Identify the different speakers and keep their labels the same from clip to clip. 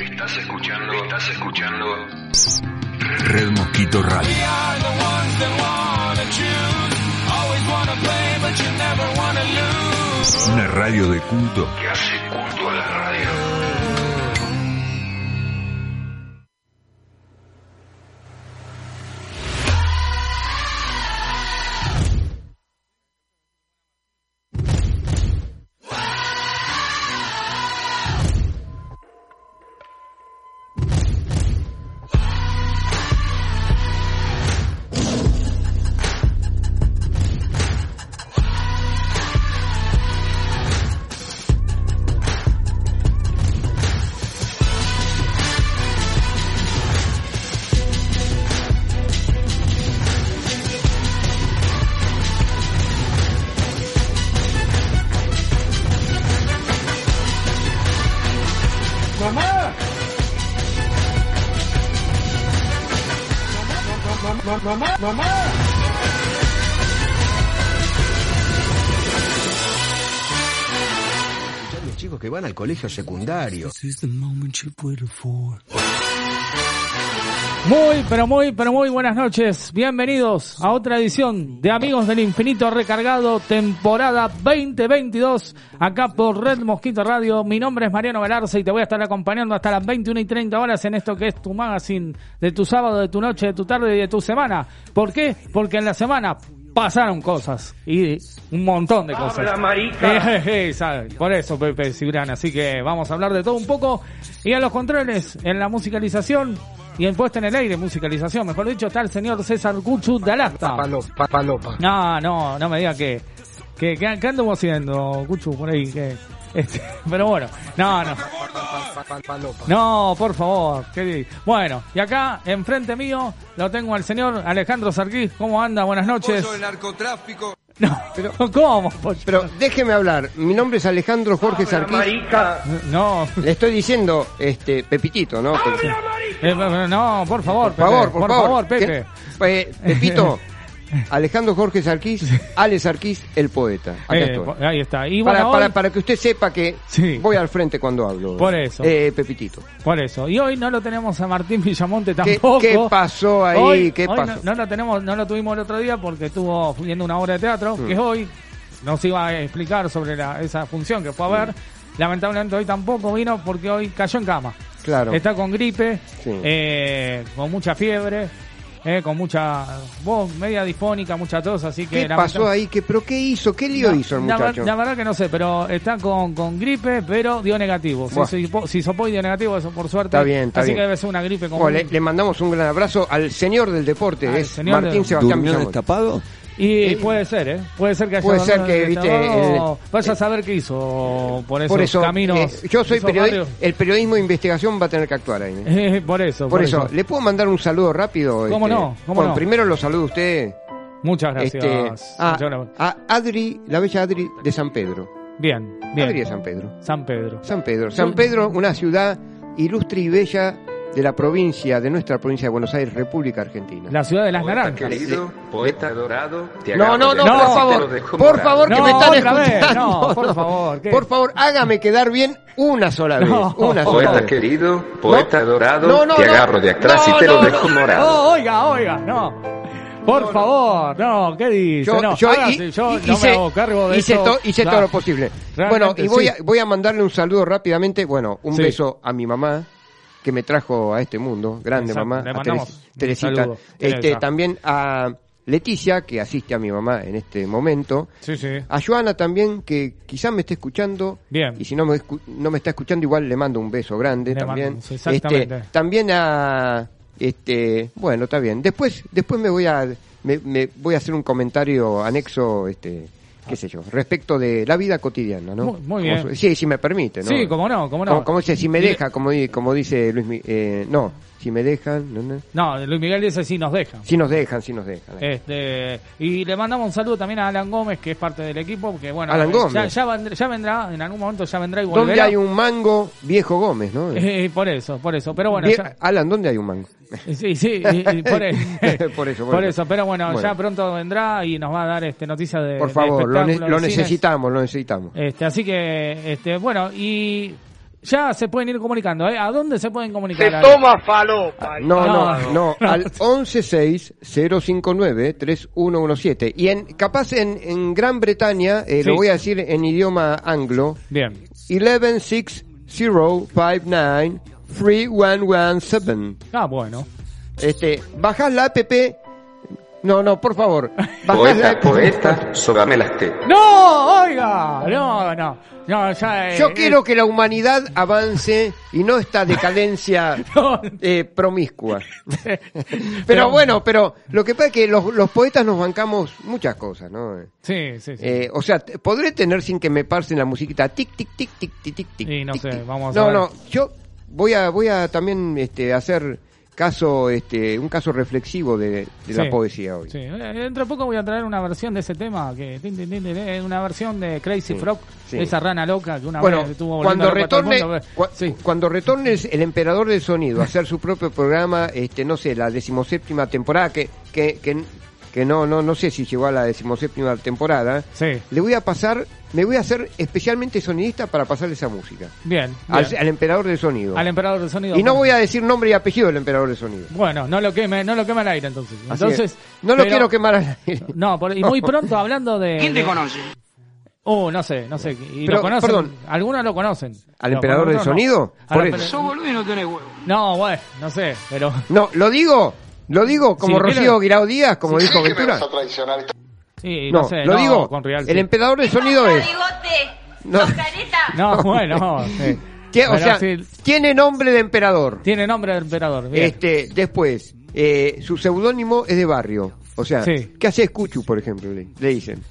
Speaker 1: Estás escuchando, estás escuchando.
Speaker 2: Red Mosquito Radio. Una radio de culto.
Speaker 1: Que hace
Speaker 3: colegio secundario.
Speaker 4: Muy, pero muy, pero muy buenas noches. Bienvenidos a otra edición de Amigos del Infinito Recargado, temporada 2022, acá por Red Mosquito Radio. Mi nombre es Mariano Galarza y te voy a estar acompañando hasta las 21 y 30 horas en esto que es tu magazine de tu sábado, de tu noche, de tu tarde y de tu semana. ¿Por qué? Porque en la semana pasaron cosas y un montón de cosas. Eh, eh, ¿sabe? Por eso, Pepe Cibrán. Así que vamos a hablar de todo un poco. Y a los controles, en la musicalización y en puesta en el aire, musicalización, mejor dicho, está el señor César Cuchu de Alasta.
Speaker 3: Papalopa. Papalopa.
Speaker 4: No, no, no me diga que, que, que, que andamos haciendo, Cuchu, por ahí, que, este, pero bueno, no, no. No, por favor. qué- Bueno, y acá, enfrente mío, lo tengo al señor Alejandro Sarquís. ¿Cómo anda? Buenas noches.
Speaker 2: el narcotráfico.
Speaker 4: No, pero, ¿cómo?
Speaker 3: Pero déjeme hablar. Mi nombre es Alejandro Jorge Sarquís.
Speaker 4: No,
Speaker 3: Le estoy diciendo, este, Pepitito, ¿no? Pe-
Speaker 4: eh, no, por favor,
Speaker 3: Por favor, por, favor.
Speaker 4: Pepe.
Speaker 3: Eh, Pepito, Alejandro Jorge Sarquís, Ale Sarquís, el poeta. Acá
Speaker 4: Eh,
Speaker 3: estoy.
Speaker 4: ahí está. Y
Speaker 3: Para,
Speaker 4: bueno,
Speaker 3: para,
Speaker 4: hoy-
Speaker 3: para que usted sepa que
Speaker 4: Sí.
Speaker 3: voy al frente cuando hablo.
Speaker 4: Por eso.
Speaker 3: Eh, Pepitito.
Speaker 4: Por eso. Y hoy no lo tenemos a Martín Villamonte
Speaker 3: ¿Qué,
Speaker 4: tampoco.
Speaker 3: qué pasó ahí?
Speaker 4: Hoy,
Speaker 3: ¿Qué
Speaker 4: hoy
Speaker 3: pasó?
Speaker 4: No, no lo tenemos, no lo tuvimos el otro día porque estuvo viendo una obra de teatro,
Speaker 3: Mm.
Speaker 4: que hoy nos iba a explicar sobre la- esa función que fue a ver.
Speaker 3: Mm.
Speaker 4: Lamentablemente hoy tampoco vino porque hoy cayó en cama.
Speaker 3: Claro.
Speaker 4: Está con gripe,
Speaker 3: Sí.
Speaker 4: eh, con mucha fiebre, eh, con mucha voz media disfónica, mucha tos, así que
Speaker 3: ¿Qué pasó ahí? ¿Qué, ¿Pero qué hizo? ¿Qué lío
Speaker 4: la-
Speaker 3: hizo el muchacho?
Speaker 4: la verdad que no sé, pero está con, con gripe, pero dio negativo.
Speaker 3: Buah.
Speaker 4: Si, si, sopó y dio negativo, eso por suerte.
Speaker 3: Está bien, está
Speaker 4: Así
Speaker 3: bien.
Speaker 4: que debe ser una gripe común.
Speaker 3: Bueno, le, le mandamos un gran abrazo al señor del deporte,
Speaker 4: Al
Speaker 3: es
Speaker 4: señor
Speaker 3: Martín
Speaker 4: del-
Speaker 3: Sebastián
Speaker 2: ¿Durmió
Speaker 3: Villamonte.
Speaker 2: destapado?
Speaker 4: Y puede ser, ¿eh? Puede ser que haya
Speaker 3: Puede ser que, viste, el-
Speaker 4: Vaya a saber qué hizo por esos
Speaker 3: Por eso,
Speaker 4: caminos.
Speaker 3: eh, yo soy periodista, el periodismo de investigación va a tener que actuar ahí. ¿eh?
Speaker 4: Eh, por eso,
Speaker 3: Por eso, ¿le puedo mandar un saludo rápido?
Speaker 4: ¿Cómo
Speaker 3: Este,
Speaker 4: no? ¿Cómo
Speaker 3: bueno,
Speaker 4: no?
Speaker 3: primero lo saludo a usted,
Speaker 4: Muchas gracias.
Speaker 3: este, a, a Adri, la bella Adri de San Pedro.
Speaker 4: Bien, bien.
Speaker 3: Adri de San Pedro.
Speaker 4: San Pedro.
Speaker 3: San Pedro. San Pedro, una ciudad ilustre y bella de la provincia, de nuestra provincia de Buenos Aires, República Argentina.
Speaker 4: La ciudad de las naranjas.
Speaker 1: Querido, poeta adorado, te
Speaker 3: No, no, no,
Speaker 4: No,
Speaker 3: por favor, por favor, que
Speaker 4: No,
Speaker 3: me están
Speaker 4: vez,
Speaker 3: escuchando.
Speaker 4: no, por favor, ¿qué?
Speaker 3: Por favor, hágame quedar bien una sola vez.
Speaker 4: No.
Speaker 3: Una sola
Speaker 1: Poeta
Speaker 3: vez.
Speaker 1: querido, poeta
Speaker 3: No.
Speaker 1: adorado,
Speaker 3: No, no,
Speaker 1: te
Speaker 3: no.
Speaker 1: agarro de atrás
Speaker 3: No,
Speaker 1: y te
Speaker 3: no,
Speaker 1: lo
Speaker 3: no.
Speaker 1: dejo morado.
Speaker 4: Oh, oiga, oiga, no. Por favor, no, ¿qué dice?
Speaker 3: Yo,
Speaker 4: no,
Speaker 3: yo
Speaker 4: hágase, yo
Speaker 3: hi-
Speaker 4: no
Speaker 3: hice,
Speaker 4: me hago cargo de
Speaker 3: hice
Speaker 4: eso.
Speaker 3: to- hice todo lo posible.
Speaker 4: Realmente,
Speaker 3: Bueno, y voy,
Speaker 4: sí.
Speaker 3: a, voy a mandarle un saludo rápidamente. Bueno, un
Speaker 4: Sí.
Speaker 3: beso a mi mamá, que me trajo a este mundo. Grande
Speaker 4: Exacto,
Speaker 3: mamá. a Teres- Teresita. Este, también a Leticia, que asiste a mi mamá en este momento.
Speaker 4: Sí, sí.
Speaker 3: A Joana también, que quizás me esté escuchando.
Speaker 4: Bien.
Speaker 3: Y si no me, escu- no me está escuchando, igual le mando un beso grande
Speaker 4: Le
Speaker 3: también.
Speaker 4: mando, exactamente.
Speaker 3: Este, también a. Este, bueno, está bien. Después, después me voy a. Me, me voy a hacer un comentario anexo, este, qué sé yo, respecto de la vida cotidiana, ¿no?
Speaker 4: Muy- muy bien.
Speaker 3: Como- sí, si me permite, ¿no?
Speaker 4: Sí, cómo no, cómo no.
Speaker 3: Como, como dice, si me deja, como, como dice Luis eh, no, si me dejan, no, no.
Speaker 4: No, Luis Miguel dice sí nos dejan.
Speaker 3: Si nos dejan, si nos dejan.
Speaker 4: Este, y le mandamos un saludo también a Alan Gómez, que es parte del equipo, porque bueno,
Speaker 3: Alan Gómez.
Speaker 4: Ya, ya, vendrá, ya vendrá, en algún momento ya vendrá y
Speaker 3: ¿Dónde
Speaker 4: volverá.
Speaker 3: hay un mango viejo Gómez, no?
Speaker 4: Eh, por eso, por eso, pero bueno, ya-
Speaker 3: Alan, ¿dónde hay un mango?
Speaker 4: sí, sí, y- y por,
Speaker 3: Por eso, por
Speaker 4: por
Speaker 3: eso.
Speaker 4: eso, pero bueno,
Speaker 3: Bueno.
Speaker 4: ya pronto vendrá y nos va a dar este noticias de
Speaker 3: Por
Speaker 4: de
Speaker 3: favor, lo, ne- lo necesitamos, lo necesitamos.
Speaker 4: Este, así que, este, bueno, y ya se pueden ir comunicando. ¿eh? ¿A dónde se pueden comunicar?
Speaker 5: Se toma falopa.
Speaker 3: No, no,
Speaker 4: No,
Speaker 3: no,
Speaker 4: no.
Speaker 3: al 116-059-3117. Y en, capaz en, en Gran Bretaña, eh,
Speaker 4: Sí.
Speaker 3: lo voy a decir en idioma anglo,
Speaker 4: Bien.
Speaker 3: 116059-3117.
Speaker 4: Ah, bueno.
Speaker 3: Este, bajás la app. No, no, por favor.
Speaker 1: Poeta, poeta, sobamelaste.
Speaker 4: ¡No! Oiga, no, no. No, ya. eh,
Speaker 3: Yo
Speaker 4: eh,
Speaker 3: quiero que la humanidad avance y no esta decadencia
Speaker 4: no.
Speaker 3: eh, promiscua. pero bueno, pero lo que pasa es que los, los poetas nos bancamos muchas cosas, ¿no?
Speaker 4: Sí, sí, sí.
Speaker 3: Eh, o sea, podré tener sin que me parsen la musiquita tic tic tic tic tic tic tic.
Speaker 4: Y no
Speaker 3: tic,
Speaker 4: sé,
Speaker 3: tic.
Speaker 4: vamos a
Speaker 3: No,
Speaker 4: ver.
Speaker 3: no, yo voy a voy a también este hacer caso este un caso reflexivo de, de
Speaker 4: Sí.
Speaker 3: la poesía hoy.
Speaker 4: Sí, dentro de poco voy a traer una versión de ese tema, que eh, una versión de Crazy Frog, esa rana loca que una
Speaker 3: Bueno,
Speaker 4: vez estuvo
Speaker 3: cuando retorne,
Speaker 4: mundo, sí.
Speaker 3: cuando retorne el el emperador del sonido a hacer su propio programa, este, no sé, la decimoséptima temporada, que, que, que, que no, no, no sé si llegó a la decimoséptima temporada,
Speaker 4: Sí,
Speaker 3: le voy a pasar, me voy a hacer especialmente sonidista para pasarle esa música.
Speaker 4: bien.
Speaker 3: Al,
Speaker 4: bien.
Speaker 3: al emperador del sonido.
Speaker 4: Al emperador del sonido.
Speaker 3: Y no voy a decir nombre y apellido del emperador del sonido.
Speaker 4: Bueno, no lo queme, no lo queme al aire entonces.
Speaker 3: Así
Speaker 4: entonces
Speaker 3: es. no lo quiero quemar al aire.
Speaker 4: No, por- y muy pronto hablando de.
Speaker 5: ¿Quién te conoce?
Speaker 4: Oh, no sé, no sé. Y
Speaker 3: Pero,
Speaker 4: lo conocen.
Speaker 3: perdón.
Speaker 4: Algunos lo conocen.
Speaker 3: ¿Al emperador del
Speaker 4: no.
Speaker 3: sonido?
Speaker 4: Al
Speaker 3: Por eso.
Speaker 5: No tenés huevo.
Speaker 4: No, bueno, no sé, pero.
Speaker 3: No, lo digo, lo digo como
Speaker 4: Sí,
Speaker 3: Rocío Guirao Díaz, como dijo Ventura.
Speaker 4: Sí,
Speaker 3: No,
Speaker 4: no, sé,
Speaker 3: lo
Speaker 4: no,
Speaker 3: digo,
Speaker 4: con Real,
Speaker 3: el
Speaker 4: sí.
Speaker 3: emperador del sonido es... No.
Speaker 6: No.
Speaker 4: bueno. sí.
Speaker 3: O sea,
Speaker 4: sí,
Speaker 3: tiene nombre de emperador.
Speaker 4: tiene nombre de emperador. Bien.
Speaker 3: Este, después, eh, su seudónimo es de barrio. O sea,
Speaker 4: Sí.
Speaker 3: ¿qué hace Escuchu, por ejemplo? Le, le dicen.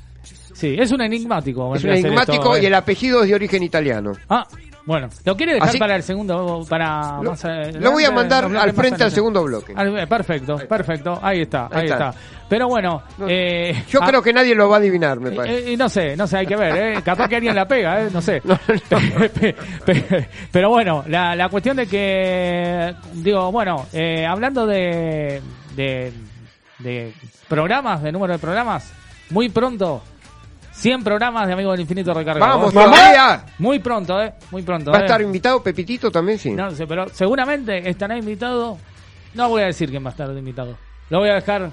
Speaker 4: Sí, es un enigmático.
Speaker 3: Es un enigmático
Speaker 4: esto, ¿eh?
Speaker 3: y el apellido es de origen italiano.
Speaker 4: Ah, bueno. ¿Lo quiere dejar
Speaker 3: Así-
Speaker 4: para el segundo? Para
Speaker 3: Lo,
Speaker 4: más adelante,
Speaker 3: lo voy a mandar al frente al segundo bloque.
Speaker 4: Al- eh, perfecto, perfecto. Ahí está, ahí,
Speaker 3: Ahí
Speaker 4: está.
Speaker 3: está.
Speaker 4: Pero bueno,
Speaker 3: No,
Speaker 4: eh,
Speaker 3: Yo
Speaker 4: ah,
Speaker 3: creo que nadie lo va a adivinar, me
Speaker 4: eh,
Speaker 3: parece.
Speaker 4: eh, no sé, no sé, hay que ver, ¿eh? Capaz que alguien la pega, ¿eh? No sé.
Speaker 3: No, no.
Speaker 4: Pero bueno, la, la cuestión de que, digo, bueno, eh, hablando de, de, de programas, de número de programas, muy pronto, 100 programas de Amigos del Infinito recargados.
Speaker 3: Vamos,
Speaker 4: ¿Mamá? Muy pronto, ¿eh? Muy pronto.
Speaker 3: ¿Va a
Speaker 4: ¿eh?
Speaker 3: estar invitado Pepitito también? Sí.
Speaker 4: No sé, pero seguramente estará invitado. No voy a decir quién va a estar invitado. Lo voy a dejar,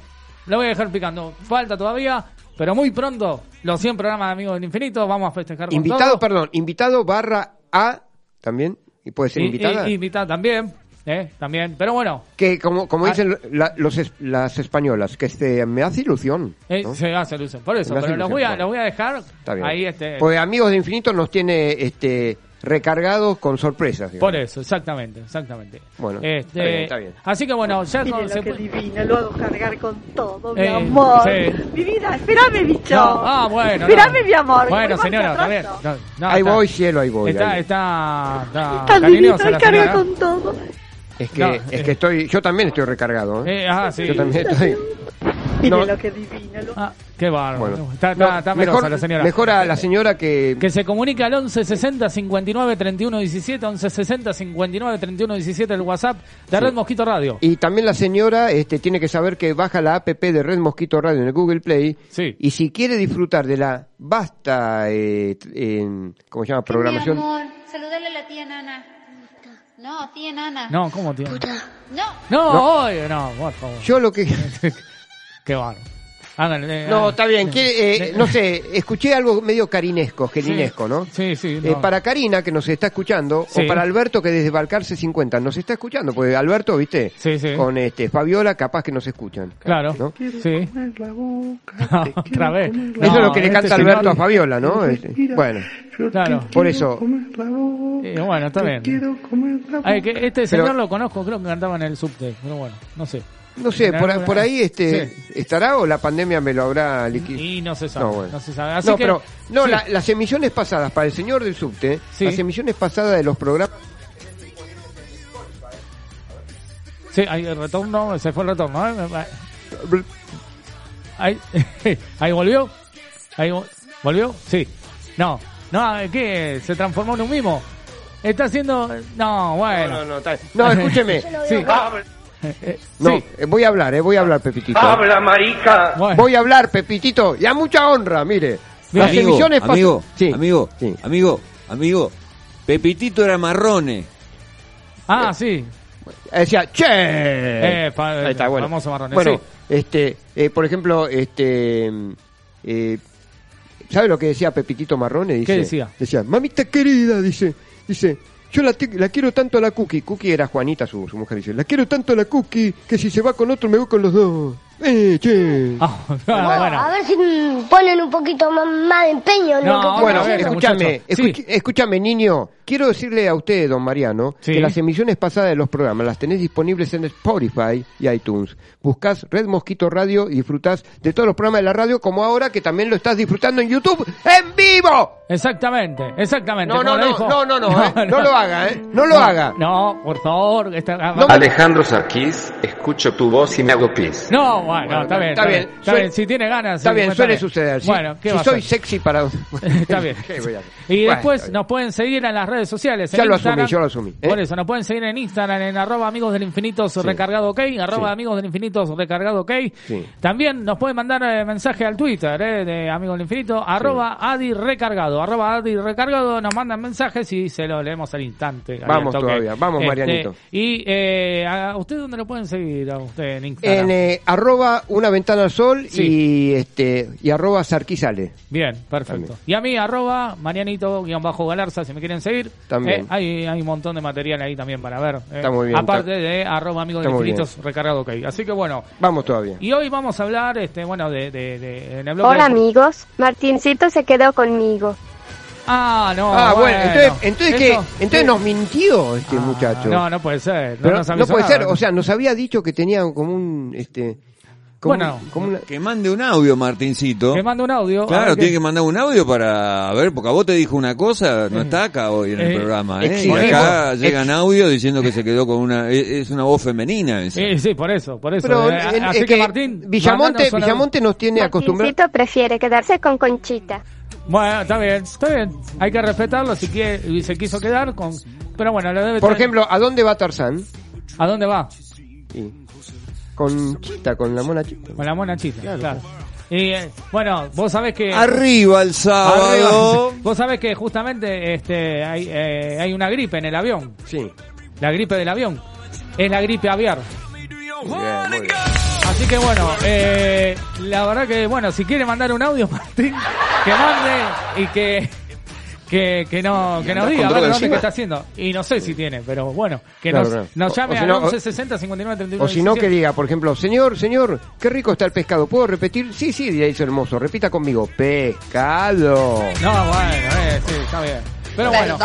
Speaker 4: lo voy a dejar picando. Falta todavía, pero muy pronto los 100 programas de Amigos del Infinito vamos a festejar con
Speaker 3: invitado, perdón, invitado barra A también. Y puede ser invitada.
Speaker 4: invitada también, ¿eh? También. Pero bueno,
Speaker 3: que como, como
Speaker 4: Ah.
Speaker 3: dicen la- los es- las españolas, que este, me hace ilusión.
Speaker 4: eh,
Speaker 3: ¿no?
Speaker 4: se hace luz. Por eso,
Speaker 3: Me
Speaker 4: pero los
Speaker 3: ilusión,
Speaker 4: voy, a, los voy a dejar
Speaker 3: Está bien.
Speaker 4: ahí. este
Speaker 3: Pues Amigos de Infinito nos tiene este recargados con sorpresas. digamos.
Speaker 4: Por eso, exactamente, exactamente.
Speaker 3: Bueno,
Speaker 4: Este,
Speaker 3: está bien, está bien.
Speaker 4: Así que bueno, ya
Speaker 7: Mire
Speaker 4: con-
Speaker 7: lo
Speaker 4: se
Speaker 7: que
Speaker 4: puede-
Speaker 7: divino, lo hago cargar con todo, mi
Speaker 4: Eh,
Speaker 7: amor.
Speaker 4: sí.
Speaker 7: Mi vida, espérame, bicho.
Speaker 4: No, ah, bueno.
Speaker 7: Espérame,
Speaker 4: no.
Speaker 7: mi amor.
Speaker 4: Bueno, señora, está. No, no,
Speaker 3: ahí
Speaker 4: está-
Speaker 3: voy, cielo, ahí voy.
Speaker 4: Está,
Speaker 3: ahí.
Speaker 4: está, está
Speaker 7: divino, carga con todo.
Speaker 3: Es que,
Speaker 4: No,
Speaker 3: es
Speaker 4: eh.
Speaker 3: que estoy, yo también estoy recargado. ¿eh?
Speaker 4: Eh, ah, sí.
Speaker 3: Yo también estoy.
Speaker 7: Mire
Speaker 3: No.
Speaker 7: lo que divino. Lo...
Speaker 4: Ah, qué bárbaro.
Speaker 3: Bueno,
Speaker 4: está,
Speaker 3: No,
Speaker 4: está, está melosa
Speaker 3: mejor,
Speaker 4: la señora.
Speaker 3: mejor a la señora que,
Speaker 4: Que se comunique al 11 60 59 31 17, 11 60 59 31 17 el WhatsApp de Red Mosquito Radio.
Speaker 3: y también la señora este, tiene que saber que baja la app de Red Mosquito Radio en el Google Play.
Speaker 4: Sí.
Speaker 3: Y si quiere disfrutar de la vasta, eh, en- ¿cómo se llama? Programación.
Speaker 6: Mi amor, saludale a la tía Nana. No, tía Nana.
Speaker 4: No, ¿cómo tío?
Speaker 6: No.
Speaker 4: No, oye, no, por favor.
Speaker 3: Yo lo que...
Speaker 4: Qué bárbaro. Háganle, eh,
Speaker 3: No,
Speaker 4: ah,
Speaker 3: está bien. quiere, eh, no sé, escuché algo medio carinesco, gelinesco, ¿no?
Speaker 4: Sí, sí.
Speaker 3: Eh,
Speaker 4: no.
Speaker 3: para Karina, que nos está escuchando,
Speaker 4: Sí.
Speaker 3: o para Alberto, que desde Balcarce 50 nos está escuchando, porque Alberto, viste,
Speaker 4: Sí, sí.
Speaker 3: con este Fabiola, capaz que nos escuchan.
Speaker 4: Claro.
Speaker 3: ¿no?
Speaker 4: Sí. Otra vez.
Speaker 3: Eso es lo que le
Speaker 4: este
Speaker 3: canta
Speaker 4: señor-
Speaker 3: Alberto a Fabiola, ¿no? Este, bueno,
Speaker 4: Claro.
Speaker 3: por eso.
Speaker 4: Eh, bueno, está bien. Ay, que este
Speaker 3: Pero-
Speaker 4: señor lo conozco, creo que cantaba en el subte, pero bueno, no sé.
Speaker 3: No sé, por,
Speaker 4: alguna-
Speaker 3: por ahí este
Speaker 4: Sí.
Speaker 3: estará o la pandemia me lo habrá liquidado.
Speaker 4: Y no se sabe.
Speaker 3: No,
Speaker 4: No,
Speaker 3: bueno.
Speaker 4: se sabe. Así
Speaker 3: No,
Speaker 4: que,
Speaker 3: pero no,
Speaker 4: sí.
Speaker 3: la- las emisiones pasadas para el señor del subte,
Speaker 4: Sí.
Speaker 3: las emisiones pasadas de los programas
Speaker 4: Sí, hay el retorno, se fue el retorno. ¿eh? Ahí, ahí volvió. Ahí vo- volvió. Sí. No, no, ¿qué? Se transformó en un mimo. Está haciendo. No, bueno.
Speaker 3: No, no, está- no, escúcheme.
Speaker 4: Sí. Eh, eh,
Speaker 3: No,
Speaker 4: sí.
Speaker 3: eh, voy a hablar, eh, voy a hablar, Pepitito.
Speaker 5: habla, marica.
Speaker 4: Bueno.
Speaker 3: Voy a hablar, Pepitito, y a mucha honra, mire.
Speaker 4: Bien.
Speaker 3: Las emisiones pas-
Speaker 8: amigo,
Speaker 3: Sí,
Speaker 8: amigo,
Speaker 3: sí.
Speaker 8: amigo, amigo. Pepitito era marrone.
Speaker 4: Ah, sí.
Speaker 3: Decía, che.
Speaker 4: Eh, pa-
Speaker 3: Ahí está, bueno.
Speaker 4: famoso marrone,
Speaker 3: Bueno,
Speaker 4: sí.
Speaker 3: este, eh, por ejemplo, este, eh, ¿sabe lo que decía Pepitito Marrone? Dice,
Speaker 4: ¿Qué decía?
Speaker 3: Decía, mamita querida, dice, dice, yo la, la quiero tanto a la Cookie. Cookie era Juanita, su, su mujer, dice, la quiero tanto a la Cookie que si se va con otro me voy con los dos. Eh, che.
Speaker 4: Ah, bueno.
Speaker 9: A ver si ponen un poquito más, más de empeño.
Speaker 4: No,
Speaker 9: ¿no? Que-
Speaker 4: otra
Speaker 3: Bueno, escúchame, escúchame, niño. Quiero decirle a usted, don Mariano,
Speaker 4: Sí.
Speaker 3: que las emisiones pasadas de los programas las tenés disponibles en Spotify y iTunes. Buscás Red Mosquito Radio y disfrutás de todos los programas de la radio, como ahora que también lo estás disfrutando en YouTube en vivo.
Speaker 4: Exactamente, exactamente.
Speaker 3: No, no,
Speaker 4: lo
Speaker 3: no,
Speaker 4: dijo-
Speaker 3: no, no, no, eh, no lo haga, eh, no lo haga.
Speaker 4: No, por favor. Está,
Speaker 3: No.
Speaker 1: Alejandro Sarquís, escucho tu voz y me hago pis.
Speaker 4: No, bueno, está bien. Está, bien. Está bien, si tiene ganas.
Speaker 3: Está bien, suele suceder.
Speaker 4: Bueno, ¿qué
Speaker 3: si soy sexy para...
Speaker 4: Está bien. Y después nos pueden seguir en las redes sociales.
Speaker 3: Ya lo asumí, yo lo asumí, ¿eh?
Speaker 4: Por eso, nos pueden seguir en Instagram en arroba amigos del infinito recargado ok, arroba amigos del infinito recargado ok. También nos pueden mandar eh, mensaje al Twitter eh, de amigos del infinito, arroba adi recargado, arroba adi recargado, nos mandan mensajes y se lo leemos al instante.
Speaker 3: Vamos todavía, vamos, Marianito.
Speaker 4: Y eh, a usted dónde lo pueden seguir a usted en Instagram.
Speaker 3: En eh, arroba una ventana al sol
Speaker 4: Sí.
Speaker 3: y este y arroba sarquisale.
Speaker 4: Bien, perfecto. Y a mí, arroba marianito-galarza, si me quieren seguir.
Speaker 3: También.
Speaker 4: Eh, hay, hay un montón de material ahí también para ver. eh.
Speaker 3: Está muy bien,
Speaker 4: Aparte
Speaker 3: está-
Speaker 4: de arroba amigos
Speaker 3: muy
Speaker 4: infinitos recargado ok. Así que bueno.
Speaker 3: Vamos todavía.
Speaker 4: Y hoy vamos a hablar, este, bueno, de, de, de- en el bloque
Speaker 9: Hola
Speaker 4: de-
Speaker 9: amigos, Martincito se quedó conmigo.
Speaker 4: Ah, no.
Speaker 3: ah, bueno, entonces, entonces ¿qué? Entonces nos mintió este
Speaker 4: Ah,
Speaker 3: muchacho.
Speaker 4: No, no puede ser. No,
Speaker 3: Pero
Speaker 4: nos
Speaker 3: no puede
Speaker 4: nada.
Speaker 3: ser, o sea, nos había dicho que tenía como un este como,
Speaker 4: Bueno,
Speaker 3: como una-
Speaker 8: Que mande un audio, Martincito.
Speaker 4: Que manda un audio.
Speaker 8: Claro, tiene
Speaker 4: qué-
Speaker 8: que mandar un audio para a ver, porque a vos te dijo una cosa, no está acá hoy en el
Speaker 4: Eh,
Speaker 8: programa, ¿eh? Y acá llegan audio diciendo que se quedó con una, es es una voz femenina. esa.
Speaker 4: Sí, sí, por eso, por eso.
Speaker 3: Pero
Speaker 4: Eh,
Speaker 3: en-
Speaker 4: así
Speaker 3: es
Speaker 4: que,
Speaker 3: que
Speaker 4: Martín.
Speaker 3: Villamonte, Villamonte nos tiene acostumbrados.
Speaker 9: Martincito prefiere quedarse con Conchita.
Speaker 4: Bueno, está bien, está bien. Hay que respetarlo si quiere, y se quiso quedar con. Pero bueno, lo debe
Speaker 3: Por
Speaker 4: tener-
Speaker 3: ejemplo, ¿a dónde va Tarzán?
Speaker 4: ¿A dónde va?
Speaker 3: Sí. Con Chita, con la mona Chita.
Speaker 4: Con la mona chita, claro. Y eh, bueno, vos sabés que.
Speaker 8: Arriba el sábado.
Speaker 4: Arriba. Vos sabés que justamente este hay, eh, hay una gripe en el avión.
Speaker 3: Sí.
Speaker 4: La gripe del avión. Es la gripe aviar.
Speaker 3: Muy bien, muy bien.
Speaker 4: Así que bueno, eh, la verdad que bueno, si quiere mandar un audio, Martín, que mande y que que, que no que nos diga a ver dónde que está haciendo. Y no sé si tiene, pero bueno, que
Speaker 3: Claro,
Speaker 4: nos,
Speaker 3: claro.
Speaker 4: nos llame
Speaker 3: o
Speaker 4: al
Speaker 3: o-
Speaker 4: 11 60 59 31
Speaker 3: O si no, que
Speaker 4: 17.
Speaker 3: diga, por ejemplo, señor, señor, qué rico está el pescado. ¿Puedo repetir? Sí, sí, dice hermoso. Repita conmigo. Pescado.
Speaker 4: No, bueno, eh, sí, está bien. Pero bueno.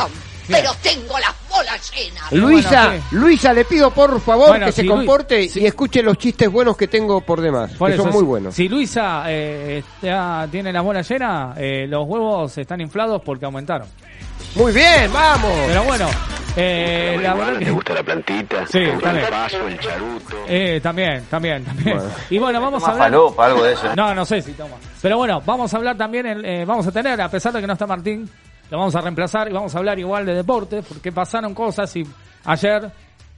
Speaker 4: Bien.
Speaker 6: tengo las bolas llenas.
Speaker 3: Luisa,
Speaker 4: bueno, sí.
Speaker 3: Luisa, le pido por favor
Speaker 4: Bueno,
Speaker 3: que se
Speaker 4: Lu-
Speaker 3: comporte y escuche los chistes buenos que tengo por demás,
Speaker 4: Por
Speaker 3: que
Speaker 4: eso,
Speaker 3: son muy
Speaker 4: si-
Speaker 3: buenos.
Speaker 4: Si Luisa eh, está- tiene la bola llena, eh, los huevos están inflados porque aumentaron.
Speaker 3: Muy bien, vamos.
Speaker 4: Pero bueno, eh, la verdad que...
Speaker 1: ¿Te gusta la plantita?
Speaker 4: Sí.
Speaker 1: El vaso, el charuto.
Speaker 4: Eh, también, también, también.
Speaker 3: Bueno.
Speaker 4: Y bueno, vamos a
Speaker 1: Toma
Speaker 4: hablar...
Speaker 1: falopa, algo de eso.
Speaker 4: No, no sé si toma. Pero bueno, vamos a hablar también, el- eh, vamos a tener, a pesar de que no está Martín, lo vamos a reemplazar y vamos a hablar igual de deporte, porque pasaron cosas y ayer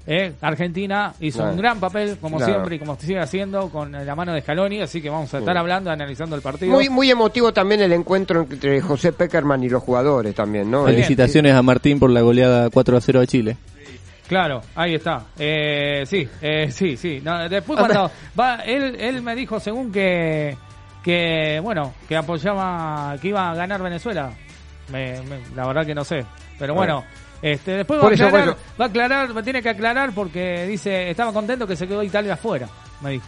Speaker 4: eh, Argentina hizo
Speaker 3: Claro.
Speaker 4: un gran papel, como
Speaker 3: Claro.
Speaker 4: siempre, y como sigue haciendo, con la mano de Scaloni, así que vamos a estar
Speaker 3: Sí.
Speaker 4: hablando, analizando el partido.
Speaker 3: Muy, muy emotivo también el encuentro entre José Peckerman y los jugadores también, ¿no?
Speaker 10: Felicitaciones a Martín por la goleada 4 a 0 a Chile.
Speaker 4: Claro, ahí está. Eh, sí, eh, sí, sí. No, después
Speaker 3: Ah,
Speaker 4: cuando va, él, él me dijo según que, que, bueno, que apoyaba, que iba a ganar Venezuela. Me- me- la verdad que no sé. Pero bueno, este, después va a,
Speaker 3: eso, por
Speaker 4: aclarar, va a aclarar, me tiene que aclarar porque dice, estaba contento que se quedó Italia afuera, me dijo.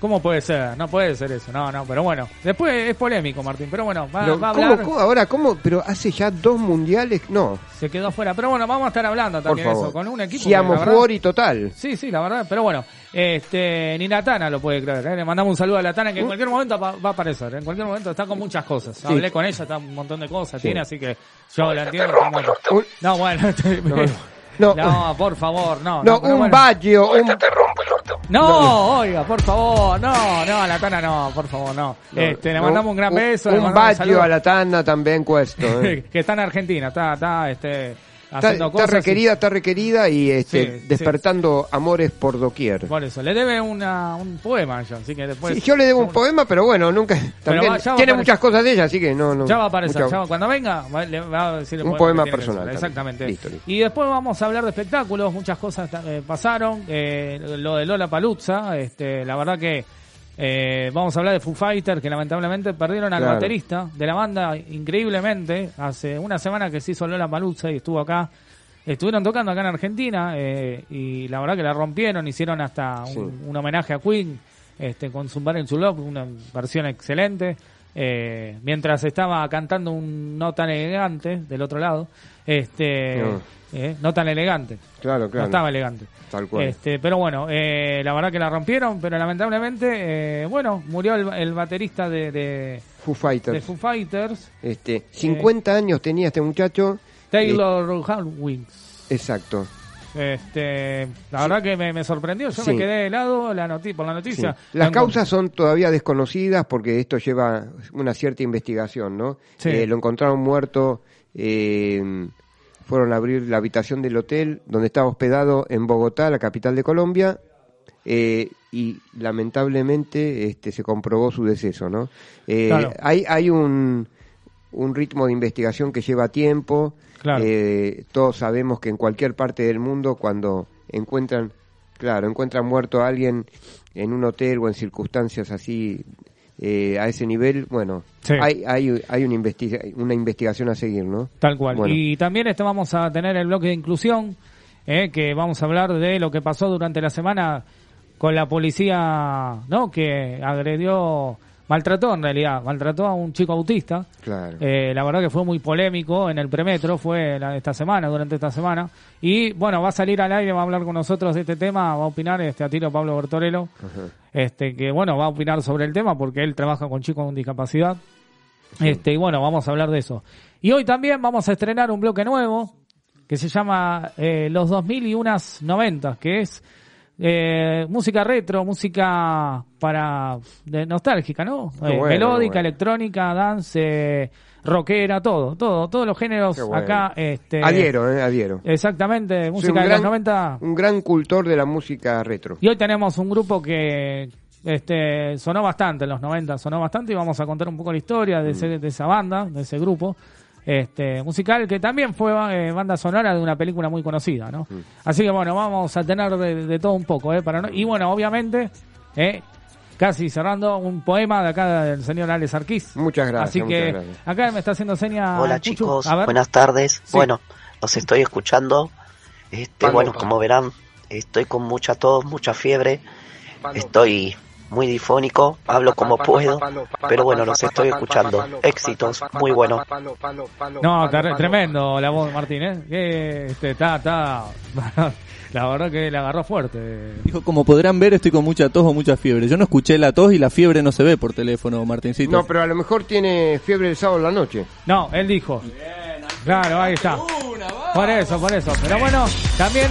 Speaker 4: ¿Cómo puede ser? No puede ser eso. No, no, pero bueno. Después es polémico, Martín. Pero bueno, va,
Speaker 3: Pero,
Speaker 4: va a
Speaker 3: ¿cómo,
Speaker 4: hablar.
Speaker 3: cómo? ahora, ¿cómo? Pero hace ya dos mundiales, no,
Speaker 4: Se quedó afuera. Pero bueno, vamos a estar hablando también de eso. Con un equipo.
Speaker 3: Siamo fuori total.
Speaker 4: Sí, sí, la verdad. Pero bueno, este, ni Natana lo puede creer. ¿eh? Le mandamos un saludo a Latana que en cualquier momento va, va a aparecer. En cualquier momento está con muchas cosas. Hablé con ella, está un montón de cosas. Tiene, así que yo la entiendo. No, bueno.
Speaker 3: No,
Speaker 4: No, por favor, no.
Speaker 3: no, un
Speaker 4: bueno.
Speaker 3: Baggio, un...
Speaker 4: No, oiga, por favor, no, no, Latana no, por favor, no. Este, le
Speaker 3: no,
Speaker 4: mandamos un gran beso.
Speaker 3: Un,
Speaker 4: saludo.
Speaker 3: a la Tana también cuesto. ¿eh?
Speaker 4: que está en Argentina, está, está, este,
Speaker 3: Está,
Speaker 4: y-
Speaker 3: requerida, está requerida y este,
Speaker 4: Sí,
Speaker 3: despertando amores por doquier.
Speaker 4: Por eso, le debe una, un poema a ella, así que después...
Speaker 3: Sí, yo le debo un poema, pero bueno, nunca. También
Speaker 4: va- ya va
Speaker 3: tiene muchas cosas de ella, así que no. no
Speaker 4: Ya va a aparecer,
Speaker 3: mucha-
Speaker 4: ya va- cuando venga va, le va a decir el
Speaker 3: Un poema personal.
Speaker 4: Exactamente.
Speaker 3: Listo, listo.
Speaker 4: Y después vamos a hablar de espectáculos, muchas cosas eh, pasaron. eh, lo de Lola Paluzza, este, la verdad que eh, vamos a hablar de Foo Fighters, que lamentablemente perdieron al
Speaker 3: Claro.
Speaker 4: baterista de la banda increíblemente. Hace una semana que se hizo Lola Paluzza y estuvo acá. Estuvieron tocando acá en Argentina eh, y la verdad que la rompieron, hicieron hasta un,
Speaker 3: Sí.
Speaker 4: un homenaje a Queen este, con Zumbar en su Love, una versión excelente. Eh, mientras estaba cantando un no tan elegante del otro lado, este,
Speaker 3: No.
Speaker 4: eh, no tan elegante,
Speaker 3: Claro,
Speaker 4: no
Speaker 3: claro.
Speaker 4: estaba elegante.
Speaker 3: Tal cual.
Speaker 4: Este, pero bueno, eh, la verdad que la rompieron, pero lamentablemente, eh, bueno, murió el, el baterista de, de,
Speaker 3: Foo
Speaker 4: de
Speaker 3: Fighters.
Speaker 4: Foo Fighters,
Speaker 3: Este, 50 años tenía este muchacho.
Speaker 4: Taylor Hawkins.
Speaker 3: Exacto.
Speaker 4: Este, la verdad que me, me sorprendió, yo
Speaker 3: Sí.
Speaker 4: me quedé helado la noti por la
Speaker 3: Sí.
Speaker 4: noticia.
Speaker 3: Las causas son todavía desconocidas porque esto lleva una cierta investigación, ¿no? Eh, lo encontraron muerto, eh, fueron a abrir la habitación del hotel donde estaba hospedado en Bogotá, la capital de Colombia, eh, y lamentablemente este, se comprobó su deceso, ¿no?
Speaker 4: Claro.
Speaker 3: Hay, hay un, un ritmo de investigación que lleva tiempo.
Speaker 4: Claro.
Speaker 3: Eh, todos sabemos que en cualquier parte del mundo cuando encuentran, claro, encuentran muerto a alguien en un hotel o en circunstancias así eh, a ese nivel, bueno,
Speaker 4: Sí.
Speaker 3: hay, hay, hay una, investiga- una investigación a seguir, ¿no?
Speaker 4: Tal cual.
Speaker 3: Bueno.
Speaker 4: Y también este vamos a tener el bloque de inclusión, eh, que vamos a hablar de lo que pasó durante la semana con la policía, ¿no? Que agredió, maltrató en realidad, maltrató a un chico autista.
Speaker 3: Claro.
Speaker 4: Eh, la verdad que fue muy polémico en el premetro, fue la- esta semana, durante esta semana. Y bueno, va a salir al aire, va a hablar con nosotros de este tema, va a opinar este a tiro Pablo Bertorello,
Speaker 3: Ajá.
Speaker 4: este que bueno, va a opinar sobre el tema porque él trabaja con chicos con discapacidad. Este, y bueno, vamos a hablar de eso. Y hoy también vamos a estrenar un bloque nuevo que se llama eh, Los 2000 y unas 90, que es eh, música retro, música para de nostálgica, ¿no? Eh,
Speaker 3: bueno,
Speaker 4: melódica,
Speaker 3: bueno.
Speaker 4: electrónica, dance, rockera, todo, todo, todos los géneros
Speaker 3: bueno.
Speaker 4: acá. Este,
Speaker 3: adhiero, eh, adhiero.
Speaker 4: Exactamente, música de
Speaker 3: gran-
Speaker 4: los 90.
Speaker 3: Un gran cultor de la música retro.
Speaker 4: Y hoy tenemos un grupo que este sonó bastante en los 90, sonó bastante y vamos a contar un poco la historia de, ese- de esa banda, de ese grupo este musical que también fue eh, banda sonora de una película muy conocida, ¿no? Así que bueno, vamos a tener de, de todo un poco, ¿eh? Para no- y bueno, obviamente, eh, casi cerrando un poema de acá del señor Alex Arquís.
Speaker 3: Muchas gracias.
Speaker 4: Así que
Speaker 3: gracias.
Speaker 4: acá me está haciendo seña
Speaker 11: Hola
Speaker 4: Puchu.
Speaker 11: chicos,
Speaker 4: A ver.
Speaker 11: buenas tardes.
Speaker 4: Sí.
Speaker 11: Bueno, los estoy escuchando. Este, bueno, como verán, estoy con mucha tos, mucha fiebre. Estoy muy difónico, hablo como puedo, pero bueno, los estoy escuchando. Éxitos, muy bueno.
Speaker 4: No, tremendo la voz de Martín, ¿eh? Que, este, está, está, la verdad que le agarró fuerte.
Speaker 10: Dijo, como podrán ver, estoy con mucha tos o mucha fiebre. Yo no escuché la tos y la fiebre no se ve por teléfono, Martincito.
Speaker 3: No, pero a lo mejor tiene fiebre el sábado en la noche.
Speaker 4: No, él dijo. Claro, ahí está. Por eso, por eso. Pero bueno, también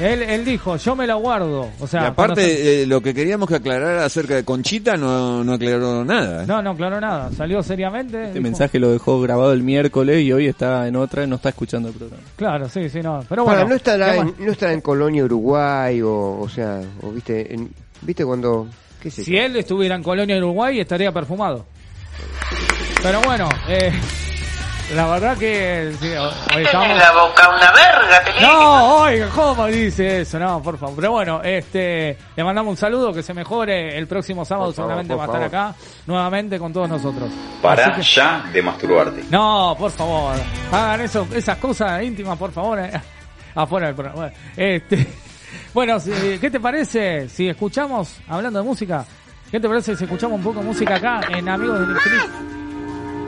Speaker 4: él, él dijo, yo me lo guardo. O sea,
Speaker 8: y
Speaker 4: se-
Speaker 8: aparte, eh, lo que queríamos que aclarara acerca de Conchita no, no aclaró nada. ¿eh?
Speaker 4: No, no, claro nada. Salió seriamente.
Speaker 10: Este
Speaker 4: dijo-
Speaker 10: mensaje lo dejó grabado el miércoles y hoy está en otra y no está escuchando el programa.
Speaker 4: Claro, sí, sí, no. Pero
Speaker 3: Para,
Speaker 4: bueno.
Speaker 3: no estará
Speaker 4: ¿qué
Speaker 3: en, no estará en Colonia, Uruguay, o, o sea, o viste, en- viste cuando, qué sé
Speaker 4: Si él estuviera en Colonia, Uruguay, estaría perfumado. Pero bueno, eh, la verdad que sí, hoy estamos...
Speaker 5: boca una verga,
Speaker 4: No, oiga, ¿cómo dice eso? No, por favor. Pero bueno, este, le mandamos un saludo, que se mejore el próximo sábado,
Speaker 3: favor,
Speaker 4: seguramente va a estar acá nuevamente con todos nosotros.
Speaker 1: Para
Speaker 4: que-
Speaker 1: ya de masturbarte.
Speaker 4: No, por favor, hagan eso, esas cosas íntimas, por favor, eh, afuera del programa. Bueno, Este, bueno, si- ¿qué te parece si escuchamos, hablando de música, qué te parece si escuchamos un poco de música acá en Amigos del Infinito?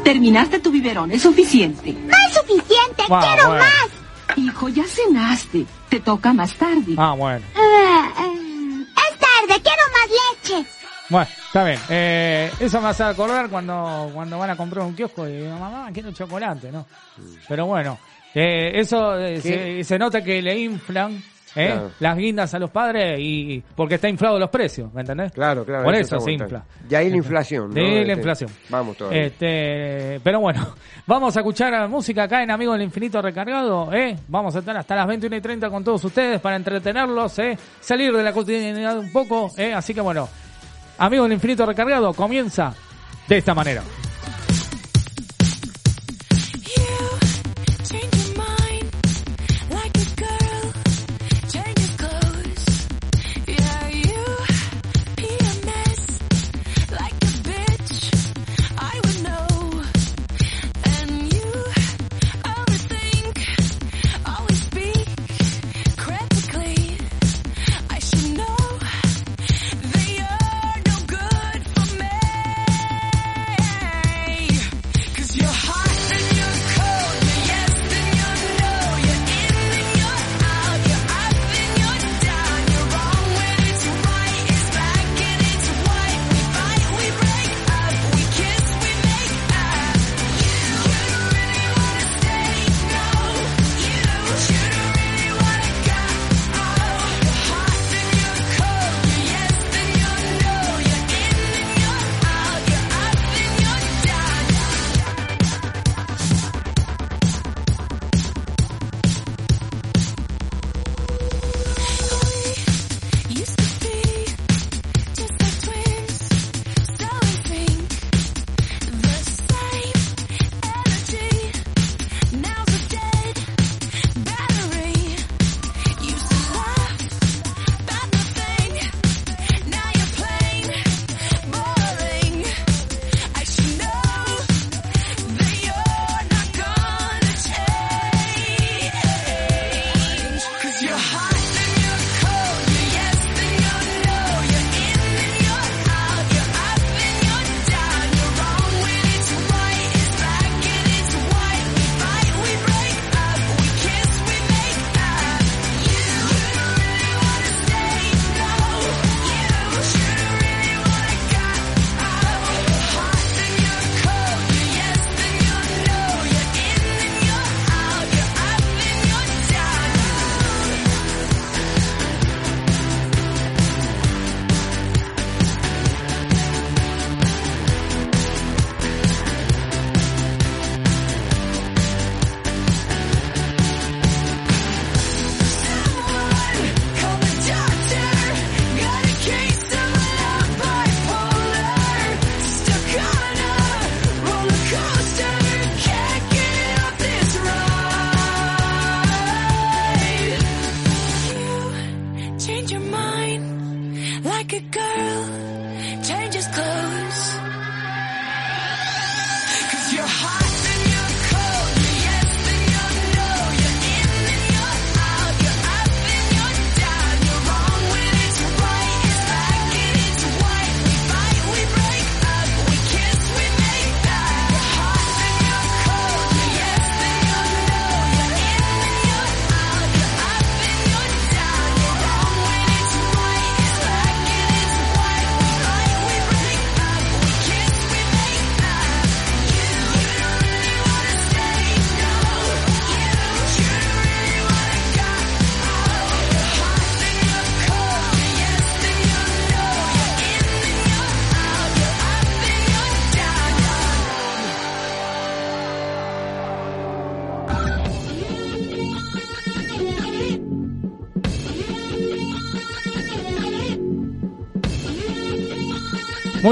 Speaker 12: Terminaste tu biberón, es suficiente.
Speaker 9: No es suficiente,
Speaker 4: Ah,
Speaker 9: quiero
Speaker 4: bueno.
Speaker 9: más.
Speaker 12: Hijo, ya cenaste. Te toca más tarde.
Speaker 4: Ah, bueno.
Speaker 9: Ah, ah, es tarde, quiero más leche.
Speaker 4: Bueno, está bien. Eh, eso me hace acordar cuando, cuando van a comprar un kiosco y digo, mamá, quiero chocolate, ¿no? Pero bueno, eh, eso eh, se, se nota que le inflan
Speaker 13: ¿eh?
Speaker 3: Claro.
Speaker 13: las guindas a los padres y porque está inflado los precios, ¿me entendés?
Speaker 3: Claro, claro.
Speaker 13: Por
Speaker 3: eso
Speaker 13: eso se infla.
Speaker 3: Y ahí la inflación. ¿no?
Speaker 13: De la
Speaker 3: Este,
Speaker 13: inflación.
Speaker 3: Vamos todavía.
Speaker 13: Este, pero bueno, vamos a escuchar a música acá en Amigos del Infinito Recargado, ¿eh? Vamos a estar hasta las 21 y 30 con todos ustedes para entretenerlos, ¿eh? Salir de la cotidianidad un poco, ¿eh? Así que bueno, Amigos del Infinito Recargado comienza de esta manera.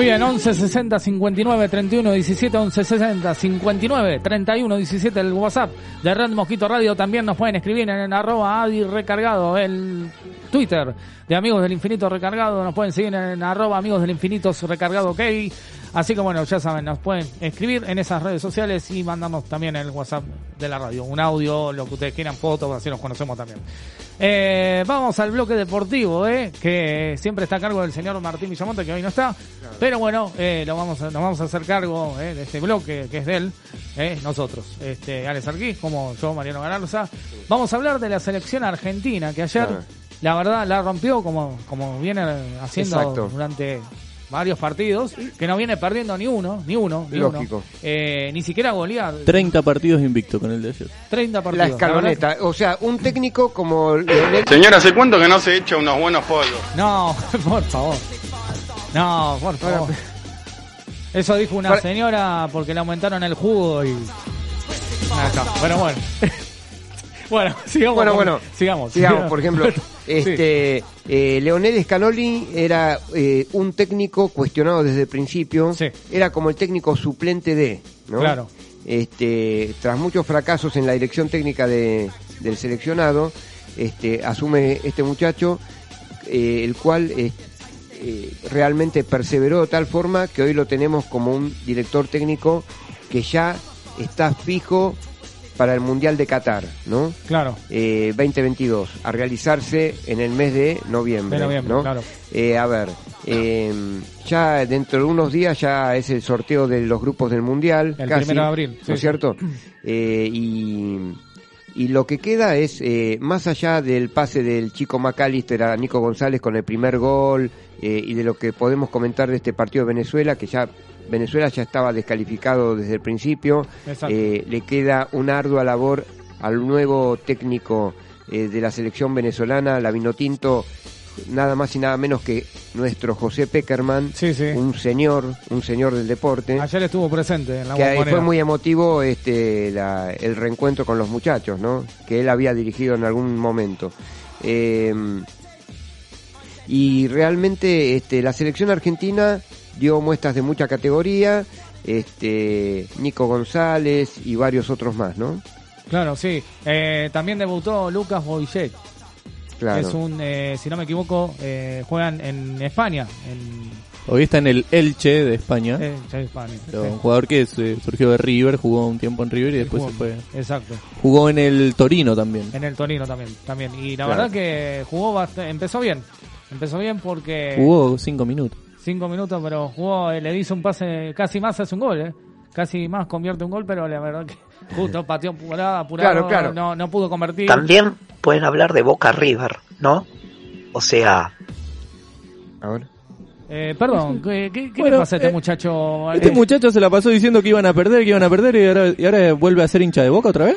Speaker 13: Muy bien, 11 60 59 31 17, 11 60 59 31 17, el WhatsApp de Red Mosquito Radio. También nos pueden escribir en, arroba Adi Recargado, el Twitter de Amigos del Infinito Recargado. Nos pueden seguir en arroba Amigos del Infinito Recargado OK. Así que bueno, ya saben, nos pueden escribir en esas redes sociales y mandarnos también el WhatsApp de la radio. Un audio, lo que ustedes quieran, fotos, así nos conocemos también. Eh, vamos al bloque deportivo, eh, que siempre está a cargo del señor Martín Villamonte, que hoy no está. Pero bueno, eh, lo vamos a, nos vamos a hacer cargo eh, de este bloque que es de él, eh, nosotros, este, Alex Arquís, como yo, Mariano Galarza. Vamos a hablar de la selección argentina, que ayer,
Speaker 3: Claro.
Speaker 13: La verdad, la rompió como, como viene haciendo
Speaker 3: Exacto.
Speaker 13: durante
Speaker 4: varios partidos, que no viene perdiendo ni uno, ni uno, ni
Speaker 3: Lógico.
Speaker 4: uno. Eh, ni siquiera golear.
Speaker 10: 30 partidos invicto con el de ayer.
Speaker 4: 30 partidos.
Speaker 3: La escaloneta. O sea, un técnico como Leonel...
Speaker 14: Señora, ¿hace cuánto que no se echa unos buenos polvos?
Speaker 4: No, por favor. No, por favor. Eso dijo una
Speaker 3: Para-
Speaker 4: señora porque le aumentaron el jugo y. Está. Bueno, bueno. bueno, sigamos.
Speaker 3: Bueno,
Speaker 4: con-
Speaker 3: bueno,
Speaker 4: sigamos.
Speaker 3: Sigamos, por ejemplo,
Speaker 4: Sí.
Speaker 3: este eh, Leonel Scanoli era eh, un técnico cuestionado desde el principio, era como el técnico suplente de, ¿no?
Speaker 4: Claro.
Speaker 3: Este, tras muchos fracasos en la dirección técnica de- del seleccionado, este, asume este muchacho, eh, el cual eh, realmente perseveró de tal forma que hoy lo tenemos como un director técnico que ya está fijo para el Mundial de Qatar, ¿no?
Speaker 4: Claro.
Speaker 3: Eh, 2022, a realizarse en el mes de noviembre.
Speaker 4: De noviembre,
Speaker 3: ¿no?
Speaker 4: claro.
Speaker 3: Eh, a ver, eh, ya dentro de unos días ya es el sorteo de los grupos del Mundial.
Speaker 4: El
Speaker 3: casi,
Speaker 4: primero de abril, sí,
Speaker 3: ¿No es cierto? Eh, y, y lo que queda es, eh, más allá del pase del chico McAllister a Nico González con el primer gol eh, y de lo que podemos comentar de este partido de Venezuela, que ya Venezuela ya estaba descalificado desde el principio, eh, le queda una ardua labor al nuevo técnico eh, de la selección venezolana, la Vinotinto, nada más y nada menos que nuestro José Peckerman, un señor, un señor del deporte.
Speaker 4: Ayer estuvo presente en la
Speaker 3: que fue muy emotivo este la- el reencuentro con los muchachos, ¿no? Que él había dirigido en algún momento. Eh, y realmente este, la selección argentina dio muestras de mucha categoría, este, Nico González y varios otros más, ¿no?
Speaker 4: Claro, sí. Eh, también debutó Lucas Boyet.
Speaker 3: Claro.
Speaker 4: Es un, eh, si no me equivoco, eh, juegan en España. En
Speaker 10: Hoy está en el Elche de España.
Speaker 4: Elche de España,
Speaker 10: Pero
Speaker 4: sí.
Speaker 10: Un jugador que se- surgió de River, jugó un tiempo en River y después
Speaker 4: jugó-
Speaker 10: se fue.
Speaker 4: Exacto.
Speaker 10: Jugó en el Torino también.
Speaker 4: En el Torino también, también. Y la
Speaker 10: Claro.
Speaker 4: verdad que jugó bastante, empezó bien. Empezó bien porque
Speaker 10: Jugó cinco minutos.
Speaker 4: Cinco minutos, pero jugó, eh, le hizo un pase, casi más hace un gol, eh. Casi más convierte un gol, pero la verdad que justo pateó apurado, apurado,
Speaker 11: Claro, claro.
Speaker 4: No, no pudo convertir.
Speaker 11: También pueden hablar de Boca River, ¿no? O sea,
Speaker 3: Ahora.
Speaker 4: Eh, perdón, ¿qué, qué- qué
Speaker 10: Bueno,
Speaker 4: le pasa a este
Speaker 10: eh,
Speaker 4: muchacho?
Speaker 10: Este
Speaker 4: Eh,
Speaker 10: muchacho se la pasó diciendo que iban a perder, que iban a perder y ahora, y ahora vuelve a ser hincha de boca otra vez.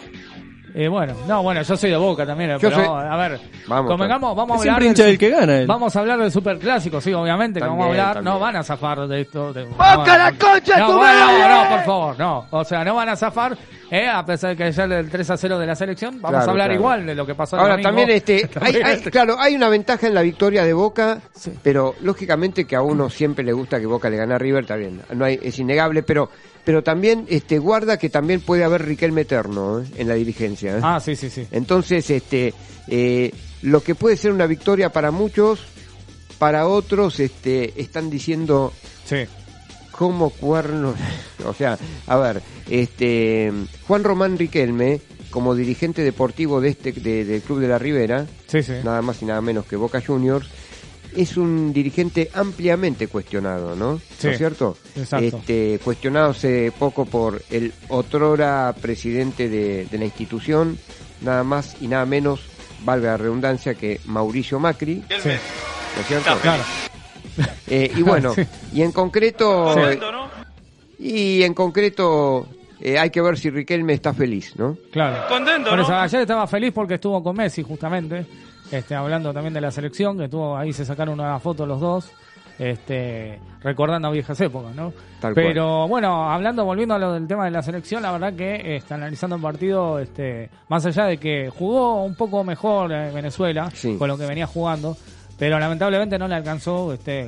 Speaker 4: Eh, bueno, no, bueno, yo soy de Boca también,
Speaker 10: Yo
Speaker 4: pero
Speaker 10: soy-
Speaker 4: a ver,
Speaker 10: Vamos,
Speaker 4: convengamos, vamos a hablar del-
Speaker 10: del que gana él.
Speaker 4: Vamos a hablar del superclásico, sí, obviamente, que vamos a hablar,
Speaker 10: también.
Speaker 4: no van a zafar de esto. De,
Speaker 15: ¡Boca
Speaker 4: no,
Speaker 15: la
Speaker 4: no,
Speaker 15: concha
Speaker 4: no,
Speaker 15: tu
Speaker 4: bueno,
Speaker 15: madre!
Speaker 4: no, por favor, no. O sea, no van a zafar, eh, a pesar de que ya el 3 a 0 de la selección, vamos
Speaker 3: Claro,
Speaker 4: a hablar
Speaker 3: claro.
Speaker 4: igual de lo que pasó el
Speaker 3: Ahora también este, hay,
Speaker 4: este-
Speaker 3: claro, hay una ventaja en la victoria de Boca, pero lógicamente que a uno siempre le gusta que Boca le gane a River, está bien, no hay, es innegable, pero pero también este guarda que también puede haber Riquelme eterno ¿eh? en la dirigencia. ¿eh?
Speaker 4: Ah, sí, sí, sí.
Speaker 3: Entonces, este, eh, lo que puede ser una victoria para muchos, para otros, este, están diciendo
Speaker 4: Sí.
Speaker 3: como cuernos. o sea, a ver, este, Juan Román Riquelme, como dirigente deportivo de este, de- del Club de la Ribera, nada más y nada menos que Boca Juniors, es un dirigente ampliamente cuestionado, ¿no?
Speaker 4: Sí,
Speaker 3: ¿No es cierto?
Speaker 4: exacto.
Speaker 3: Este, cuestionado hace poco por el otrora presidente de, de la institución, nada más y nada menos, valga la redundancia, que Mauricio Macri.
Speaker 4: Sí.
Speaker 3: ¿No es cierto?
Speaker 4: Claro.
Speaker 3: Eh, y bueno,
Speaker 4: Sí.
Speaker 3: y en concreto, y en concreto eh, hay que ver si Riquelme está feliz, ¿no?
Speaker 4: Claro.
Speaker 14: Contento,
Speaker 4: Por
Speaker 14: ¿no?
Speaker 4: eso, ayer estaba feliz porque estuvo con Messi, justamente. Este, hablando también de la selección, que estuvo ahí, se sacaron una foto los dos. Este, recordando viejas épocas, ¿no?
Speaker 3: Tal
Speaker 4: Pero bueno, hablando, volviendo a lo del tema de la selección, la verdad que este, analizando el partido, este, más allá de que jugó un poco mejor eh, Venezuela
Speaker 3: Sí.
Speaker 4: con lo que venía jugando, pero lamentablemente no le alcanzó, este,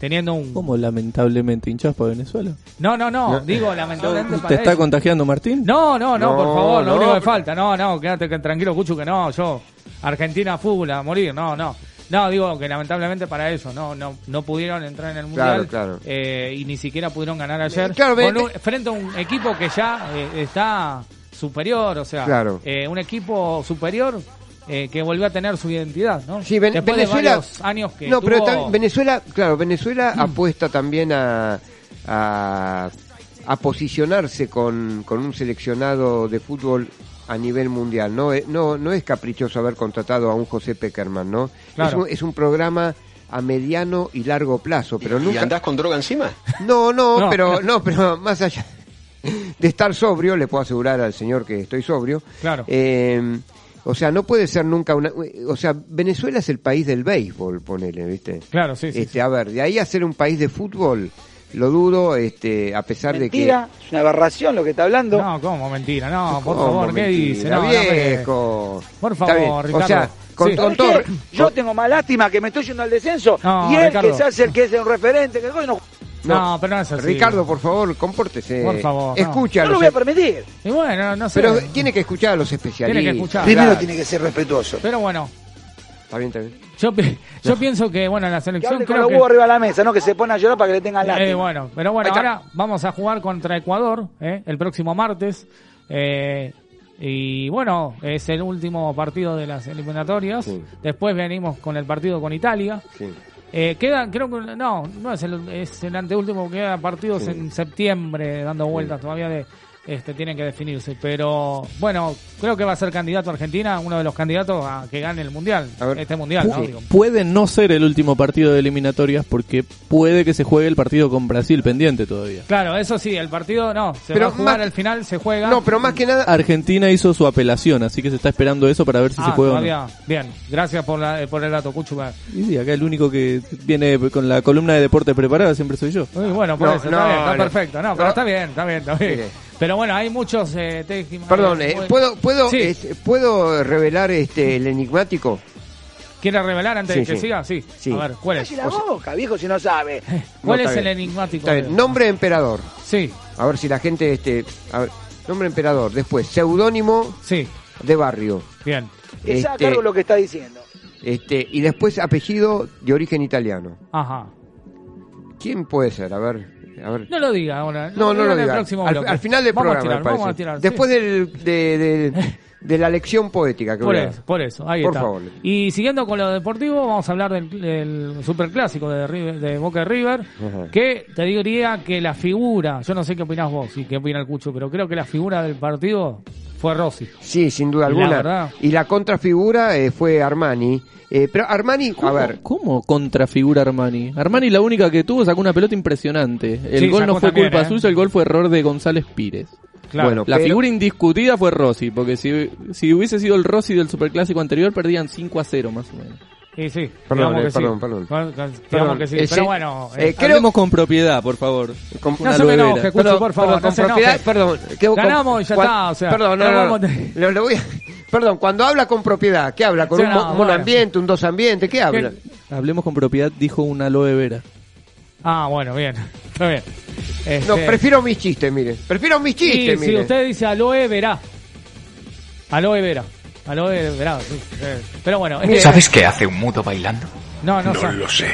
Speaker 4: teniendo un
Speaker 10: ¿Cómo lamentablemente hinchás para Venezuela?
Speaker 4: no, no, no,
Speaker 10: No.
Speaker 4: digo lamentablemente
Speaker 10: ¿Te
Speaker 4: para
Speaker 10: está
Speaker 4: ellos.
Speaker 10: contagiando Martín?
Speaker 4: No, no, no, por
Speaker 10: No,
Speaker 4: favor, lo único que falta. No, no, quédate que- tranquilo, Cuchu, que no, yo, Argentina fútbol a morir, no, no. No, digo que lamentablemente para eso, no, no, no pudieron entrar en el mundial
Speaker 3: Claro, claro.
Speaker 4: eh, y ni siquiera pudieron ganar ayer
Speaker 3: Claro, ve-
Speaker 4: con un- frente a un equipo que ya eh, está superior, o sea,
Speaker 3: Claro.
Speaker 4: eh, un equipo superior eh, que volvió a tener su identidad, ¿no?
Speaker 3: Sí,
Speaker 4: Después
Speaker 3: Venezuela.
Speaker 4: de varios años que
Speaker 3: no, pero también Venezuela, claro, Venezuela apuesta también a, a, a posicionarse con, con un seleccionado de fútbol a nivel mundial. No, Eh, no, no es caprichoso haber contratado a un José Peckerman, ¿no?
Speaker 4: Claro.
Speaker 3: Es, un, es un programa a mediano y largo plazo, pero
Speaker 16: ¿Y
Speaker 3: nunca
Speaker 16: andás con droga encima?
Speaker 3: No, no,
Speaker 4: No.
Speaker 3: pero no, pero más allá de estar sobrio, le puedo asegurar al señor que estoy sobrio.
Speaker 4: Claro.
Speaker 3: Eh, o sea, no puede ser nunca una o sea, Venezuela es el país del béisbol, ponele, ¿viste?
Speaker 4: Claro, sí, sí.
Speaker 3: Este, a ver, de ahí a ser un país de fútbol, lo dudo, este, a pesar
Speaker 17: Mentira, es una aberración lo que está hablando.
Speaker 4: No, ¿cómo mentira? No, por
Speaker 3: ¿Cómo
Speaker 4: favor, ¿qué
Speaker 3: mentira,
Speaker 4: dice? No, no me-
Speaker 3: viejo.
Speaker 4: Por
Speaker 3: Está
Speaker 4: favor, Ricardo.
Speaker 3: O sea, con,
Speaker 4: Sí.
Speaker 3: con
Speaker 17: ¿Sabés
Speaker 3: todo?
Speaker 17: Yo tengo más lástima que me estoy yendo al descenso
Speaker 4: No,
Speaker 17: y él
Speaker 4: Ricardo.
Speaker 17: que se hace el que es un referente, que no,
Speaker 4: No, pero no es así.
Speaker 3: Ricardo, por favor, compórtese.
Speaker 4: Por favor, no.
Speaker 3: Escucha.
Speaker 17: no lo voy a permitir.
Speaker 4: Y bueno, no sé.
Speaker 3: Pero tiene que escuchar a los especialistas.
Speaker 4: Tiene que escuchar.
Speaker 17: Primero
Speaker 3: Claro.
Speaker 17: tiene que ser respetuoso.
Speaker 4: Pero bueno,
Speaker 3: Está bien, está bien.
Speaker 4: yo, yo pienso que, bueno, la
Speaker 17: Que
Speaker 4: selección
Speaker 17: hable con
Speaker 4: creo
Speaker 17: los
Speaker 4: que...
Speaker 17: arriba de la mesa, no que se pone a llorar para que le tengan
Speaker 4: Eh,
Speaker 17: lástima.
Speaker 4: bueno, pero bueno, ahora vamos a jugar contra Ecuador eh, el próximo martes. eh, y bueno, es el último partido de las eliminatorias.
Speaker 3: Sí.
Speaker 4: Después venimos con el partido con Italia.
Speaker 3: Sí.
Speaker 4: Eh, quedan, creo que no, no es el, es el anteúltimo, quedan partidos
Speaker 3: Sí.
Speaker 4: en septiembre dando vueltas todavía de este tienen que definirse, pero bueno, creo que va a ser candidato a Argentina, uno de los candidatos a que gane el mundial,
Speaker 3: A ver.
Speaker 4: este mundial, ¿no?
Speaker 10: Pu-
Speaker 4: Digo.
Speaker 10: Puede no ser el último partido de eliminatorias porque puede que se juegue el partido con Brasil pendiente todavía.
Speaker 4: Claro, eso sí, el partido no, se
Speaker 3: Pero
Speaker 4: va a jugar
Speaker 3: más-
Speaker 4: al final, se juega.
Speaker 3: No, pero más que nada,
Speaker 10: Argentina hizo su apelación, así que se está esperando eso para ver si se
Speaker 4: Ah,
Speaker 10: juega o no.
Speaker 4: Bien, gracias por, la, por el dato, Cuchu.
Speaker 10: Y sí, acá el único que viene con la columna de deporte preparada siempre soy yo.
Speaker 4: Uy, bueno, por
Speaker 3: No,
Speaker 4: eso,
Speaker 3: no,
Speaker 4: está bien, está
Speaker 3: no.
Speaker 4: perfecto. No, pero está bien, está bien, está bien.
Speaker 3: Mire.
Speaker 4: Pero bueno, hay muchos eh,
Speaker 3: perdón, eh, ¿puedo, puedo,
Speaker 4: Sí.
Speaker 3: este, ¿puedo revelar este el enigmático?
Speaker 4: ¿Quiere revelar antes
Speaker 3: Sí,
Speaker 4: de que
Speaker 3: sí.
Speaker 4: siga? Sí.
Speaker 3: Sí.
Speaker 4: A ver, ¿cuál es?
Speaker 17: La boca, viejo, si no sabe.
Speaker 4: ¿Cuál
Speaker 3: No,
Speaker 4: es el
Speaker 3: bien.
Speaker 4: enigmático?
Speaker 3: Está bien. Nombre emperador.
Speaker 4: Sí,
Speaker 3: A ver si la gente, este, a ver, nombre emperador. Después, seudónimo
Speaker 4: sí,
Speaker 3: de barrio.
Speaker 4: bien.
Speaker 3: Este-
Speaker 17: cargo lo que está diciendo.
Speaker 3: Este, y después apellido de origen italiano.
Speaker 4: Ajá.
Speaker 3: ¿Quién puede ser? A ver, a ver.
Speaker 4: No lo diga ahora.
Speaker 3: No, no lo diga. Al, al final del
Speaker 4: Vamos a
Speaker 3: programa,
Speaker 4: tirar,
Speaker 3: me
Speaker 4: vamos a tirar,
Speaker 3: Después
Speaker 4: sí.
Speaker 3: del, de, de- de la lección poética que
Speaker 4: Por
Speaker 3: voy a
Speaker 4: eso, por eso, ahí
Speaker 3: Por
Speaker 4: está.
Speaker 3: favor.
Speaker 4: Y siguiendo con lo deportivo, vamos a hablar del, del superclásico de, River- de Boca River, que te diría que la figura, yo no sé qué opinás vos y qué opina el Cucho, pero creo que la figura del partido fue Rossi.
Speaker 3: Sí, sin duda
Speaker 4: La
Speaker 3: alguna.
Speaker 4: verdad.
Speaker 3: Y la contrafigura eh, fue Armani. Eh, pero Armani, a
Speaker 10: ¿Cómo,
Speaker 3: ver,
Speaker 10: ¿Cómo contrafigura Armani? Armani la única que tuvo sacó una pelota impresionante. El
Speaker 4: Sí,
Speaker 10: gol no fue
Speaker 4: también,
Speaker 10: culpa
Speaker 4: ¿eh?
Speaker 10: suya, el gol fue error de González Pires.
Speaker 4: Claro.
Speaker 3: Bueno,
Speaker 10: La
Speaker 3: pero-
Speaker 10: figura indiscutida fue Rossi, porque si, si hubiese sido el Rossi del superclásico anterior, perdían 5 a 0 más o menos.
Speaker 4: Sí, sí.
Speaker 3: Perdón,
Speaker 4: digamos
Speaker 3: eh,
Speaker 4: que sí.
Speaker 3: perdón, perdón.
Speaker 4: Bueno, Digamos
Speaker 3: Perdón,
Speaker 4: que sí.
Speaker 3: eh,
Speaker 4: Pero
Speaker 3: sí.
Speaker 4: bueno,
Speaker 3: Eh,
Speaker 4: eh,
Speaker 3: creo-
Speaker 10: Hablemos con propiedad, por favor.
Speaker 3: Con-
Speaker 4: No se me enoje, Cucho, por favor,
Speaker 3: perdón,
Speaker 4: no
Speaker 3: con
Speaker 4: se enoje.
Speaker 3: propiedad, perdón.
Speaker 4: Ganamos y ya
Speaker 3: cuan-
Speaker 4: está, o sea,
Speaker 3: Perdón, no,
Speaker 4: no
Speaker 3: no,
Speaker 4: vamos
Speaker 3: no.
Speaker 4: de-
Speaker 3: Le- le voy a- perdón, cuando habla con propiedad, ¿qué habla? ¿Con
Speaker 4: Sí,
Speaker 3: un,
Speaker 4: no,
Speaker 3: mo-
Speaker 4: bueno.
Speaker 3: monoambiente, un dos ambiente? ¿Qué habla?
Speaker 10: Hablemos con propiedad, dijo una aloe vera.
Speaker 4: Ah, bueno, bien. Está bien. Este,
Speaker 3: No, prefiero mis chistes, mire. Prefiero mis chistes,
Speaker 4: si
Speaker 3: mire.
Speaker 4: usted dice aloe vera. Aloe vera. Aloe vera, sí. eh, Pero bueno. eh,
Speaker 18: ¿Sabes qué hace un mudo bailando?
Speaker 4: No, no,
Speaker 18: No
Speaker 4: sé.
Speaker 18: lo sé.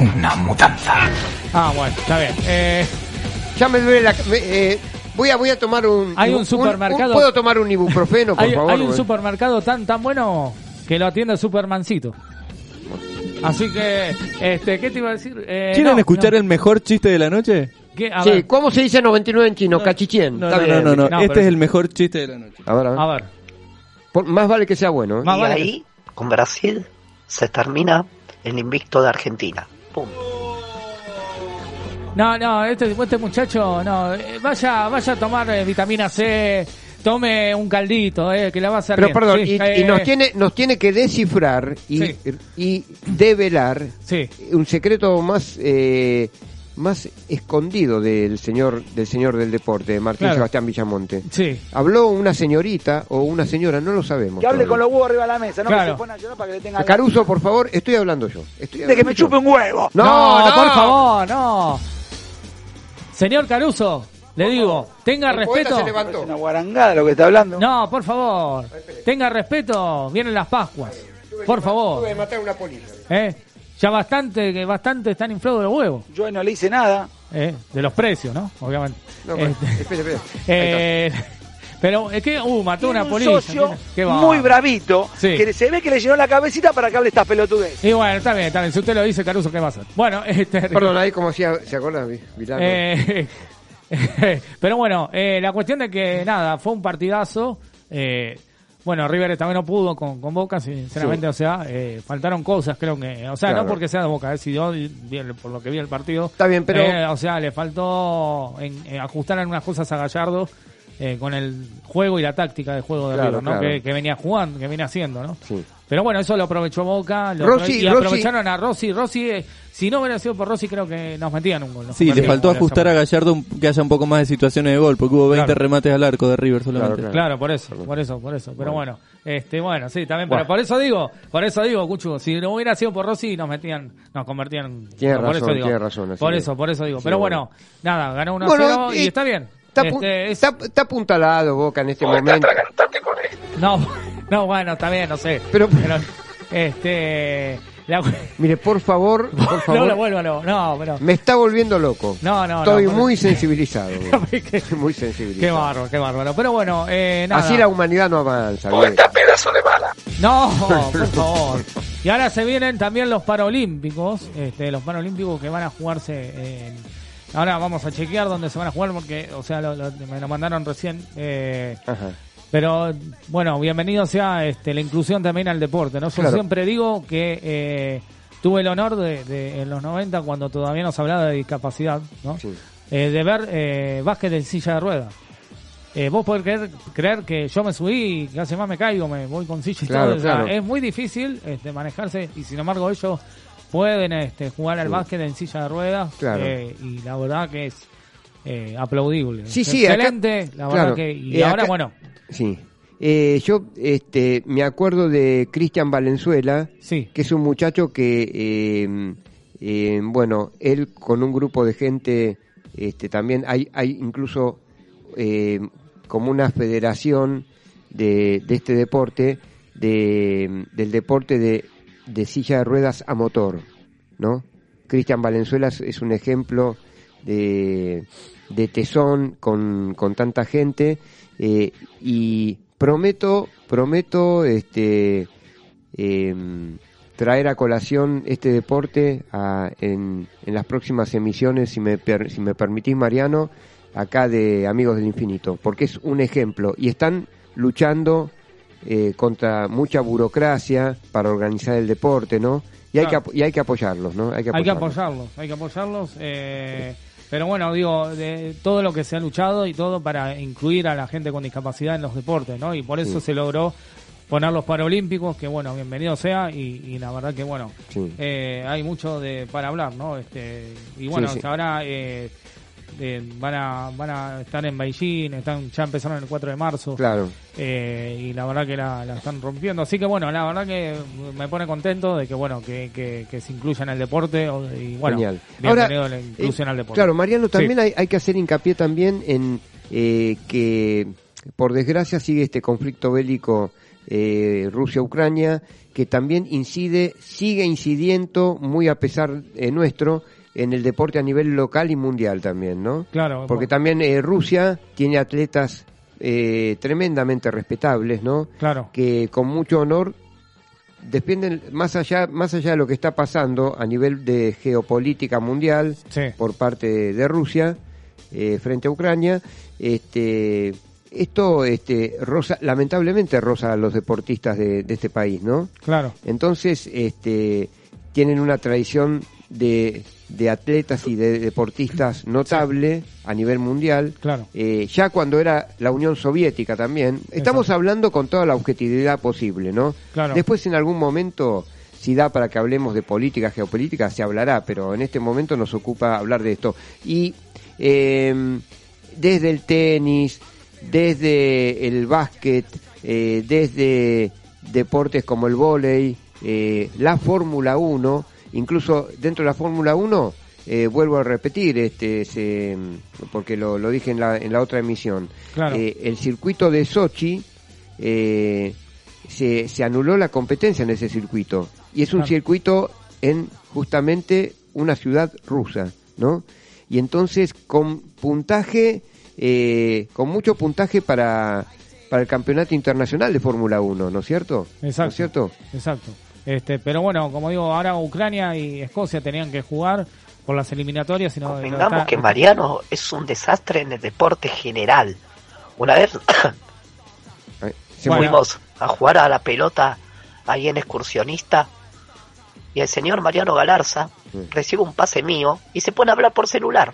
Speaker 18: Una mudanza.
Speaker 4: Ah, bueno, está bien. Eh,
Speaker 3: Ya me duele la... me- eh, voy, a, voy a tomar un...
Speaker 4: Hay un supermercado-
Speaker 3: ¿Puedo tomar un ibuprofeno, por
Speaker 4: hay,
Speaker 3: favor?
Speaker 4: hay un supermercado tan tan bueno que lo atiende Supermancito. Así que, este, ¿qué te iba a decir? Eh,
Speaker 10: ¿Quieren
Speaker 4: no,
Speaker 10: escuchar
Speaker 4: no.
Speaker 10: el mejor chiste de la noche?
Speaker 3: Sí,
Speaker 4: ver,
Speaker 3: ¿cómo se dice 99 en chino? Cachichien.
Speaker 10: No,
Speaker 3: Está
Speaker 10: no, no, no, no.
Speaker 4: No,
Speaker 10: Este
Speaker 4: pero-
Speaker 10: es el mejor chiste de la noche.
Speaker 3: A ver, a ver.
Speaker 4: a ver.
Speaker 3: Por- más vale que sea bueno. ¿eh?
Speaker 4: Más
Speaker 11: y
Speaker 4: vale
Speaker 11: ahí, con Brasil, se termina el invicto de Argentina. Pum.
Speaker 4: No, no, este, este muchacho, no, eh, vaya, vaya a tomar eh, vitamina C, tome un caldito, eh, que la va a hacer
Speaker 3: Pero
Speaker 4: bien.
Speaker 3: perdón,
Speaker 4: Sí,
Speaker 3: y,
Speaker 4: eh,
Speaker 3: y nos tiene nos tiene que descifrar y,
Speaker 4: Sí.
Speaker 3: y develar
Speaker 4: Sí.
Speaker 3: un secreto más eh, más escondido del señor del señor del deporte, Martín
Speaker 4: Claro.
Speaker 3: Sebastián Villamonte.
Speaker 4: Sí.
Speaker 3: Habló una señorita o una señora, no lo sabemos.
Speaker 17: Que hable con los huevos arriba de la mesa, no
Speaker 4: Claro.
Speaker 17: que se pone a llorar para que le tengan
Speaker 3: Caruso, por favor, estoy hablando yo. Estoy
Speaker 17: De que me
Speaker 3: yo.
Speaker 17: chupe un huevo.
Speaker 3: No, no,
Speaker 4: por favor, no. Señor Caruso, le digo, tenga
Speaker 3: El
Speaker 4: respeto.
Speaker 3: se levantó.
Speaker 17: Es una guarangada lo que está hablando.
Speaker 4: No, por favor, tenga respeto, vienen las Pascuas. Por favor,
Speaker 3: Tuve que matar una polilla.
Speaker 4: eh. Ya bastante, que bastante están inflados los huevos,
Speaker 17: Yo no le hice nada.
Speaker 4: eh, de los precios, ¿no? Obviamente.
Speaker 3: No,
Speaker 4: Este, eh, pero es que, uh, mató
Speaker 17: Tiene
Speaker 4: una
Speaker 17: un
Speaker 4: polilla.
Speaker 17: socio
Speaker 4: ¿qué- qué va?
Speaker 17: muy bravito
Speaker 4: Sí.
Speaker 17: que se ve que le llenó la cabecita para que hable estas pelotudes.
Speaker 4: Y bueno, está bien, está bien. Si usted lo dice, Caruso, ¿qué va a hacer? Bueno, este.
Speaker 3: Perdón, ahí como hacía, ¿se acuerda?
Speaker 4: Eh, pero bueno, eh, la cuestión de que nada, fue un partidazo. eh, Bueno, River también no pudo con, con Boca, sinceramente,
Speaker 3: Sí.
Speaker 4: o sea, eh, faltaron cosas, creo que, o sea,
Speaker 3: Claro.
Speaker 4: no porque sea de Boca, eh, si yo, por lo que vi el partido,
Speaker 3: Está bien, pero-
Speaker 4: eh, o sea, le faltó en, en ajustar algunas cosas a Gallardo eh, con el juego y la táctica de juego de
Speaker 3: Claro,
Speaker 4: River, ¿no?
Speaker 3: claro.
Speaker 4: Que, que venía jugando, que venía haciendo, ¿no?
Speaker 3: Sí.
Speaker 4: Pero bueno, eso lo aprovechó Boca, lo
Speaker 3: Rossi-
Speaker 4: aprovecharon a Rossi, Rossi, eh, si no hubiera sido por Rossi, creo que nos metían un gol.
Speaker 10: Sí, le faltó ajustar a Gallardo un- que haya un poco más de situaciones de gol, porque hubo 20
Speaker 4: Claro.
Speaker 10: remates al arco de River solamente.
Speaker 4: Claro, por eso, por eso, por eso. Pero bueno, este, bueno, sí, también,
Speaker 3: Bueno.
Speaker 4: pero por eso digo, por eso digo, Cuchu, si no hubiera sido por Rossi, nos metían, nos convertían.
Speaker 3: Tiene
Speaker 4: por
Speaker 3: razón,
Speaker 4: eso digo.
Speaker 3: tiene razón,
Speaker 4: Por eso, por eso digo.
Speaker 3: sí,
Speaker 4: pero
Speaker 3: bueno.
Speaker 4: bueno, nada, ganó 1
Speaker 3: Bueno,
Speaker 4: 0 y está bien.
Speaker 3: Está,
Speaker 4: Este, es-
Speaker 3: está, está apuntalado Boca en este momento.
Speaker 4: no, no, bueno, está bien, no sé.
Speaker 3: Pero-
Speaker 4: este, la-
Speaker 3: Mire, por favor, por
Speaker 4: no lo vuelvo, no, no, pero.
Speaker 3: Me está volviendo loco.
Speaker 4: No, no,
Speaker 3: Estoy muy sensibilizado. muy
Speaker 4: Qué
Speaker 3: sensibilizado.
Speaker 4: bárbaro, qué bárbaro. Pero bueno, eh, nada.
Speaker 3: Así la humanidad no avanza. bien.
Speaker 5: pedazo de bala.
Speaker 4: No, por favor. Y ahora se vienen también los Paralímpicos, este, los Paralímpicos que van a jugarse en... Ahora vamos a chequear dónde se van a jugar porque, o sea, lo- lo- me lo mandaron recién. eh,
Speaker 3: Ajá.
Speaker 4: pero bueno, bienvenido sea este, la inclusión también al deporte, ¿no? Yo
Speaker 3: Claro.
Speaker 4: siempre digo que eh, tuve el honor de, de- en los 90, cuando todavía no se hablaba de discapacidad, ¿no? Eh, de ver eh, básquet en silla de ruedas. Eh, vos podés creer, creer que yo me subí y casi más me caigo, me voy con silla y
Speaker 3: Claro,
Speaker 4: todo. o sea,
Speaker 3: claro.
Speaker 4: es muy difícil este, manejarse y sin embargo ellos pueden este, jugar al
Speaker 3: Sí.
Speaker 4: básquet en silla de ruedas
Speaker 3: Claro.
Speaker 4: eh, y la verdad que es eh, aplaudible.
Speaker 3: Sí, sí, acá-
Speaker 4: Excelente, la verdad
Speaker 3: claro.
Speaker 4: que... Y
Speaker 3: Eh,
Speaker 4: ahora,
Speaker 3: acá-
Speaker 4: bueno,
Speaker 3: Sí. Yo este, me acuerdo de Cristian Valenzuela,
Speaker 4: Sí.
Speaker 3: que es un muchacho que, eh, eh, bueno, él con un grupo de gente, este, también hay, hay incluso eh, como una federación de, de este deporte, de, del deporte de, de silla de ruedas a motor, ¿no? Cristian Valenzuela es, un ejemplo de, de tesón con, con tanta gente eh, y prometo, prometo este, em, traer a colación este deporte a- en, en las próximas emisiones, si me, si me permitís, Mariano, acá de Amigos del Infinito, porque es un ejemplo y están luchando eh, contra mucha burocracia para organizar el deporte, ¿no? Y hay, que, y hay que apoyarlos, ¿no? Hay que
Speaker 4: hay que
Speaker 3: apoyarlos.
Speaker 4: apoyarlos, hay que apoyarlos. eh, pero bueno, digo, de todo lo que se ha luchado y todo para incluir a la gente con discapacidad en los deportes, ¿no? Y por eso
Speaker 3: Sí.
Speaker 4: se logró poner los Paralímpicos, que bueno, bienvenido sea, y, y la verdad que bueno,
Speaker 3: Sí.
Speaker 4: eh, hay mucho de para hablar, ¿no? Este, y bueno,
Speaker 3: Sí, sí.
Speaker 4: ahora eh, eh, van a van a estar en Beijing, están ya empezaron el 4 de marzo.
Speaker 3: Claro.
Speaker 4: Eh, y la verdad que la, la están rompiendo. Así que bueno, la verdad que me pone contento de que bueno que, que, que se incluyan al deporte o- y bueno,
Speaker 3: Genial.
Speaker 4: bienvenido
Speaker 3: Ahora,
Speaker 4: la inclusión
Speaker 3: eh,
Speaker 4: al deporte.
Speaker 3: Claro, Mariano,
Speaker 4: Sí.
Speaker 3: también hay, hay que hacer hincapié también en eh, que, por desgracia, sigue este conflicto bélico eh, Rusia-Ucrania, que también incide, sigue incidiendo, muy a pesar eh, nuestro, en el deporte a nivel local y mundial también, ¿no?
Speaker 4: Claro,
Speaker 3: Porque también eh, Rusia tiene atletas eh, tremendamente respetables, ¿no?
Speaker 4: Claro.
Speaker 3: Que con mucho honor dependen más allá más allá de lo que está pasando a nivel de geopolítica mundial por parte de, de Rusia eh, frente a Ucrania este esto este rosa lamentablemente rosa a los deportistas de, de este país no
Speaker 4: Claro.
Speaker 3: entonces este tienen una tradición de, de atletas y de deportistas notable a nivel mundial
Speaker 4: Claro.
Speaker 3: eh, ya cuando era la Unión Soviética también. Estamos hablando con toda la objetividad posible, ¿no?
Speaker 4: Claro.
Speaker 3: Después en algún momento, si da para que hablemos de política, geopolítica, se hablará, pero en este momento nos ocupa hablar de esto. Y eh, desde el tenis, desde el básquet, eh, desde deportes como el vóley, eh, la Fórmula 1, incluso dentro de la Fórmula 1, eh, vuelvo a repetir, este, se- porque lo, lo dije en la, en la otra emisión,
Speaker 4: Claro.
Speaker 3: eh, el circuito de Sochi, eh, se, se anuló la competencia en ese circuito, y es un
Speaker 4: Claro.
Speaker 3: circuito en justamente una ciudad rusa, ¿no? Y entonces con puntaje, eh, con mucho puntaje para, para el campeonato internacional de Fórmula 1, ¿no es cierto?
Speaker 4: Exacto.
Speaker 3: ¿No es cierto?
Speaker 4: Exacto. Este, pero bueno, como digo, ahora Ucrania y Escocia tenían que jugar por las eliminatorias y no, no
Speaker 11: Convengamos
Speaker 4: está-
Speaker 11: que Mariano es un desastre en el deporte general. Una vez Fuimos a jugar a la pelota ahí en excursionista y el señor Mariano Galarza recibe un pase mío y se pone a hablar por celular.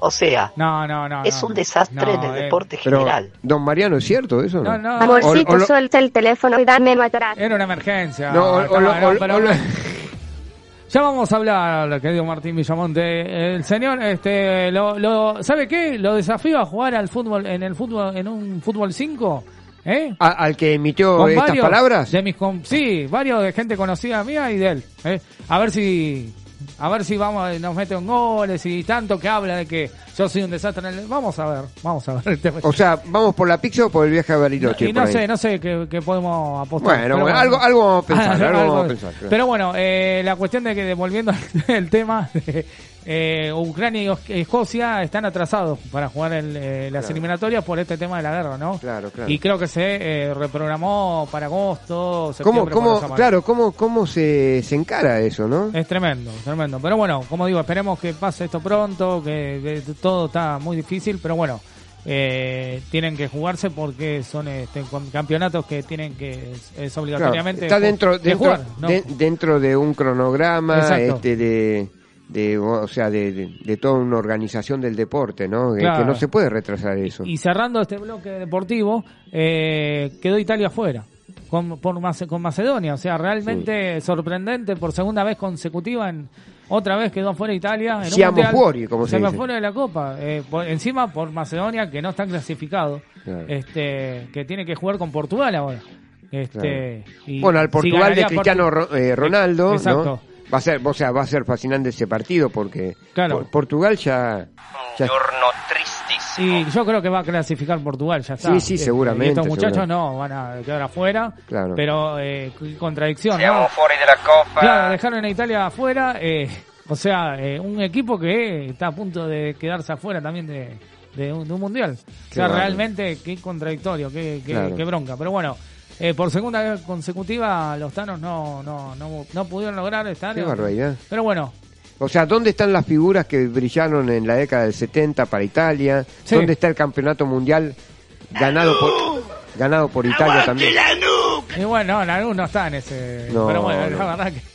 Speaker 11: O sea,
Speaker 4: No, no, no.
Speaker 11: es
Speaker 4: no.
Speaker 11: un desastre en
Speaker 4: No,
Speaker 11: el
Speaker 4: eh,
Speaker 11: deporte
Speaker 3: Pero,
Speaker 11: general.
Speaker 3: don Mariano, ¿es cierto eso?
Speaker 4: No,
Speaker 3: No,
Speaker 4: no.
Speaker 9: Amorcito,
Speaker 3: O- o lo-
Speaker 9: suelta el teléfono y dame atrás.
Speaker 4: Era una emergencia.
Speaker 3: No, o- o lo-
Speaker 4: Cámara,
Speaker 3: o-
Speaker 4: pero-
Speaker 3: o lo-
Speaker 4: Ya vamos a hablar, querido Martín Villamonte. El señor, este, lo, lo, ¿sabe qué? Lo desafío a jugar al fútbol, en el fútbol, en un fútbol 5, ¿eh?
Speaker 3: A- al que emitió
Speaker 4: Con
Speaker 3: estas palabras.
Speaker 4: De mis, com- sí, varios de gente conocida mía y de él. ¿eh? A ver si, a ver si vamos, nos mete un goles y tanto que habla de que yo soy un desastre. En el, vamos a ver, vamos a ver.
Speaker 3: O sea, ¿vamos por la pizza o por el viaje a Bariloche?
Speaker 4: y no sé, no sé qué, qué podemos apostar.
Speaker 3: Bueno, algo, algo vamos a pensar, algo,
Speaker 4: Algo-
Speaker 3: vamos a pensar. claro.
Speaker 4: Pero bueno, eh, la cuestión de que devolviendo el tema, eh, Ucrania y Escocia están atrasados para jugar el, eh, las
Speaker 3: Claro.
Speaker 4: eliminatorias por este tema de la guerra, ¿no?
Speaker 3: Claro, claro.
Speaker 4: Y creo que se eh, reprogramó para agosto,
Speaker 3: ¿Cómo,
Speaker 4: septiembre.
Speaker 3: cómo,
Speaker 4: manera.
Speaker 3: claro, cómo, cómo se, se encara eso, no?
Speaker 4: Es tremendo, tremendo. Pero bueno, como digo, esperemos que pase esto pronto, que, que todo está muy difícil, pero bueno, eh, tienen que jugarse porque son este, campeonatos que tienen que, es,
Speaker 3: Claro,
Speaker 4: obligatoriamente
Speaker 3: está dentro,
Speaker 4: que
Speaker 3: dentro,
Speaker 4: jugar, ¿no?
Speaker 3: de- dentro de un cronograma
Speaker 4: Exacto.
Speaker 3: este de, de o sea de, de- de toda una organización del deporte no Que- que,
Speaker 4: Claro.
Speaker 3: no se puede retrasar eso
Speaker 4: Y cerrando este bloque deportivo, eh, quedó Italia fuera. Con, por con Macedonia, o sea, realmente sorprendente por segunda vez consecutiva en otra vez quedó fuera Italia en
Speaker 3: Siamo
Speaker 4: mundial.
Speaker 3: fuori, como se
Speaker 4: Siamo
Speaker 3: dice.
Speaker 4: fuera de la Copa, eh, por- encima por Macedonia que no está clasificado,
Speaker 3: Claro.
Speaker 4: este que tiene que jugar con Portugal ahora. Este, y
Speaker 3: bueno al Portugal de Cristiano
Speaker 4: Portu-
Speaker 3: Ro- eh, Ronaldo
Speaker 4: Exacto.
Speaker 3: ¿no? va a ser o sea va a ser fascinante ese partido porque
Speaker 4: Claro.
Speaker 3: Por- Portugal ya, ya
Speaker 4: Y yo creo que va a clasificar Portugal, ya está.
Speaker 3: Sí, sí, seguramente,
Speaker 4: Y estos muchachos
Speaker 3: seguramente.
Speaker 4: no, van a quedar afuera.
Speaker 3: Claro.
Speaker 4: Pero, eh, contradicción, ¿no?
Speaker 16: fuori della Coppa.
Speaker 4: Claro, dejaron a Italia afuera. Eh, o sea, eh, un equipo que está a punto de quedarse afuera también de, de un, de un mundial. o sea, realmente qué contradictorio, qué, qué,
Speaker 3: Claro.
Speaker 4: qué bronca. Pero bueno, eh, por segunda vez consecutiva los Tanos no, no, no, no pudieron lograr estar.
Speaker 3: Qué barbaridad.
Speaker 4: Pero bueno,
Speaker 3: O sea, ¿dónde están las figuras que brillaron en la década del 70 para Italia?
Speaker 4: Sí.
Speaker 3: ¿Dónde está el campeonato mundial ganado por ganado por Italia también?
Speaker 4: Y bueno, no, Lanús no está en ese.
Speaker 3: No,
Speaker 4: pero bueno,
Speaker 3: no.
Speaker 4: la verdad que.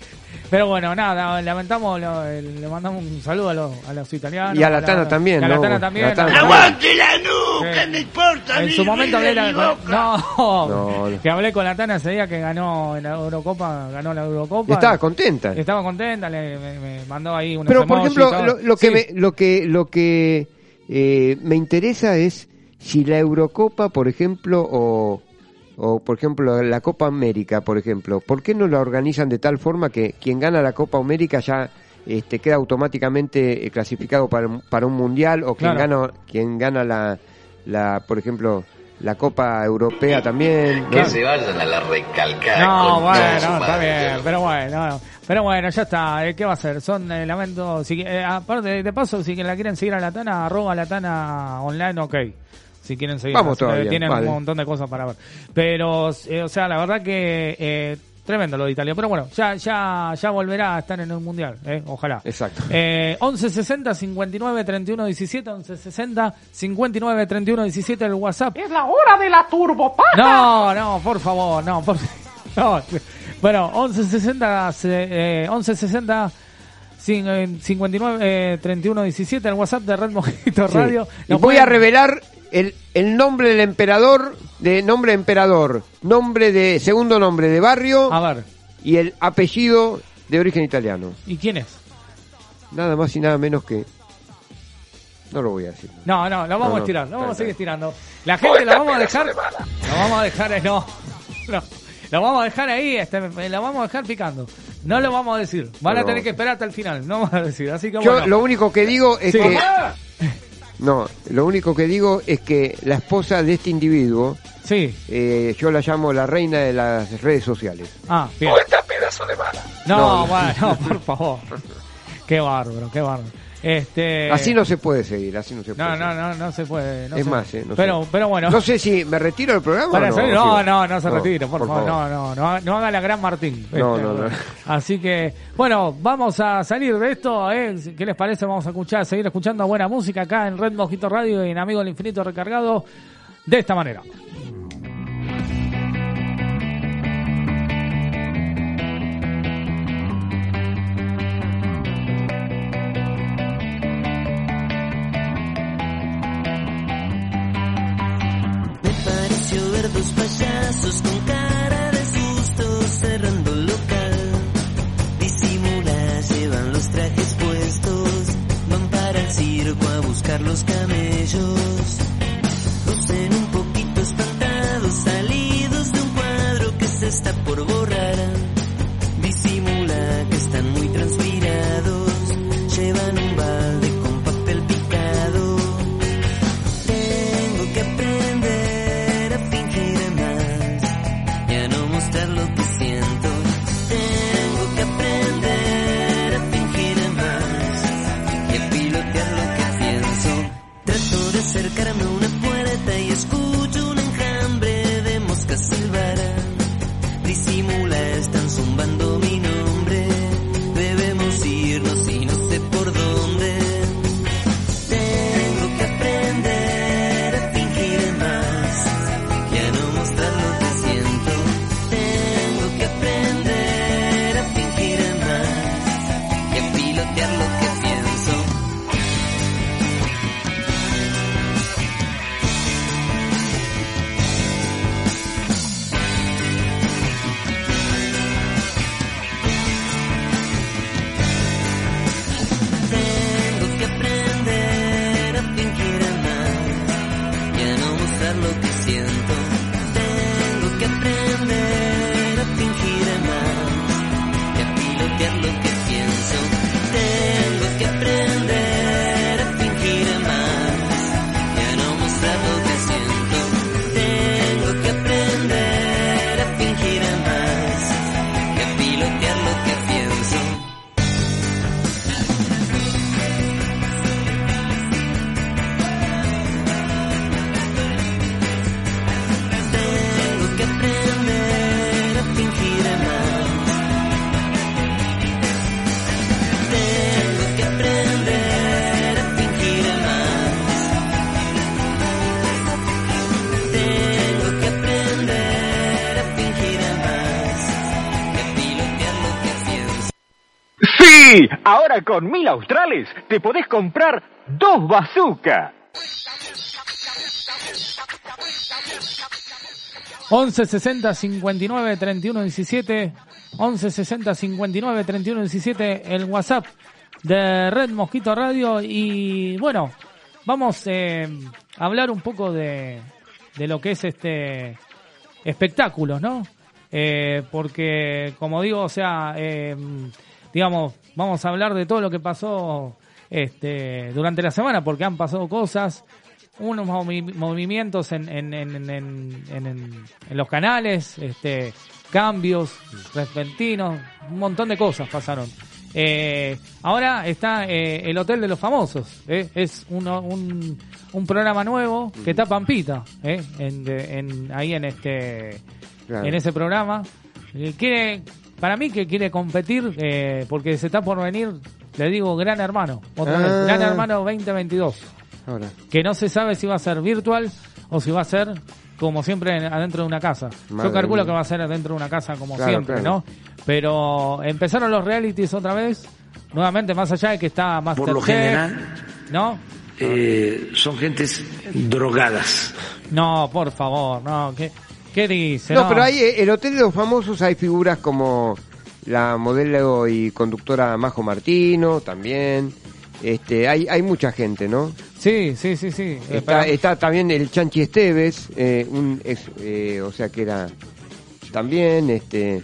Speaker 4: Pero bueno, nada, lamentamos, lo- le mandamos un saludo a los, a los italianos.
Speaker 3: Y a la Tana también,
Speaker 4: y a la
Speaker 3: ¿no?
Speaker 4: Tana también.
Speaker 3: La Tana
Speaker 4: a-
Speaker 3: también.
Speaker 5: la nuca! Me importa
Speaker 4: En su momento hablé la- no, que hablé con la Tana ese día que ganó en la Eurocopa, ganó la Eurocopa.
Speaker 3: Estaba contenta.
Speaker 4: Estaba contenta, le, me, me mandó ahí unos
Speaker 3: Pero por ejemplo, lo, lo que
Speaker 4: Sí.
Speaker 3: me, lo que lo que eh, me interesa es si la Eurocopa, por ejemplo, o o por ejemplo la Copa América, por ejemplo, ¿por qué no la organizan de tal forma que quien gana la Copa América ya este, queda automáticamente eh, clasificado para, un- para un mundial o quien
Speaker 4: Claro.
Speaker 3: gana quien gana la la por ejemplo la Copa Europea también ¿no?
Speaker 19: Que se vayan a la recalcada.
Speaker 4: No,
Speaker 19: con
Speaker 4: bueno, está bien, pero bueno, no, pero bueno, ya está, eh, ¿qué va a hacer? Son eh, lamentos, si, eh, aparte de paso, si que la quieren seguir a la Tana, arroba la Tana online, ok. Si quieren seguir,
Speaker 3: Vamos todavía,
Speaker 4: tienen
Speaker 3: vale.
Speaker 4: un montón de cosas para ver. Pero, eh, o sea, la verdad que eh, tremendo lo de Italia. Pero bueno, ya ya ya volverá a estar en el Mundial, eh, ojalá.
Speaker 3: Exacto.
Speaker 4: Eh, 1160 59 31 17 1160 59 31 17 el WhatsApp.
Speaker 7: Es la hora de la turbopata.
Speaker 4: No, no, por favor, no, por no. Bueno, 1160 eh, 1160 cin- eh, 59 eh, 31 17 el WhatsApp de Red Mojito
Speaker 3: Sí.
Speaker 4: Radio.
Speaker 3: Y
Speaker 4: Nos
Speaker 3: voy
Speaker 4: pueden-
Speaker 3: a revelar el, el nombre del emperador, de nombre emperador, nombre de segundo nombre de barrio
Speaker 4: A ver,
Speaker 3: y el apellido de origen italiano.
Speaker 4: ¿y quién es?
Speaker 3: Nada más y nada menos que no lo voy a decir.
Speaker 4: No, no, lo vamos
Speaker 3: No,
Speaker 4: a estirar, lo vamos a seguir estirando. La gente lo vamos a dejar, lo vamos a dejar, no, no, lo vamos a dejar ahí, este, lo vamos a dejar picando. No lo vamos a decir, van a tener que esperar hasta el final, no vamos a decir, así que
Speaker 3: Yo
Speaker 4: bueno.
Speaker 3: lo único que digo es
Speaker 4: Sí.
Speaker 3: que no, lo único que digo es que la esposa de este individuo,
Speaker 4: Sí,
Speaker 3: eh, yo la llamo la reina de las redes sociales.
Speaker 4: ah, bien.
Speaker 19: Poeta pedazo de bala.
Speaker 4: No,
Speaker 3: No, no.
Speaker 4: bueno, por favor. Qué bárbaro, qué bárbaro. Este,
Speaker 3: Así no se puede seguir, así no se puede.
Speaker 4: No, no,
Speaker 3: seguir.
Speaker 4: no, no se puede. no
Speaker 3: es
Speaker 4: se-
Speaker 3: más, eh, no
Speaker 4: pero,
Speaker 3: sé.
Speaker 4: pero bueno.
Speaker 3: No sé si me retiro del programa
Speaker 4: Para
Speaker 3: o no.
Speaker 4: salir- no, no, no se retire, por,
Speaker 3: por
Speaker 4: favor.
Speaker 3: favor.
Speaker 4: No, no, no, no haga la gran Martín.
Speaker 3: No,
Speaker 4: Este,
Speaker 3: no, no.
Speaker 4: Así que, bueno, vamos a salir de esto. ¿eh? ¿Qué les parece? Vamos a escuchar, seguir escuchando buena música acá en Red Mojito Radio y en Amigo del Infinito Recargado de esta manera.
Speaker 15: Los camellos.
Speaker 16: Ahora con mil australes te podés comprar dos bazooka.
Speaker 4: 11 60 59 31 17 11 60 59 31 17 el WhatsApp de Red Mosquito Radio. Y bueno vamos eh, a hablar un poco de, de lo que es este espectáculos no Eh, porque como digo o sea eh, digamos vamos a hablar de todo lo que pasó este durante la semana porque han pasado cosas unos movi- movimientos en, los canales, este, cambios repentinos, un montón de cosas pasaron. Eh, ahora está eh, el Hotel de los Famosos, ¿eh? es uno, un, un programa nuevo que está Pampita, ahí en este
Speaker 3: Claro.
Speaker 4: en ese programa. Quiere, para mí que quiere competir, eh, porque se está por venir, le digo, Gran Hermano, otra
Speaker 3: Ah.
Speaker 4: vez, Gran Hermano 2022
Speaker 3: Ahora.
Speaker 4: que no se sabe si va a ser virtual o si va a ser como siempre en- adentro de una casa.
Speaker 3: Madre
Speaker 4: Yo calculo
Speaker 3: mía.
Speaker 4: que va a ser adentro de una casa como
Speaker 3: Claro,
Speaker 4: siempre,
Speaker 3: claro.
Speaker 4: ¿no? Pero empezaron los realities otra vez, nuevamente más allá de que está Masterchef,
Speaker 20: Por lo general,
Speaker 4: ¿no?
Speaker 20: eh, son gentes drogadas.
Speaker 4: No, por favor, no, ¿qué, qué dice?
Speaker 3: No, pero hay, eh, el Hotel de los Famosos hay figuras como la modelo y conductora Majo Martino también. Este, hay, hay mucha gente, ¿no?
Speaker 4: Sí, sí, sí, sí. Eh,
Speaker 3: Está, está también el Chanchi Esteves, eh, un ex, eh, o sea que era también, este,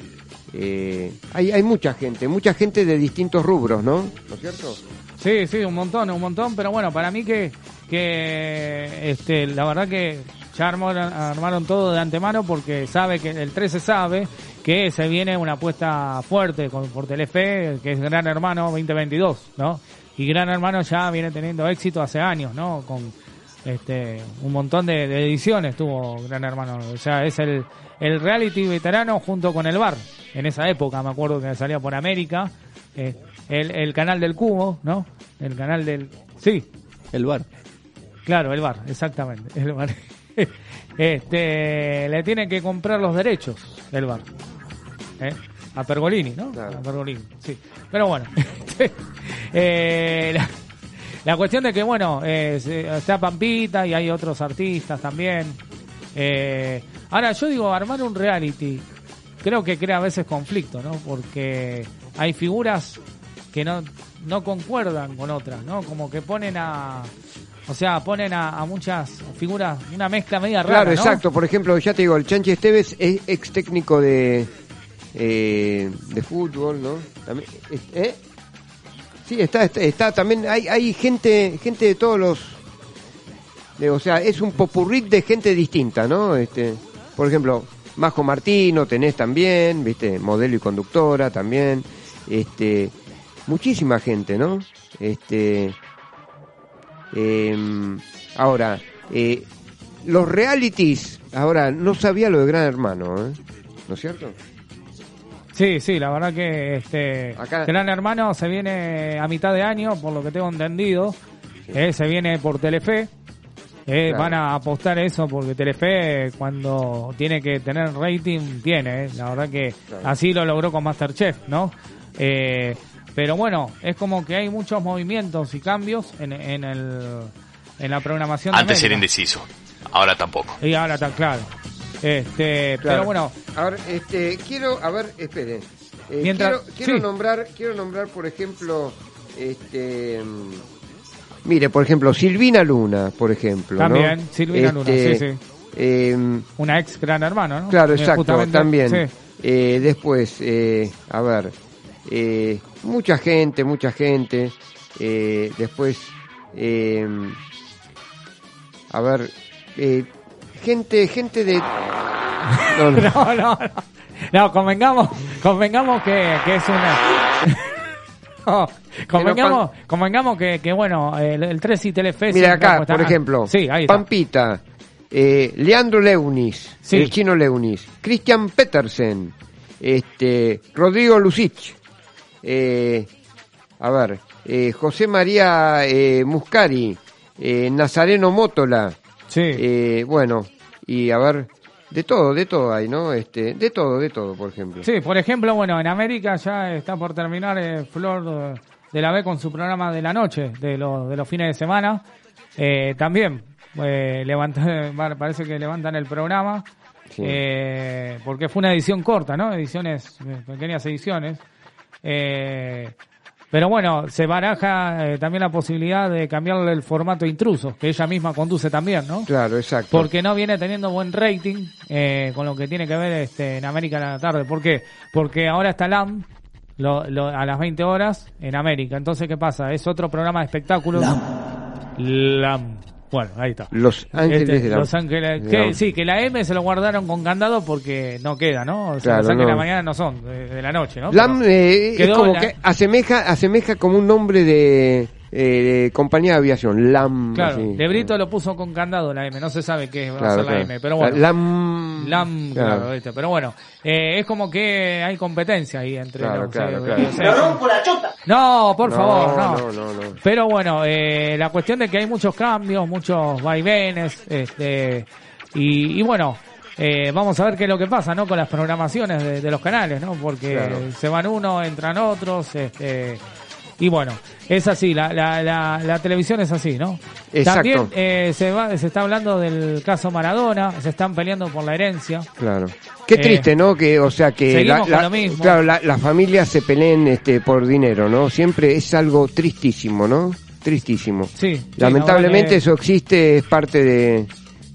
Speaker 3: eh, hay, hay mucha gente, mucha gente de distintos rubros, ¿no? ¿No es cierto?
Speaker 4: Sí, sí, un montón, un montón, pero bueno, para mí que, que este, la verdad que ya armaron, armaron todo de antemano porque sabe que el 13 sabe que se viene una apuesta fuerte con, por Telefe, que es Gran Hermano 2022, ¿no? Y Gran Hermano ya viene teniendo éxito hace años, ¿no? Con este un montón de, de ediciones tuvo Gran Hermano, o sea, es el, el reality veterano junto con el bar. En esa época me acuerdo que salía por América, eh, el, el canal del cubo, ¿no? El canal del... Sí.
Speaker 10: El bar.
Speaker 4: Claro, el bar, exactamente. El bar. este, le tienen que comprar los derechos del bar. ¿eh? A Pergolini, ¿no? A Pergolini, sí. Pero bueno, eh, la, la cuestión de que, bueno, eh, está Pampita y hay otros artistas también. Eh, Ahora, yo digo, armar un reality, creo que crea a veces conflicto, ¿no? Porque hay figuras que no, no concuerdan con otras, ¿no? Como que ponen a... O sea, ponen a, a muchas figuras, una mezcla media rara,
Speaker 3: Claro,
Speaker 4: ¿no?
Speaker 3: exacto. Por ejemplo, ya te digo, el Chanchi Esteves es ex técnico de, eh, de fútbol, ¿no? También, ¿eh? Sí, está, está, está también, hay, hay gente, gente de todos los, de- o sea, es un popurrí de gente distinta, ¿no? Este, por ejemplo, Majo Martino tenés también, viste, modelo y conductora también, este, muchísima gente, ¿no? Este, em, ahora, eh, los realities, ahora, no sabía lo de Gran Hermano, ¿eh? ¿No es cierto?
Speaker 4: Sí, sí, la verdad que este Gran Hermano se viene a mitad de año, por lo que tengo entendido. Eh, se viene por Telefe. Eh,
Speaker 3: Claro.
Speaker 4: Van a apostar eso porque Telefe cuando tiene que tener rating tiene. eh. La verdad que así lo logró con Masterchef, ¿no? Eh, pero bueno, es como que hay muchos movimientos y cambios en, en, el, en la programación. de
Speaker 18: Antes era indeciso, ahora tampoco.
Speaker 4: Y ahora está claro. Este,
Speaker 3: Claro.
Speaker 4: pero bueno,
Speaker 3: Ahora, este, quiero, a ver, espere. Eh,
Speaker 4: Mientras-
Speaker 3: quiero quiero
Speaker 4: sí.
Speaker 3: nombrar, quiero nombrar, por ejemplo, este, mire, por ejemplo, Silvina Luna, por ejemplo. ¿no?
Speaker 4: También, Silvina Luna,
Speaker 3: Este,
Speaker 4: sí, sí.
Speaker 3: em,
Speaker 4: una ex gran hermano, ¿no?
Speaker 3: Claro, exacto,
Speaker 4: justamente,
Speaker 3: también.
Speaker 4: sí.
Speaker 3: Eh, después, eh, a ver, eh, mucha gente, mucha gente. eh, después, eh, a ver, eh, gente, gente de... No, no.
Speaker 4: no, no, convengamos, convengamos que, que es una. No, convengamos, convengamos que, que bueno, el, el 3 y Telefe.
Speaker 3: Mira acá, por ejemplo,
Speaker 4: Sí, ahí está.
Speaker 3: Pampita, eh, Leandro Leunis,
Speaker 4: Sí.
Speaker 3: el chino Leunis, Christian Petersen, este, Rodrigo Lucich, eh, a ver, eh, José María eh, Muscari, eh, Nazareno Mótola, eh, bueno, y a ver, de todo, de todo hay, ¿no? Este, de todo, de todo, por ejemplo.
Speaker 4: Sí, por ejemplo, bueno, en América ya está por terminar eh, Flor de la B con su programa de la noche, de los, de los fines de semana. Eh, también, eh, levanta- parece que levantan el programa,
Speaker 3: Sí.
Speaker 4: eh, porque fue una edición corta, ¿no? Ediciones, pequeñas ediciones. Eh, pero bueno, se baraja eh, también la posibilidad de cambiarle el formato intruso, que ella misma conduce también, ¿no?
Speaker 3: Claro, exacto.
Speaker 4: Porque no viene teniendo buen rating eh, con lo que tiene que ver este, en América a la tarde. ¿Por qué? Porque ahora está LAM lo- lo- a las 20 horas en América. Entonces, ¿qué pasa? Es otro programa de espectáculos. LAM. Bueno, ahí está.
Speaker 3: Los Ángeles
Speaker 4: Este,
Speaker 3: de la-
Speaker 4: Los Ángeles.
Speaker 3: de
Speaker 4: que-
Speaker 3: la-
Speaker 4: sí, que la M se lo guardaron con candado porque no queda, ¿no? O sea,
Speaker 3: Claro,
Speaker 4: los Ángeles de la mañana no son, de, de la noche, ¿no?
Speaker 3: LAM eh, es como
Speaker 4: la-
Speaker 3: que asemeja, asemeja como un nombre de, eh, compañía de aviación, LAM.
Speaker 4: Claro,
Speaker 3: así.
Speaker 4: De Brito lo puso con candado la M, no se sabe qué va a
Speaker 3: Claro,
Speaker 4: ser la. M, pero bueno.
Speaker 3: LAM.
Speaker 4: LAM,
Speaker 3: Claro.
Speaker 4: claro, ¿viste? pero bueno, eh, es como que hay competencia ahí entre
Speaker 3: Claro,
Speaker 4: los...
Speaker 3: claro,
Speaker 4: eh,
Speaker 3: claro.
Speaker 4: o sea, No, por
Speaker 3: No,
Speaker 4: favor, no.
Speaker 3: no, no, no.
Speaker 4: Pero bueno, eh, la cuestión de que hay muchos cambios, muchos vaivenes, este, y, y bueno, eh, vamos a ver qué es lo que pasa, ¿no? Con las programaciones de, de los canales, ¿no? Porque
Speaker 3: Claro.
Speaker 4: se van uno, entran otros, este, y bueno, es así, la, la, la, la televisión es así, ¿no?
Speaker 3: Exacto.
Speaker 4: También eh, se, va, se está hablando del caso Maradona, se están peleando por la herencia.
Speaker 3: Claro. Qué
Speaker 4: Eh,
Speaker 3: triste, ¿no? Que, o sea, que la- claro, la- las familias se peleen este, por dinero, ¿no? Siempre es algo tristísimo, ¿no? Tristísimo.
Speaker 4: Sí.
Speaker 3: Lamentablemente eso existe, es parte de,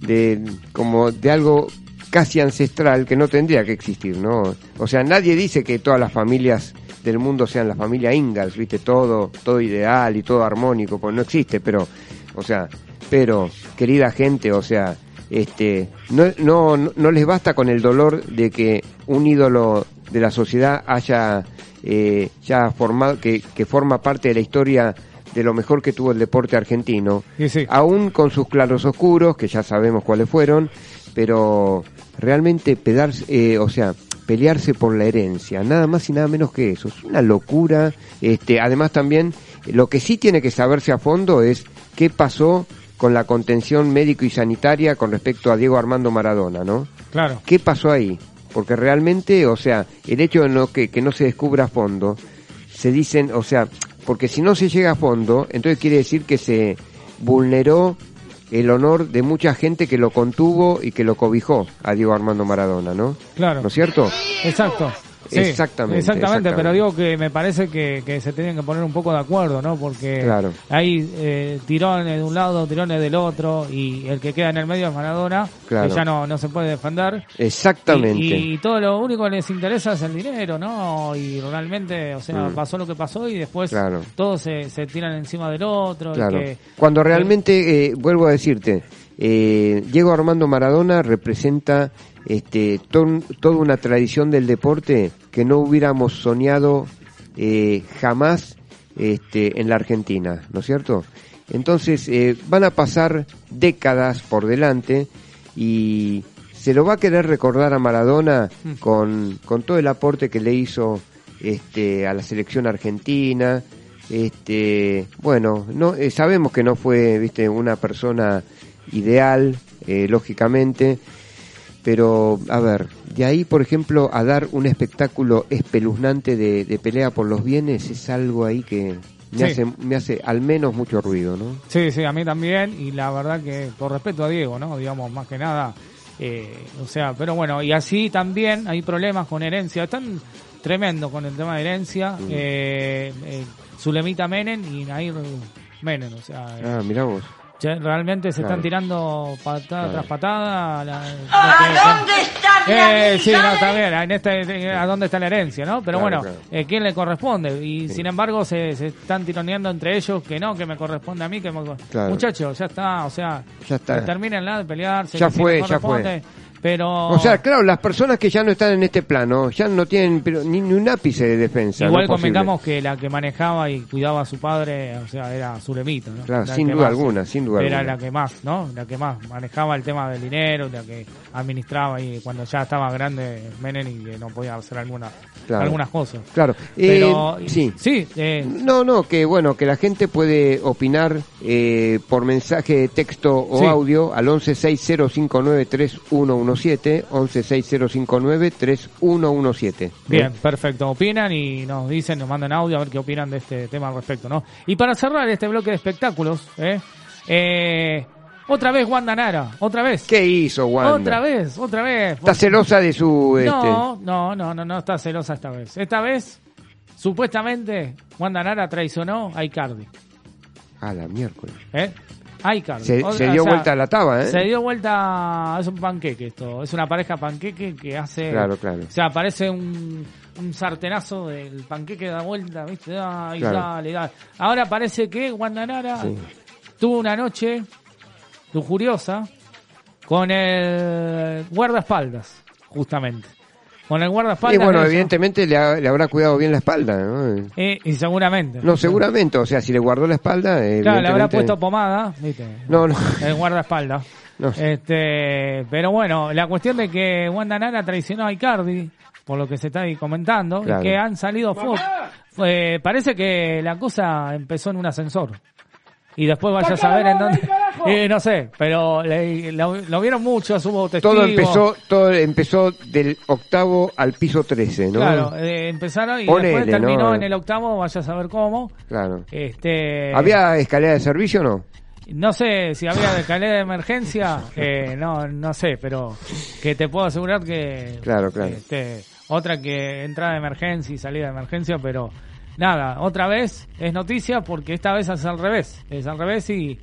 Speaker 3: de, como de algo casi ancestral que no tendría que existir, ¿no? O sea, nadie dice que todas las familias del mundo sean la familia Ingalls, ¿viste? Todo, todo ideal y todo armónico, pues no existe, pero, o sea, pero, querida gente, o sea, este, no, no, no- les basta con el dolor de que un ídolo de la sociedad haya eh, ya formado, que, que forma parte de la historia de lo mejor que tuvo el deporte argentino,
Speaker 4: sí.
Speaker 3: aún con sus claros oscuros, que ya sabemos cuáles fueron, pero realmente pedarse, eh, o sea, pelearse por la herencia, nada más y nada menos que eso, es una locura. Este, además también lo que sí tiene que saberse a fondo es qué pasó con la contención médico y sanitaria con respecto a Diego Armando Maradona, ¿no?
Speaker 4: Claro.
Speaker 3: ¿Qué pasó ahí? Porque realmente, o sea, el hecho de no, que, que no se descubra a fondo, se dicen, o sea, porque si no se llega a fondo, entonces quiere decir que se vulneró el honor de mucha gente que lo contuvo y que lo cobijó a Diego Armando Maradona, ¿no?
Speaker 4: Claro.
Speaker 3: ¿No es cierto?
Speaker 4: Exacto. Sí,
Speaker 3: Exactamente,
Speaker 4: Exactamente,
Speaker 3: exactamente.
Speaker 4: pero digo que me parece que, que se tenían que poner un poco de acuerdo, ¿no? Porque
Speaker 3: Claro.
Speaker 4: hay eh, tirones de un lado, tirones del otro, y el que queda en el medio es Maradona,
Speaker 3: Claro.
Speaker 4: que ya no, no se puede defender.
Speaker 3: Exactamente.
Speaker 4: Y, y todo lo único que les interesa es el dinero, ¿no? Y realmente, o sea,
Speaker 3: Mm.
Speaker 4: pasó lo que pasó y después
Speaker 3: Claro.
Speaker 4: todos se, se tiran encima del otro.
Speaker 3: Claro.
Speaker 4: que-
Speaker 3: Cuando realmente, eh, vuelvo a decirte, eh, Diego Armando Maradona representa este, ton- toda una tradición del deporte que no hubiéramos soñado eh, jamás este, en la Argentina, ¿no es cierto? Entonces eh, van a pasar décadas por delante y se lo va a querer recordar a Maradona con, con todo el aporte que le hizo este, a la selección argentina. Este, bueno, no eh, sabemos que no fue, viste, una persona ideal, eh, lógicamente, pero a ver, de ahí, por ejemplo, a dar un espectáculo espeluznante de, de pelea por los bienes es algo ahí que me
Speaker 4: Sí.
Speaker 3: hace, me hace al menos mucho ruido, ¿no?
Speaker 4: Sí, sí, a mí también, y la verdad que por respeto a Diego, ¿no? Digamos, más que nada, eh, o sea, pero bueno, y así también hay problemas con herencia, están tremendo con el tema de herencia,
Speaker 3: Mm.
Speaker 4: eh, eh, Zulemita Menem y Nair Menem, o sea,
Speaker 3: Ah, mira vos.
Speaker 4: Realmente se
Speaker 3: Claro.
Speaker 4: están tirando patada
Speaker 3: Claro.
Speaker 4: tras patada. la-
Speaker 9: ¿A dónde están
Speaker 4: eh, sí, no, está bien, en este, a dónde está la herencia, ¿no? Pero
Speaker 3: Claro,
Speaker 4: bueno,
Speaker 3: claro.
Speaker 4: eh, ¿quién le corresponde? Y sin embargo se, se están tironeando entre ellos que no, que me corresponde a mí, que me
Speaker 3: Claro.
Speaker 4: Muchachos, ya está, o sea,
Speaker 3: Ya está.
Speaker 4: terminen la de pelearse.
Speaker 3: Ya fue, ya fue.
Speaker 4: Pero
Speaker 3: O sea, claro, las personas que ya no están en este plano ya no tienen pero, ni, ni un ápice de defensa.
Speaker 4: igual
Speaker 3: no
Speaker 4: convengamos que la que manejaba y cuidaba a su padre, o sea, era Zulemita, ¿no?
Speaker 3: Claro,
Speaker 4: La
Speaker 3: sin duda
Speaker 4: más-
Speaker 3: alguna, sin duda
Speaker 4: Era
Speaker 3: alguna.
Speaker 4: la que más, ¿no? La que más manejaba el tema del dinero, la que administraba y cuando ya estaba grande Menem y que no podía hacer alguna,
Speaker 3: Claro.
Speaker 4: algunas cosas.
Speaker 3: Claro.
Speaker 4: Pero,
Speaker 3: Eh, sí.
Speaker 4: Sí, eh,
Speaker 3: No, no, que bueno, que la gente puede opinar eh, por mensaje de texto o
Speaker 4: Sí.
Speaker 3: audio al 1160593117, 1160593117.
Speaker 4: Bien, perfecto. Opinan y nos dicen, nos mandan audio a ver qué opinan de este tema al respecto, ¿no? Y para cerrar este bloque de espectáculos, ¿eh? Eh, otra vez Wanda Nara, otra vez.
Speaker 3: ¿Qué hizo Wanda?
Speaker 4: Otra vez, otra vez.
Speaker 3: Está celosa de su... Este...
Speaker 4: No, no, no, no, no está celosa esta vez. Esta vez, supuestamente, Wanda Nara traicionó a Icardi.
Speaker 3: A la miércoles.
Speaker 4: ¿Eh? A Icardi.
Speaker 3: Se, se
Speaker 4: o
Speaker 3: dio
Speaker 4: sea,
Speaker 3: vuelta a la taba, ¿eh?
Speaker 4: Se dio vuelta, es un panqueque esto, es una pareja panqueque que hace...
Speaker 3: Claro, claro.
Speaker 4: O sea, parece un, un sartenazo del panqueque da vuelta, ¿viste? Ay,
Speaker 3: Claro.
Speaker 4: dale, dale. Ahora parece que Wanda Nara
Speaker 3: Sí.
Speaker 4: tuvo una noche lujuriosa con el guardaespaldas, justamente. Con el guardaespaldas.
Speaker 3: Y bueno, evidentemente le, ha- le habrá cuidado bien la espalda, ¿no?
Speaker 4: Eh, y seguramente.
Speaker 3: No, seguramente, o sea, si le guardó la espalda...
Speaker 4: Claro, le habrá puesto pomada, ¿viste?
Speaker 3: No, no.
Speaker 4: El guardaespaldas.
Speaker 3: No.
Speaker 4: Este, pero bueno, la cuestión de que Wanda Nara traicionó a Icardi, por lo que se está ahí comentando,
Speaker 3: Claro.
Speaker 4: y que han salido fotos. Fue- parece que la cosa empezó en un ascensor. Y después vaya a saber en dónde. Eh, no sé, pero le- lo, lo vieron mucho, hubo testigos.
Speaker 3: Todo empezó, todo empezó del octavo al piso 13, ¿no?
Speaker 4: Claro, eh, empezaron y
Speaker 3: Ponele,
Speaker 4: después terminó
Speaker 3: ¿no?
Speaker 4: en el octavo, vaya a saber cómo.
Speaker 3: Claro.
Speaker 4: Este,
Speaker 3: ¿Había escalera de servicio o no?
Speaker 4: No sé si había escalera de emergencia, eh, no, no sé, pero que te puedo asegurar que
Speaker 3: Claro, claro.
Speaker 4: este, otra que entrada de emergencia y salida de emergencia, pero nada, otra vez es noticia porque esta vez es al revés, es al revés y,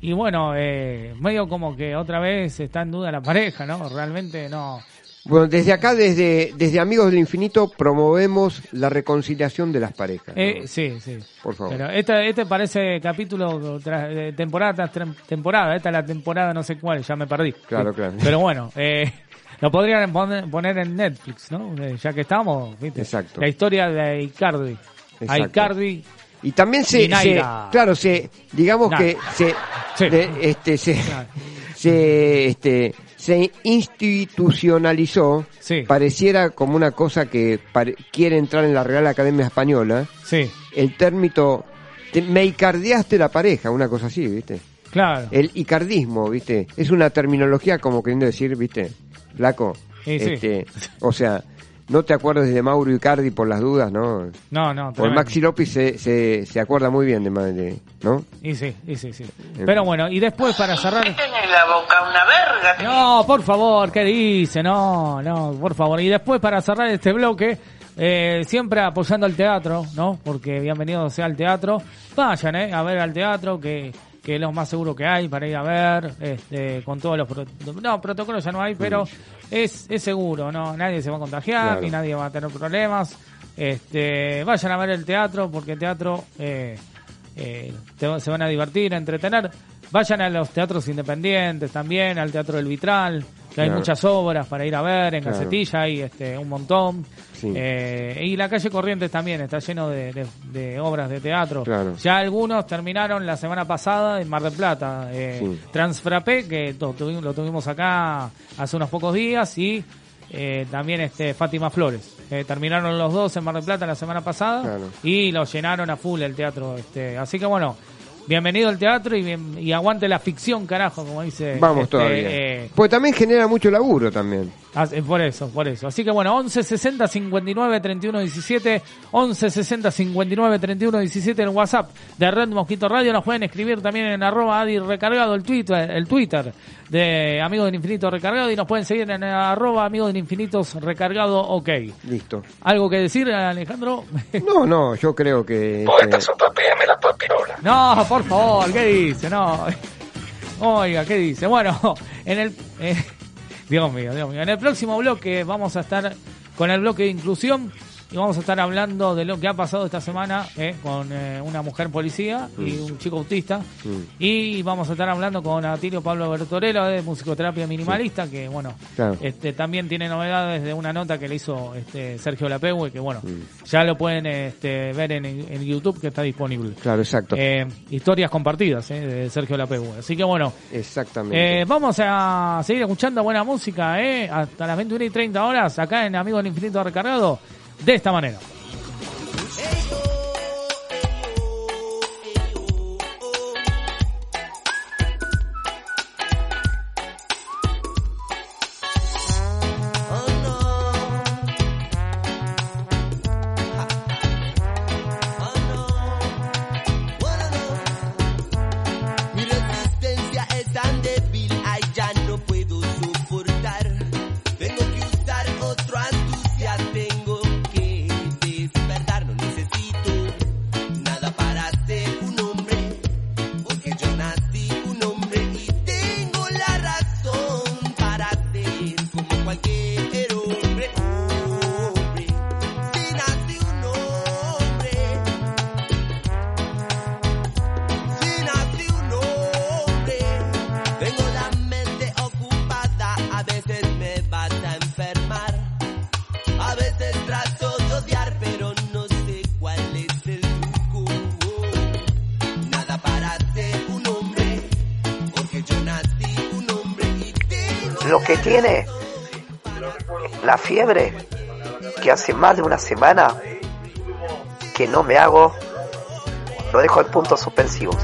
Speaker 4: y bueno, eh, medio como que otra vez está en duda la pareja, ¿no? Realmente no.
Speaker 3: Bueno, desde acá, desde, desde Amigos del Infinito, promovemos la reconciliación de las parejas. ¿no?
Speaker 4: Eh, sí, sí.
Speaker 3: Por favor.
Speaker 4: Pero este, este parece capítulo tras- de temporada tras tem- temporada. Esta es la temporada no sé cuál, ya me perdí.
Speaker 3: Claro, claro.
Speaker 4: Pero bueno, eh, lo podrían poner, poner en Netflix, ¿no? Eh, Ya que estamos, ¿viste?
Speaker 3: Exacto.
Speaker 4: La historia de Icardi. A. Icardi.
Speaker 3: Y también se,
Speaker 4: Y Naira.
Speaker 3: se- claro, se, digamos
Speaker 4: Naira.
Speaker 3: que se,
Speaker 4: Sí.
Speaker 3: de- este, se, se, este, se institucionalizó,
Speaker 4: Sí.
Speaker 3: pareciera como una cosa que quiere entrar en la Real Academia Española,
Speaker 4: Sí,
Speaker 3: el término, te- me icardiaste la pareja, una cosa así, ¿viste?
Speaker 4: claro.
Speaker 3: El icardismo, ¿viste? Es una terminología como queriendo decir, ¿viste? Flaco.
Speaker 4: Sí, sí.
Speaker 3: Este, o sea, no te acuerdes de Mauro Icardi por las dudas, ¿no?
Speaker 4: No, no. Tremendo.
Speaker 3: Maxi López se, se, se acuerda muy bien de, ma- de ¿no?
Speaker 4: Y sí, y sí, sí. Pero bueno, y después para cerrar...
Speaker 5: Tiene la boca una verga.
Speaker 4: No, por favor, ¿qué dice? No, no, por favor. Y después para cerrar este bloque, eh, siempre apoyando al teatro, ¿no? Porque bienvenido sea al teatro. Vayan, ¿eh? A ver al teatro, que, que es lo más seguro que hay para ir a ver, este, con todos los... pro- no, protocolos ya no hay, pero es, es seguro, ¿no? Nadie se va a contagiar,
Speaker 3: Claro.
Speaker 4: ni nadie va a tener problemas. Este, vayan a ver el teatro, porque el teatro... Eh, eh, te- se van a divertir, a entretener. Vayan a los teatros independientes también, al Teatro del Vitral, que hay muchas obras para ir a ver, en
Speaker 3: Claro.
Speaker 4: Hay este, un montón.
Speaker 3: Sí.
Speaker 4: Eh, y la calle Corrientes también está lleno de, de- de obras de teatro.
Speaker 3: Claro.
Speaker 4: Ya algunos terminaron la semana pasada en Mar del Plata. Eh,
Speaker 3: Sí.
Speaker 4: Transfrape, que tuvimos- lo tuvimos acá hace unos pocos días, y eh, también este Fátima Flores. Eh, terminaron los dos en Mar del Plata la semana pasada
Speaker 3: Claro.
Speaker 4: y lo llenaron a full el teatro. Este, así que bueno, bienvenido al teatro y, bien- y aguante la ficción, carajo, como dice.
Speaker 3: Vamos
Speaker 4: este,
Speaker 3: todavía.
Speaker 4: eh,
Speaker 3: Porque también genera mucho laburo también.
Speaker 4: Ah, eh, Por eso, por eso. Así que bueno, 11 60 59 31 17, 11 60 59 31 17 el WhatsApp de Red Mosquito Radio. Nos pueden escribir también en arroba Adi Recargado, el Twitter, el Twitter de Amigos del Infinito Recargado y nos pueden seguir en arroba Amigos del Infinitos Recargado, ok.
Speaker 3: Listo.
Speaker 4: ¿Algo que decir, Alejandro?
Speaker 3: No, no, yo creo que...
Speaker 19: Poeta
Speaker 3: este,
Speaker 19: sopapéame la papirola.
Speaker 4: No, por favor, ¿qué dice? No. Oiga, ¿qué dice? Bueno, en el... eh, Dios mío, Dios mío. En el próximo bloque vamos a estar con el bloque de inclusión y vamos a estar hablando de lo que ha pasado esta semana eh, con eh, una mujer policía y un chico autista.
Speaker 3: mm,
Speaker 4: Y vamos a estar hablando con Atilio Pablo Bertorello de musicoterapia minimalista, que bueno,
Speaker 3: Claro.
Speaker 4: este también tiene novedades de una nota que le hizo este Sergio Lapegue, que bueno,
Speaker 3: Mm.
Speaker 4: ya lo pueden este, ver en, en YouTube que está disponible.
Speaker 3: Claro, exacto.
Speaker 4: Eh, historias compartidas eh, de Sergio Lapegue. Así que bueno,
Speaker 3: Exactamente.
Speaker 4: eh, vamos a seguir escuchando buena música eh, hasta las 21 y 30 horas acá en Amigos del Infinito Recargado de esta manera.
Speaker 11: Tiene la fiebre, que hace más de una semana que no me hago, lo dejo en puntos suspensivos.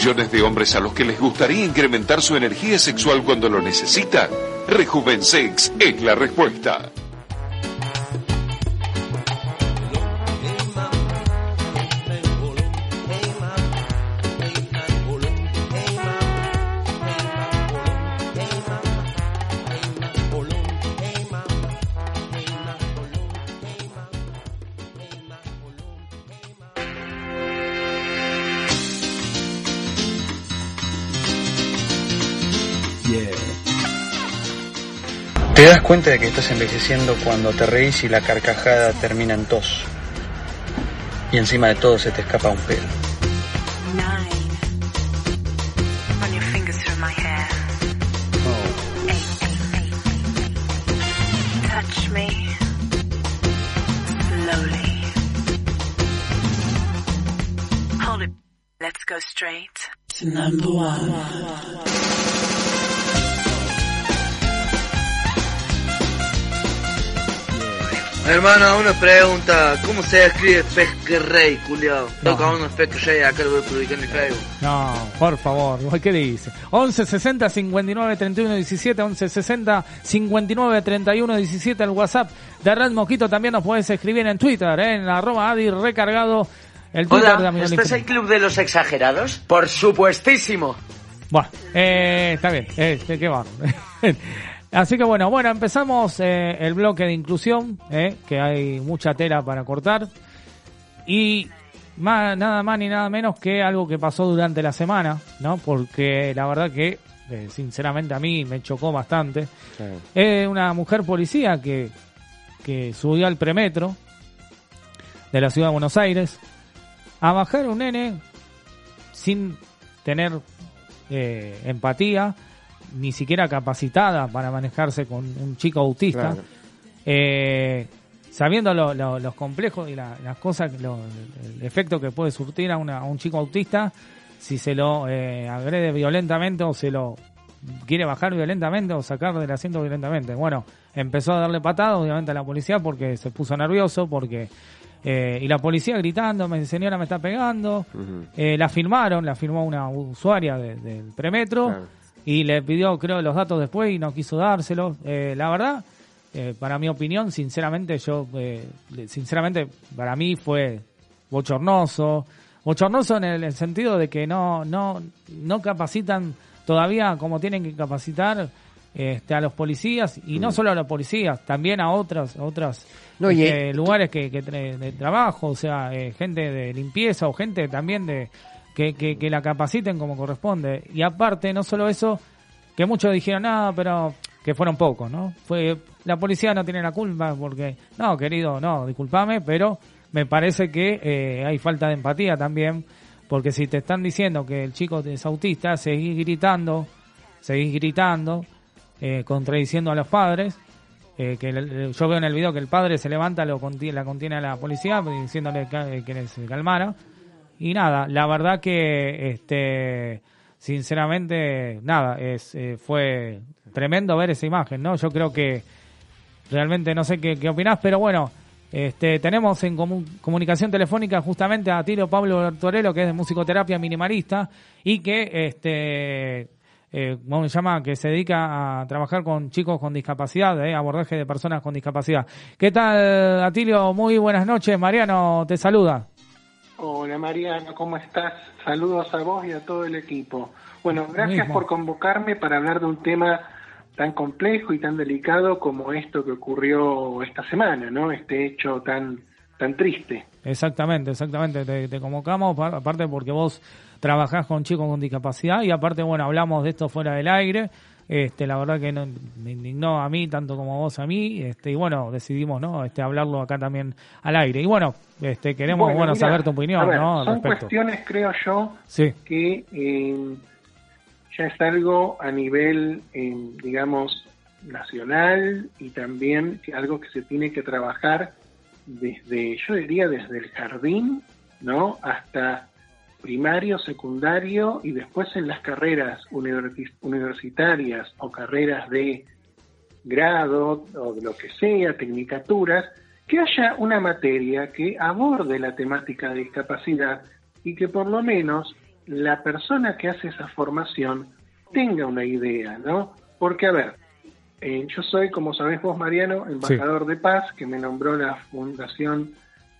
Speaker 2: Millones de hombres a los que les gustaría incrementar su energía sexual cuando lo necesita? Rejuvensex es la respuesta.
Speaker 13: Cuenta de que estás envejeciendo cuando te reís y la carcajada termina en tos. Y encima de todo se te escapa un pelo.
Speaker 15: Let's go straight. To number one.
Speaker 17: Hermano, una pregunta. ¿Cómo se escribe Pesquerrey, culiao?
Speaker 4: No.
Speaker 17: Toca uno Pesquerrey, acá lo voy a publicar en mi Facebook.
Speaker 4: No, por favor, ¿qué dice? 11 60 59 31 17, 11 60 59 31 17, el WhatsApp de Red Mosquito también nos puedes escribir en Twitter, ¿eh? en arroba Adi recargado, el Twitter de
Speaker 17: Hola,
Speaker 4: Amigos
Speaker 17: ¿estás el club de los exagerados? Por supuestísimo.
Speaker 4: Bueno, eh, está bien, eh, qué va. Así que bueno, bueno, empezamos eh, el bloque de inclusión, eh, que hay mucha tela para cortar. Y más, nada más ni nada menos que algo que pasó durante la semana, ¿no? Porque la verdad que, eh, sinceramente, a mí me chocó bastante. Es una mujer policía que, que subió al premetro de la ciudad de Buenos Aires a bajar un nene sin tener eh, empatía, ni siquiera capacitada para manejarse con un chico autista,
Speaker 3: Claro.
Speaker 4: eh, sabiendo lo- lo- los complejos y la- las cosas, lo- el efecto que puede surtir a, una- a un chico autista si se lo eh, agrede violentamente o se lo quiere bajar violentamente o sacar del asiento violentamente. Bueno, empezó a darle patada obviamente a la policía porque se puso nervioso, porque eh, y la policía gritando, me señora me está pegando. Eh, la firmaron, la firmó una usuaria de- del premetro y le pidió, creo, los datos después y no quiso dárselos. Eh, la verdad, eh, para mi opinión, sinceramente, yo, eh, sinceramente, para mí fue bochornoso. Bochornoso en el, el sentido de que no, no, no capacitan todavía como tienen que capacitar este, a los policías y no solo a los policías, también a otras, a otras
Speaker 3: No,
Speaker 4: este,
Speaker 3: eh,
Speaker 4: lugares que, que de trabajo, o sea, eh, gente de limpieza o gente también de que, que, que la capaciten como corresponde. Y aparte, no solo eso, que muchos dijeron, no, pero que fueron pocos, ¿no? Fue la policía no tiene la culpa porque, no, querido, no, discúlpame, pero me parece que eh, hay falta de empatía también, porque si te están diciendo que el chico es autista, seguís gritando, seguís gritando, eh, contradiciendo a los padres, eh, que el- yo veo en el video que el padre se levanta, lo la contiene a la policía diciéndole que, que se calmara. Y nada, la verdad que, este, sinceramente, nada, es, eh, fue tremendo ver esa imagen, ¿no? Yo creo que realmente no sé qué, qué opinás, pero bueno, este, tenemos en comu- comunicación telefónica justamente a Tiro Pablo Bertorello, que es de musicoterapia minimalista y que, este, eh, ¿cómo se llama? Que se dedica a trabajar con chicos con discapacidad, eh, abordaje de personas con discapacidad. ¿Qué tal, Atilio? Muy buenas noches. Mariano te saluda.
Speaker 21: Hola Mariano, ¿cómo estás? Saludos a vos y a todo el equipo. Bueno, gracias por convocarme para hablar de un tema tan complejo y tan delicado como esto que ocurrió esta semana, ¿no? Este hecho tan tan triste.
Speaker 4: Exactamente, exactamente. Te, te convocamos, pa- aparte porque vos trabajás con chicos con discapacidad y aparte, bueno, hablamos de esto fuera del aire. Este, la verdad que no, me indignó a mí tanto como vos a mí, este, y bueno, decidimos, ¿no? Este, hablarlo acá también al aire. Y bueno, este, queremos, bueno,
Speaker 21: mira,
Speaker 4: saber tu opinión,
Speaker 21: ver,
Speaker 4: ¿no?
Speaker 21: Son
Speaker 4: respecto.
Speaker 21: cuestiones, creo yo,
Speaker 4: Sí.
Speaker 21: que eh, ya es algo a nivel, eh, digamos, nacional y también que algo que se tiene que trabajar desde, yo diría, desde el jardín, ¿no? Hasta primario, secundario y después en las carreras universi- universitarias o carreras de grado o de lo que sea, tecnicaturas, que haya una materia que aborde la temática de discapacidad y que por lo menos la persona que hace esa formación tenga una idea, ¿no? Porque, a ver, eh, yo soy, como sabés vos, Mariano, embajador de paz, que me nombró la Fundación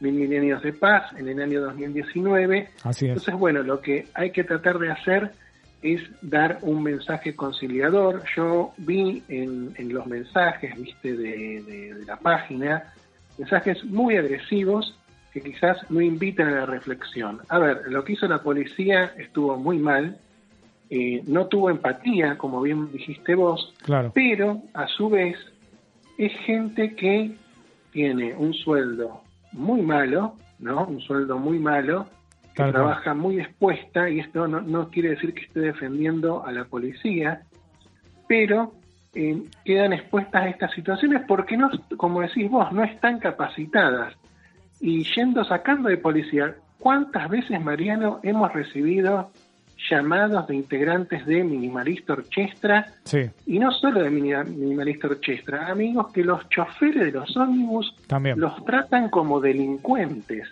Speaker 21: Mil Milenios de Paz en el año 2019.
Speaker 4: Así es.
Speaker 21: Entonces, bueno, lo que hay que tratar de hacer es dar un mensaje conciliador. Yo vi en, en los mensajes, viste, de, de- de la página, mensajes muy agresivos que quizás no invitan a la reflexión. A ver, lo que hizo la policía estuvo muy mal, eh, no tuvo empatía, como bien dijiste vos,
Speaker 4: Claro.
Speaker 21: pero a su vez es gente que tiene un sueldo muy malo, ¿no? Un sueldo muy malo, que trabaja muy expuesta, y esto no, no quiere decir que esté defendiendo a la policía, pero eh, quedan expuestas a estas situaciones porque no, como decís vos, no están capacitadas. Y yendo sacando de policía, ¿cuántas veces, Mariano, hemos recibido llamados de integrantes de Minimalista Orchestra
Speaker 4: Sí,
Speaker 21: y no solo de Mini- Minimalista Orchestra, amigos que los choferes de los ómnibus
Speaker 4: también.
Speaker 21: los tratan como delincuentes.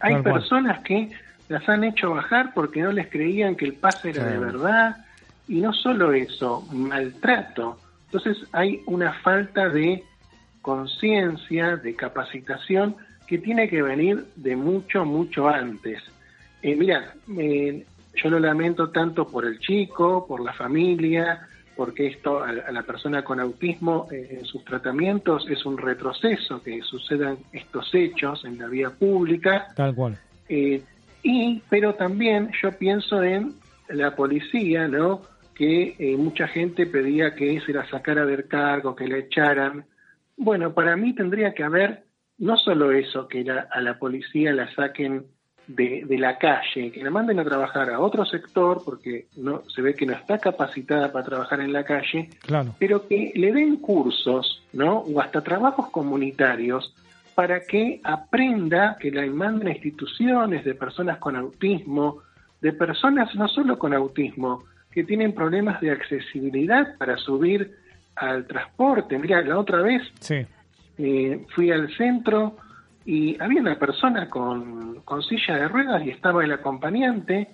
Speaker 21: Hay personas que las han hecho bajar porque no les creían que el pase era de verdad y no solo eso, maltrato. Entonces hay una falta de conciencia, de capacitación que tiene que venir de mucho, mucho antes. Eh, mira, eh, yo lo lamento tanto por el chico, por la familia, porque esto a, la persona con autismo eh, en sus tratamientos es un retroceso que sucedan estos hechos en la vía pública.
Speaker 4: Tal cual.
Speaker 21: Eh, y, pero también yo pienso en la policía, ¿no? Que eh, mucha gente pedía que se la sacara del cargo, que la echaran. Bueno, para mí tendría que haber no solo eso, que la- a la policía la saquen de, de la calle, que la manden a trabajar a otro sector, porque no se ve que no está capacitada para trabajar en la calle,
Speaker 4: Claro.
Speaker 21: pero que le den cursos, ¿no? O hasta trabajos comunitarios para que aprenda que la manden a instituciones de personas con autismo, de personas no solo con autismo, que tienen problemas de accesibilidad para subir al transporte. Mira, la otra vez
Speaker 4: Sí,
Speaker 21: eh, fui al centro y había una persona con, con silla de ruedas y estaba el acompañante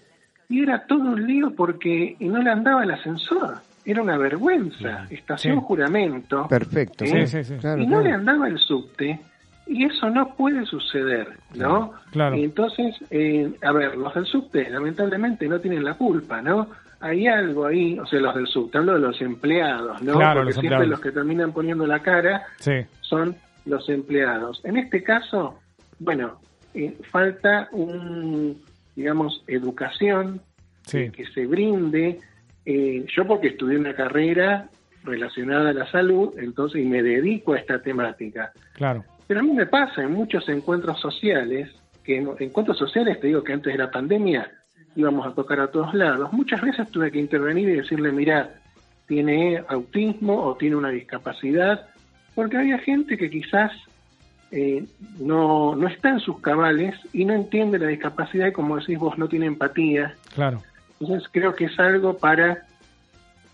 Speaker 21: y era todo un lío porque no le andaba el ascensor. Era una vergüenza. Estación
Speaker 4: Sí.
Speaker 21: juramento.
Speaker 3: Perfecto.
Speaker 21: ¿eh?
Speaker 4: Sí, sí, sí.
Speaker 3: Claro,
Speaker 21: y no
Speaker 3: claro.
Speaker 21: le andaba el subte y eso no puede suceder, ¿no?
Speaker 4: Claro.
Speaker 21: Y entonces, eh, a ver, los del subte lamentablemente no tienen la culpa, ¿no? Hay algo ahí, o sea, los del subte, hablo de los empleados, ¿no?
Speaker 4: Claro,
Speaker 21: Porque
Speaker 4: los
Speaker 21: siempre
Speaker 4: empleados.
Speaker 21: los que terminan poniendo la cara
Speaker 4: sí,
Speaker 21: son los empleados. En este caso, bueno, eh, falta un, digamos, educación
Speaker 4: sí.
Speaker 21: que se brinde. eh, yo porque estudié una carrera relacionada a la salud, entonces y me dedico a esta temática.
Speaker 4: Claro.
Speaker 21: Pero a mí me pasa en muchos encuentros sociales, que en encuentros sociales, te digo que antes de la pandemia íbamos a tocar a todos lados, muchas veces tuve que intervenir y decirle, mira, tiene autismo o tiene una discapacidad, porque había gente que quizás eh, no, no está en sus cabales y no entiende la discapacidad y como decís vos, no tiene empatía.
Speaker 4: Claro.
Speaker 21: Entonces creo que es algo para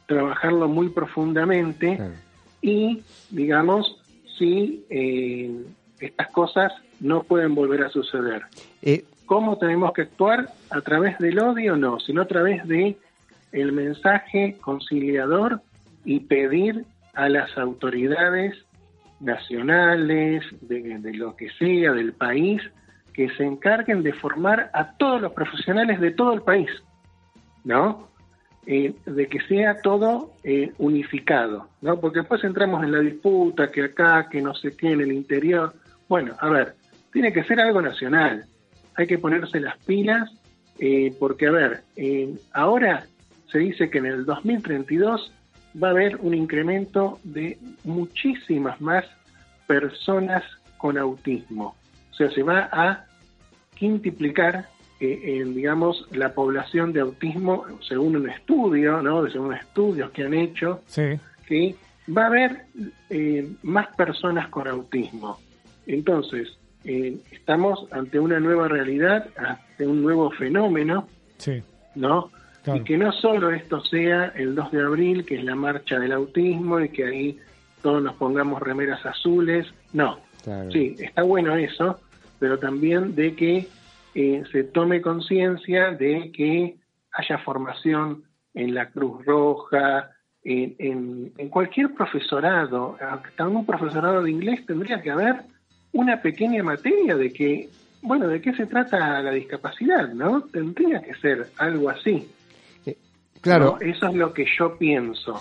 Speaker 21: trabajarlo muy profundamente y, digamos, si eh, estas cosas no pueden volver a suceder.
Speaker 3: Eh,
Speaker 21: ¿Cómo tenemos que actuar? ¿A través del odio? No, sino a través de el mensaje conciliador y pedir a las autoridades nacionales, de, lo que sea, del país, que se encarguen de formar a todos los profesionales de todo el país, ¿no? Eh, de que sea todo eh, unificado, ¿no? Porque después entramos en la disputa, que acá, que no sé qué, en el interior. Bueno, a ver, tiene que ser algo nacional. Hay que ponerse las pilas, eh, porque, a ver, eh, ahora se dice que en el 2032 va a haber un incremento de muchísimas más personas con autismo. O sea, se va a quintuplicar, eh, eh, digamos, la población de autismo según un estudio, ¿no? Según estudios que han hecho,
Speaker 4: Sí,
Speaker 21: que va a haber eh, más personas con autismo. Entonces, eh, estamos ante una nueva realidad, ante un nuevo fenómeno,
Speaker 4: sí.
Speaker 21: ¿no?
Speaker 4: Claro.
Speaker 21: Y que no solo esto sea el 2 de abril, que es la marcha del autismo, y que ahí todos nos pongamos remeras azules, no.
Speaker 3: Claro.
Speaker 21: Sí, está bueno eso, pero también de que eh, se tome conciencia de que haya formación en la Cruz Roja, en, en- en cualquier profesorado, hasta un profesorado de inglés tendría que haber una pequeña materia de que, bueno, de qué se trata la discapacidad, ¿no? Tendría que ser algo así.
Speaker 3: Claro.
Speaker 21: ¿no? Eso es lo que yo pienso,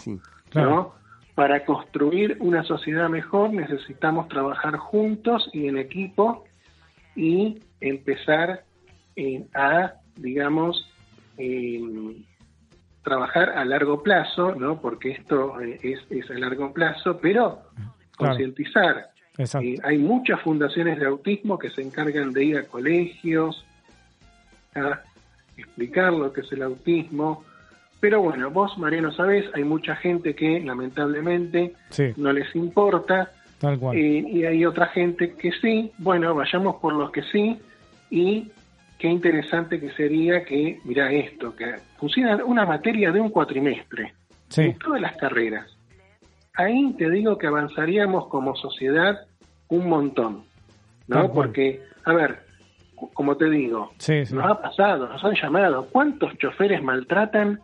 Speaker 4: Claro.
Speaker 21: ¿no? Para construir una sociedad mejor necesitamos trabajar juntos y en equipo y empezar eh, a, digamos, eh, trabajar a largo plazo, ¿no? Porque esto eh, es, es a largo plazo, pero
Speaker 4: Claro.
Speaker 21: concientizar. Eh, hay muchas fundaciones de autismo que se encargan de ir a colegios, a explicar lo que es el autismo. Pero bueno, vos, Mariano, sabés, hay mucha gente que lamentablemente
Speaker 4: Sí,
Speaker 21: no les importa
Speaker 4: tal cual.
Speaker 21: eh, y hay otra gente que sí. Bueno, vayamos por los que sí y qué interesante que sería que, mira esto, que pusieran una materia de un cuatrimestre
Speaker 4: Sí,
Speaker 21: en todas las carreras. Ahí te digo que avanzaríamos como sociedad un montón,
Speaker 4: Tal
Speaker 21: ¿no?
Speaker 4: cual.
Speaker 21: Porque, a ver, como te digo,
Speaker 4: sí, sí.
Speaker 21: nos ha pasado, nos han llamado, ¿cuántos choferes maltratan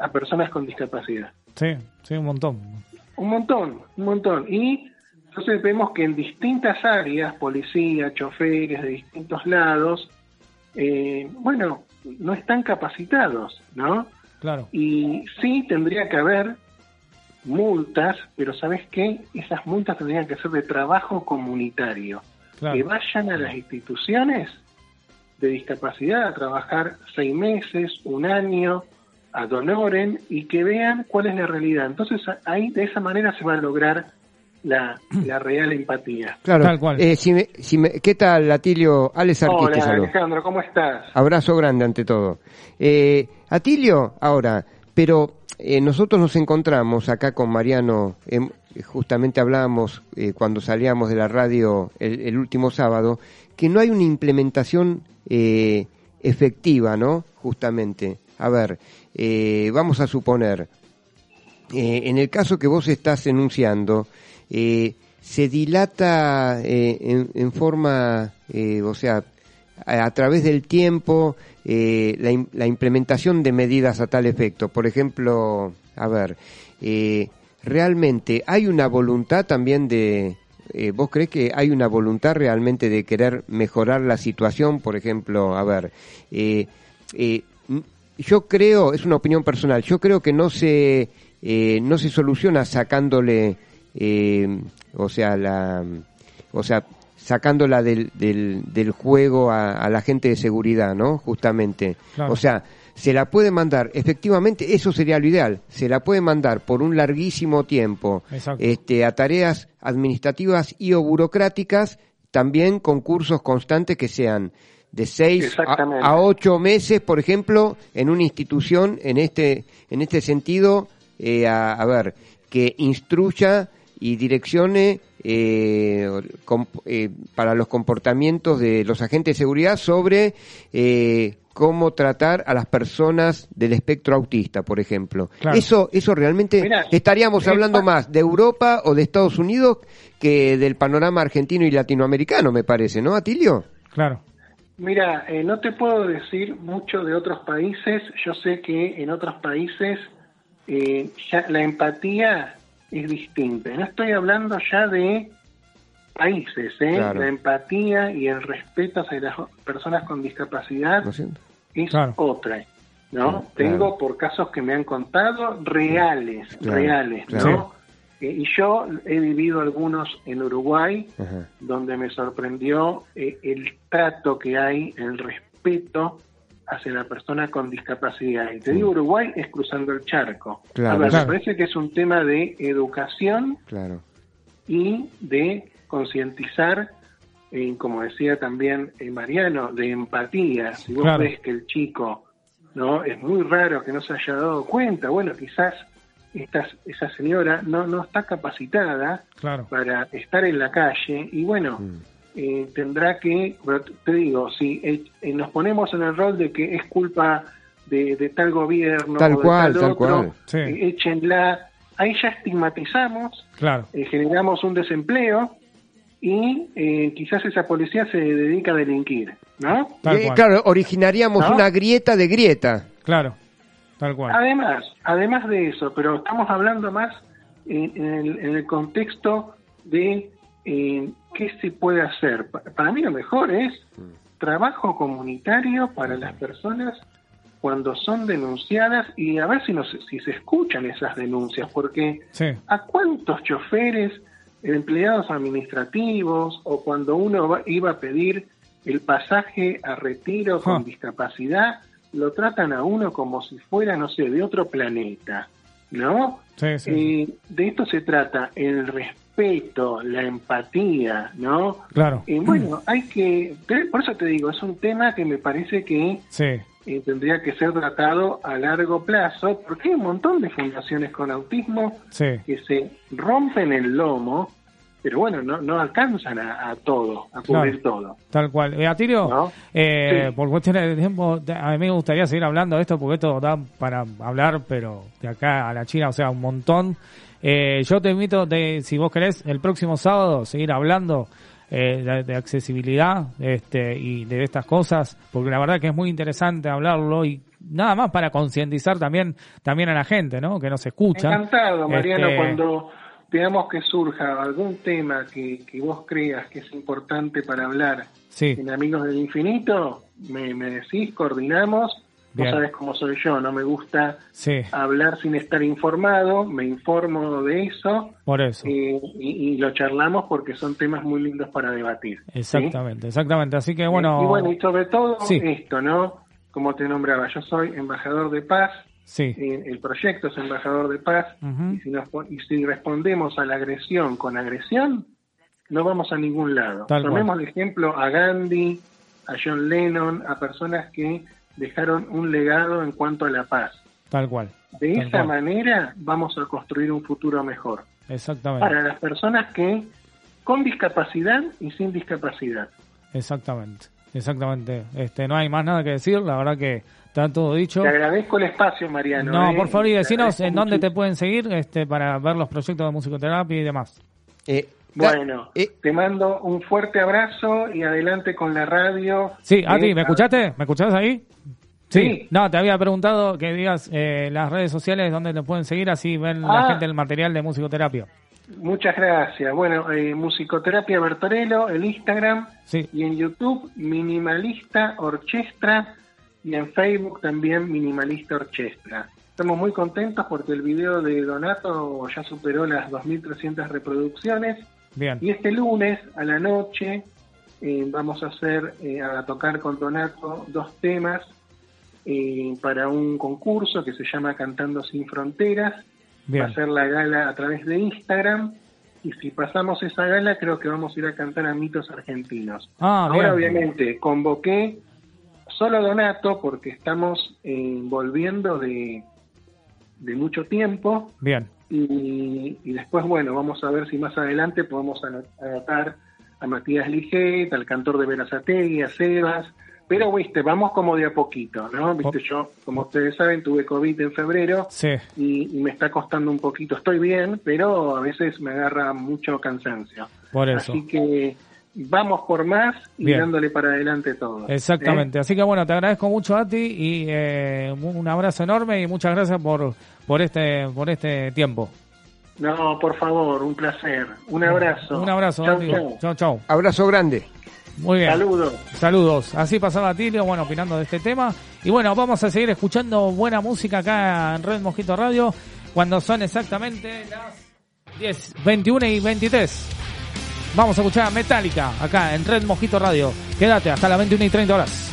Speaker 21: a personas con discapacidad?
Speaker 4: Sí, sí, un montón.
Speaker 21: Un montón, un montón. Y entonces vemos que en distintas áreas, policía, choferes de distintos lados, eh, bueno, no están capacitados, ¿no?
Speaker 4: Claro.
Speaker 21: Y sí tendría que haber multas, pero ¿sabes qué? Esas multas tendrían que ser de trabajo comunitario.
Speaker 4: Claro.
Speaker 21: Que vayan a las instituciones de discapacidad a trabajar seis meses, un año, a donoren y que vean cuál es la realidad. Entonces ahí de esa manera se va a lograr la, la real empatía.
Speaker 3: Claro.
Speaker 4: Tal cual.
Speaker 3: Eh, si me- si me- ¿Qué tal, Atilio? Alex
Speaker 21: Hola. Alejandro, ¿cómo estás?
Speaker 3: Abrazo grande ante todo. Eh, Atilio, ahora, pero eh, nosotros nos encontramos acá con Mariano, em, justamente hablábamos eh, cuando salíamos de la radio el, el último sábado, que no hay una implementación eh, efectiva, ¿no? Justamente. A ver, eh, vamos a suponer, eh, en el caso que vos estás enunciando, eh, se dilata en, en forma, o sea, a, través del tiempo la, im- la implementación de medidas a tal efecto. Por ejemplo, a ver, realmente hay una voluntad también de... ¿Vos crees que hay una voluntad realmente de querer mejorar la situación? Por ejemplo, a ver, eh, eh, yo creo, es una opinión personal, yo creo que no se, eh, no se soluciona sacándole, eh, o sea, la, o sea, sacándola del, del, del juego a, a la gente de seguridad, ¿no? Justamente.
Speaker 4: Claro.
Speaker 3: O sea, se la puede mandar, efectivamente, eso sería lo ideal, se la puede mandar por un larguísimo tiempo
Speaker 4: Exacto.
Speaker 3: este, a tareas administrativas y o burocráticas, también con cursos constantes que sean de seis a, ocho meses, por ejemplo, en una institución en este, en este sentido, eh, a, a ver, que instruya y direccione eh, com- eh, para los comportamientos de los agentes de seguridad sobre eh, cómo tratar a las personas del espectro autista, por ejemplo.
Speaker 21: Claro.
Speaker 3: Eso, eso realmente
Speaker 21: Mirá,
Speaker 3: estaríamos
Speaker 21: es
Speaker 3: hablando más de Europa o de Estados Unidos que del panorama argentino y latinoamericano, me parece, ¿no, Atilio?
Speaker 4: Claro.
Speaker 21: Mira, eh, no te puedo decir mucho de otros países. Yo sé que en otros países eh, ya la empatía es distinta. No estoy hablando ya de países, ¿eh?
Speaker 3: Claro.
Speaker 21: La empatía y el respeto hacia las personas con discapacidad
Speaker 3: ¿No es
Speaker 4: Claro.
Speaker 21: otra, ¿no?
Speaker 3: Claro.
Speaker 21: Tengo por casos que me han contado reales,
Speaker 3: Claro,
Speaker 21: reales,
Speaker 3: claro.
Speaker 21: ¿no? Eh, y yo he vivido algunos en Uruguay, donde me sorprendió eh, el trato que hay, el respeto hacia la persona con discapacidad. Y te digo Uruguay es cruzando el charco.
Speaker 3: Claro.
Speaker 21: A ver,
Speaker 4: Claro.
Speaker 21: me parece que es un tema de educación
Speaker 3: Claro.
Speaker 21: y de concientizar, eh, como decía también eh, Mariano, de empatía. Si vos
Speaker 4: Claro.
Speaker 21: ves que el chico no es muy raro que no se haya dado cuenta, bueno, quizás esta, esa señora no, no está capacitada
Speaker 4: Claro.
Speaker 21: para estar en la calle y bueno,
Speaker 3: Mm.
Speaker 21: eh, tendrá que, pero te digo, si eh, eh, nos ponemos en el rol de que es culpa de, de tal gobierno
Speaker 3: Tal
Speaker 21: o de
Speaker 3: cual,
Speaker 21: tal,
Speaker 3: tal
Speaker 21: otro,
Speaker 3: cual.
Speaker 4: Sí.
Speaker 21: eh, échenla, ahí ya estigmatizamos,
Speaker 4: Claro.
Speaker 21: eh, generamos un desempleo y eh, quizás esa policía se dedica a delinquir, ¿no?
Speaker 3: Eh, claro, originaríamos
Speaker 21: ¿No?
Speaker 3: una grieta de grieta.
Speaker 4: Claro, tal cual.
Speaker 21: Además, además de eso, pero estamos hablando más en, en el, en el contexto de eh, qué se puede hacer. Pa- Para mí lo mejor es trabajo comunitario para las personas cuando son denunciadas y a ver si, nos, si se escuchan esas denuncias, porque
Speaker 4: Sí.
Speaker 21: ¿a cuántos choferes, empleados administrativos o cuando uno va- iba a pedir el pasaje a retiro con
Speaker 4: Ah.
Speaker 21: discapacidad, lo tratan a uno como si fuera, no sé, de otro planeta, ¿no?
Speaker 4: Sí, sí.
Speaker 21: Eh, de esto se trata, el respeto, la empatía, ¿no?
Speaker 4: Claro.
Speaker 21: Y bueno, hay que, por eso te digo, es un tema que me parece que
Speaker 4: Sí.
Speaker 21: eh, tendría que ser tratado a largo plazo, porque hay un montón de fundaciones con autismo que se rompen el lomo, pero bueno, no, no alcanzan a, a todo, a cubrir todo.
Speaker 4: Tal cual. Beatirio, eh,
Speaker 21: Sí.
Speaker 4: por cuestiones de tiempo, a mí me gustaría seguir hablando de esto porque esto da para hablar, pero de acá a la China, o sea, un montón. Eh, yo te invito, de, si vos querés, el próximo sábado seguir hablando eh, de, de accesibilidad este, y de estas cosas, porque la verdad que es muy interesante hablarlo y nada más para concientizar también también a la gente, ¿no? Que nos escucha.
Speaker 21: Encantado, Mariano,
Speaker 4: Este,
Speaker 21: cuando veamos que surja algún tema que, que vos creas que es importante para hablar
Speaker 4: Sí.
Speaker 21: en Amigos del Infinito, me, me decís, coordinamos. Vos
Speaker 4: Bien.
Speaker 21: sabés cómo soy yo, no me gusta
Speaker 4: Sí,
Speaker 21: hablar sin estar informado, me informo de eso
Speaker 4: por eso.
Speaker 21: eh, y, y lo charlamos porque son temas muy lindos para debatir. ¿sí?
Speaker 4: Exactamente, exactamente. Así que bueno.
Speaker 21: Y bueno, y sobre todo esto, ¿no? Como te nombraba, yo soy embajador de paz,
Speaker 4: Sí.
Speaker 21: el proyecto es embajador de paz, y, si nos y si respondemos a la agresión con agresión, no vamos a ningún lado.
Speaker 4: Tal cual.
Speaker 21: Tomemos de ejemplo a Gandhi, a John Lennon, a personas que dejaron un legado en cuanto a la paz.
Speaker 4: Tal cual.
Speaker 21: De
Speaker 4: Tal
Speaker 21: esa
Speaker 4: cual.
Speaker 21: manera vamos a construir un futuro mejor
Speaker 4: Exactamente.
Speaker 21: para las personas que con discapacidad y sin discapacidad.
Speaker 4: Exactamente. Exactamente. Este, no hay más nada que decir. La verdad que está todo dicho.
Speaker 21: Te agradezco el espacio, Mariano.
Speaker 4: No,
Speaker 21: ¿eh?
Speaker 4: por favor, y decinos en dónde
Speaker 21: mucho.
Speaker 4: te pueden seguir este, para ver los proyectos de musicoterapia y demás.
Speaker 3: Eh,
Speaker 21: Bueno, te mando un fuerte abrazo y adelante con la radio.
Speaker 4: Sí, a
Speaker 21: Eh,
Speaker 4: ti, ¿me escuchaste? ¿Me escuchás ahí?
Speaker 21: Sí.
Speaker 4: No, te había preguntado que digas eh, las redes sociales donde te pueden seguir, así ven la
Speaker 21: Ah.
Speaker 4: gente el material de musicoterapia.
Speaker 21: Muchas gracias. Bueno, eh, Musicoterapia Bertorello, el Instagram
Speaker 4: Sí.
Speaker 21: y en YouTube Minimalista Orchestra y en Facebook también Minimalista Orchestra. Estamos muy contentos porque el video de Donato ya superó las 2.300 reproducciones
Speaker 4: Bien.
Speaker 21: y este lunes a la noche eh, vamos a hacer, eh, a tocar con Donato dos temas eh, para un concurso que se llama Cantando sin Fronteras.
Speaker 4: Bien.
Speaker 21: Va a ser la gala a través de Instagram. Y si pasamos esa gala, creo que vamos a ir a cantar a mitos argentinos.
Speaker 4: Ah,
Speaker 21: Ahora,
Speaker 4: bien.
Speaker 21: obviamente, convoqué solo Donato porque estamos eh, volviendo de, de mucho tiempo.
Speaker 4: Bien.
Speaker 21: Y, y después, bueno, vamos a ver si más adelante podemos ano- anotar a Matías Liget, al cantor de Verazategui, a Sebas. Pero, viste, vamos como de a poquito, ¿no? Viste, yo, como ustedes saben, tuve COVID en febrero
Speaker 4: Sí.
Speaker 21: y, y me está costando un poquito. Estoy bien, pero a veces me agarra mucho cansancio.
Speaker 4: Por eso.
Speaker 21: Así que vamos por más y
Speaker 4: Bien.
Speaker 21: dándole para adelante todo.
Speaker 4: Exactamente. Así que bueno, te agradezco mucho a ti y eh, un abrazo enorme y muchas gracias por por este por este tiempo.
Speaker 21: ¿eh? No, por favor, un placer. Un abrazo.
Speaker 4: Un abrazo,
Speaker 21: Chau,
Speaker 4: amigo.
Speaker 21: chau.
Speaker 4: Chau, chau.
Speaker 3: Abrazo grande.
Speaker 4: Muy bien.
Speaker 21: Saludos.
Speaker 4: Saludos. Así pasaba Tilio, bueno, opinando de este tema. Y bueno, vamos a seguir escuchando buena música acá en Red Mosquito Radio cuando son exactamente las 10, 21 y 23. Vamos a escuchar Metallica acá en Red Mosquito Radio. Quédate hasta las 21 y 30 horas.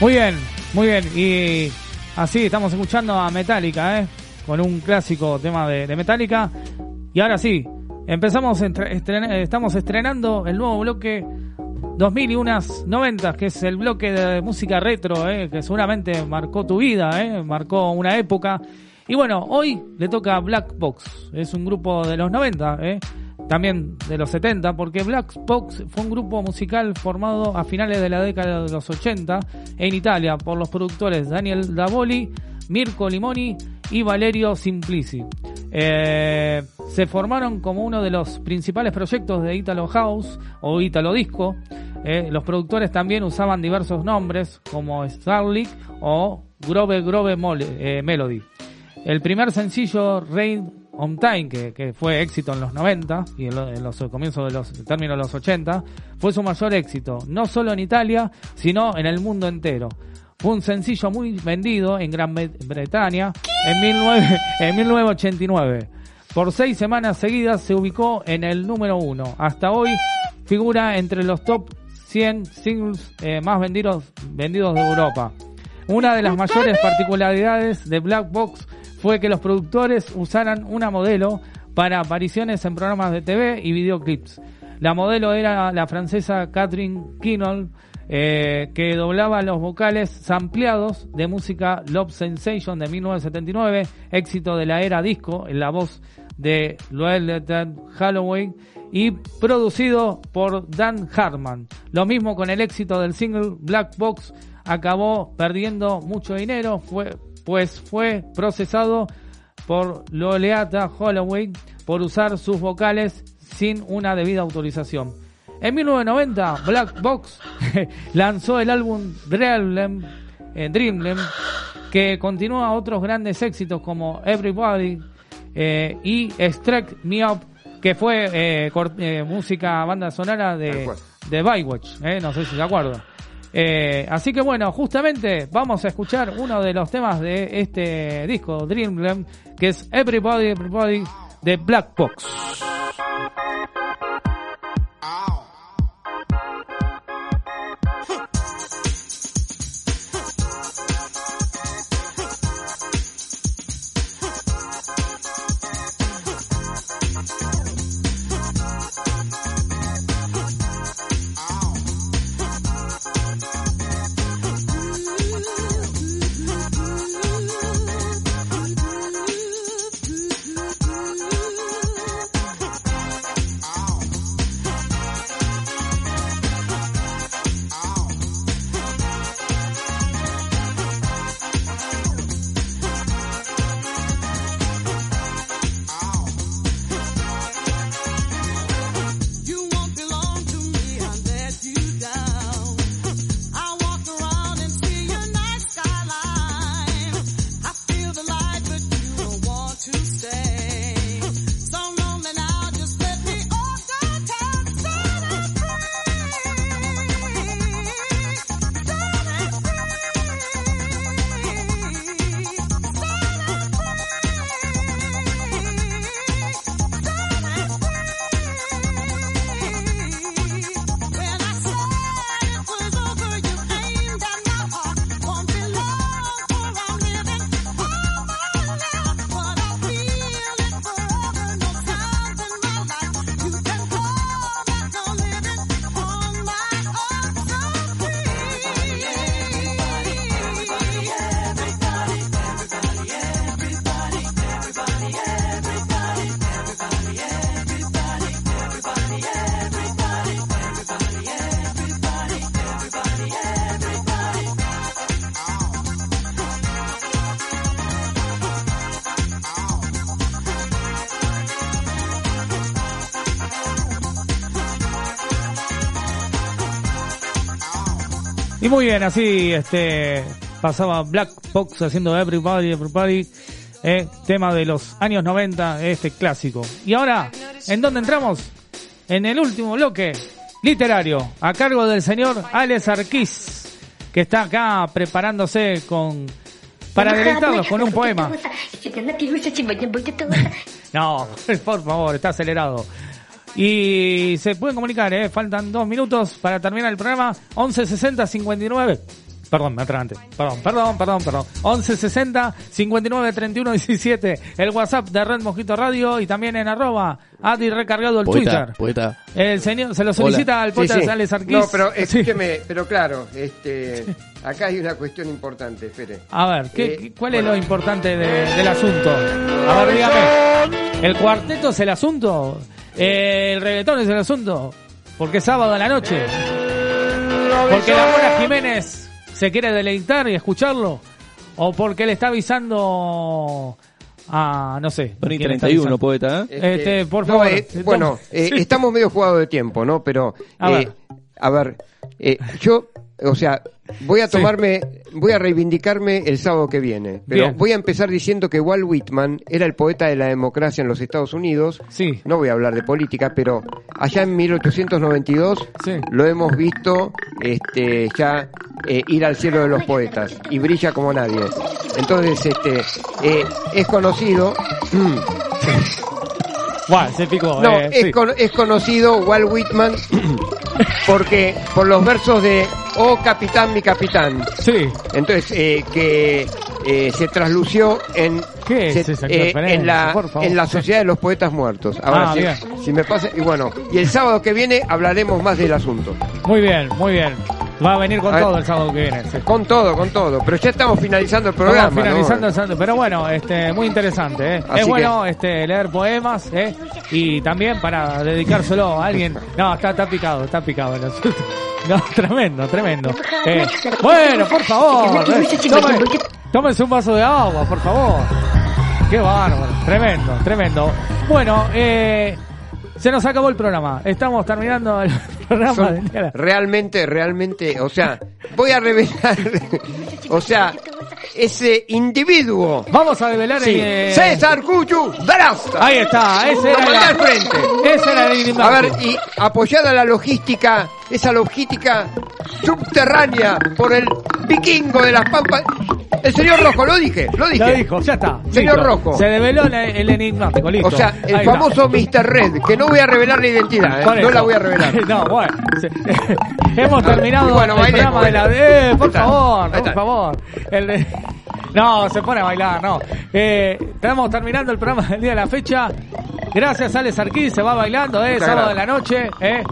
Speaker 4: Muy bien, muy bien. Y así estamos escuchando a Metallica, ¿eh? Con un clásico tema de, Metallica. Y ahora sí, empezamos, estamos estrenando el nuevo bloque 2000 y unas 90, que es el bloque de música retro, ¿eh? que seguramente marcó tu vida, ¿eh? marcó una época. Y bueno, hoy le toca Black Box, es un grupo de los 90, ¿eh? También de los 70, porque Black Box fue un grupo musical formado a finales de la década de los 80 en Italia por los productores Daniel Davoli, Mirko Limoni y Valerio Simplici. Eh, se formaron como uno de los principales proyectos de Italo House o Italo Disco. Eh, los productores también usaban diversos nombres como Starlick o Grove Grove eh, Melody. El primer sencillo, Rain on Time, que, que fue éxito en los 90 y en, lo- en los comienzos de los términos de los 80, fue su mayor éxito, no solo en Italia, sino en el mundo entero. Fue un sencillo muy vendido en Gran Bre- Bretaña en, 19 en 1989. Por seis semanas seguidas se ubicó en el número uno. Hasta hoy figura entre los top 100 singles eh, más vendidos, vendidos de Europa. Una de las mayores particularidades de Black Box fue que los productores usaran una modelo para apariciones en programas de TV y videoclips. La modelo era la francesa Catherine Kinol, eh, que doblaba los vocales sampleados de música Love Sensation de 1979, éxito de la era disco, en la voz de Loel Holloway y producido por Dan Hartman. Lo mismo con el éxito del single Black Box, acabó perdiendo mucho dinero, fue, pues fue procesado por Loleata Holloway por usar sus vocales sin una debida autorización. En 1990, Black Box lanzó el álbum Dreamland, eh, Dreamland, que continúa otros grandes éxitos como Everybody eh, y Strike Me Up, que fue eh, eh, música banda sonora de, de Baywatch, eh, no sé si se acuerdan. Eh, así que bueno, justamente vamos a escuchar uno de los temas de este disco, Dreamland, que es Everybody, Everybody de Black Box. Muy bien, así este pasaba Black Box haciendo Everybody, Everybody, eh, tema de los años 90, este clásico. Y ahora, ¿en dónde entramos? En el último bloque literario, a cargo del señor Alex Arquís, que está acá preparándose con para deleitarlos con un poema. No, por favor, está acelerado. Y se pueden comunicar, ¿eh? faltan dos minutos para terminar el programa. 11 60 59 Perdón, me atrante. Perdón, perdón, perdón, perdón. 11 60 59 31 17. El WhatsApp de Red Mosquito Radio y también en arroba Adi recargado el
Speaker 10: Poeta,
Speaker 4: Twitter.
Speaker 10: poeta.
Speaker 4: El señor se lo solicita al
Speaker 3: Sí,
Speaker 4: poeta
Speaker 3: sí.
Speaker 4: Sales Arquís.
Speaker 3: No, pero escúcheme, pero claro, este, acá hay una cuestión importante, espere.
Speaker 4: A ver, ¿qué,
Speaker 3: Eh,
Speaker 4: ¿cuál es lo importante de- del asunto? A ver, dígame. ¿El cuarteto es el asunto? Eh, ¿El reggaetón es el asunto? Porque es sábado a la noche. Porque la Mona Jiménez se quiere deleitar y escucharlo. O porque le está avisando a, no sé.
Speaker 10: Tony
Speaker 4: quién le está
Speaker 10: 31,
Speaker 4: avisando.
Speaker 10: poeta, ¿eh?
Speaker 4: Este, por
Speaker 3: No,
Speaker 4: favor.
Speaker 3: eh, bueno, eh, estamos medio jugados de tiempo, ¿no? Pero,
Speaker 4: A
Speaker 3: eh,
Speaker 4: ver.
Speaker 3: a ver, eh, yo, o sea, voy a
Speaker 4: Sí.
Speaker 3: tomarme, voy a reivindicarme el sábado que viene. Pero
Speaker 4: Bien.
Speaker 3: voy a empezar diciendo que Walt Whitman era el poeta de la democracia en los Estados Unidos.
Speaker 4: Sí.
Speaker 3: No voy a hablar de política, pero allá en 1892
Speaker 4: Sí.
Speaker 3: lo hemos visto este, ya eh, ir al cielo de los poetas y brilla como nadie. Entonces, este, eh, es conocido.
Speaker 4: Bueno, se picó.
Speaker 3: No,
Speaker 4: eh,
Speaker 3: es,
Speaker 4: sí.
Speaker 3: con- es conocido Walt Whitman porque por los versos de Oh capitán, mi capitán.
Speaker 4: Sí.
Speaker 3: Entonces, eh, que eh, se traslució en,
Speaker 4: ¿Qué
Speaker 3: se-
Speaker 4: es esa
Speaker 3: eh,
Speaker 4: referencia?
Speaker 3: en, la, en la Sociedad de los Poetas Muertos. Ahora,
Speaker 4: Ah, bien.
Speaker 3: si me pasa, y bueno, y el sábado que viene hablaremos más del asunto.
Speaker 4: Muy bien, muy bien. Va a venir con
Speaker 3: A
Speaker 4: todo el sábado que viene. sí.
Speaker 3: Con todo, con todo. Pero ya estamos finalizando el programa.
Speaker 4: Estamos finalizando
Speaker 3: ¿no?
Speaker 4: pero bueno, este, muy interesante, ¿eh? Es
Speaker 3: que-
Speaker 4: bueno este, leer poemas, ¿eh? Y también para dedicárselo a alguien. No, está, está picado, está picado el asunto. No, tremendo, tremendo. Eh, bueno, por favor, eh, tome, tómese un vaso de agua, por favor. Qué bárbaro, tremendo, tremendo. Bueno, eh, se nos acabó el programa. Estamos terminando el programa
Speaker 3: Son realmente, realmente, o sea, voy a revelar, o sea, ese individuo.
Speaker 4: Vamos a develar
Speaker 3: Sí.
Speaker 4: el,
Speaker 3: César Cuchu Darasta.
Speaker 4: Ahí está, ese era la-
Speaker 3: frente.
Speaker 4: Ese era el
Speaker 3: A ver, y apoyada la logística, esa logística subterránea por el vikingo de las pampas. El señor Rojo, lo dije, lo dije.
Speaker 4: Lo dijo, ya está.
Speaker 3: Señor
Speaker 4: listo.
Speaker 3: Rojo.
Speaker 4: Se develó el, el enigmático, listo.
Speaker 3: O sea, el
Speaker 4: Ahí está.
Speaker 3: famoso Mr. Red, que no voy a revelar la identidad, ¿eh? No la voy a revelar.
Speaker 4: no, bueno. hemos
Speaker 3: A ver,
Speaker 4: terminado
Speaker 3: bueno,
Speaker 4: el programa de la... Eh, por favor, por favor. El de- No, se pone a bailar, no. Eh, estamos terminando el programa del día de la fecha. Gracias, Alex Arquí, se va bailando, eh,
Speaker 3: Muchas
Speaker 4: sábado de la noche, eh.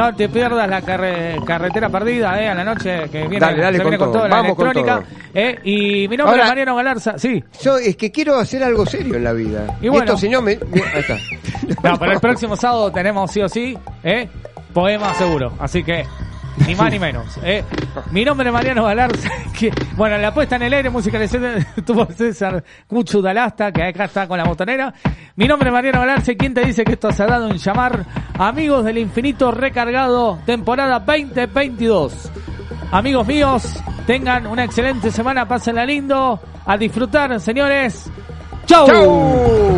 Speaker 4: No te pierdas la carre- carretera perdida, eh, a la noche que viene,
Speaker 3: Dale, dale
Speaker 4: se
Speaker 3: con
Speaker 4: viene con
Speaker 3: todo.
Speaker 4: toda la
Speaker 3: Vamos
Speaker 4: electrónica. Eh, y mi nombre
Speaker 3: Ahora-
Speaker 4: es Mariano Galarza, sí.
Speaker 3: Yo es que quiero hacer algo serio en la vida.
Speaker 4: Y bueno.
Speaker 3: Esto, señor, me, me- ahí está.
Speaker 4: No, pero el próximo sábado tenemos sí o sí, ¿eh? Poema seguro. Así que, ni más ni menos. ¿eh? Mi nombre es Mariano Galarza. Bueno, la puesta en el aire musicalización tuvo César Cuchu Dalasta, que acá está con la botonera. Mi nombre es Mariano Galarza. ¿Quién te dice que esto se ha dado en llamar Amigos del Infinito Recargado, temporada 2022? Amigos míos, tengan una excelente semana, pásenla lindo, a disfrutar, señores. ¡Chau!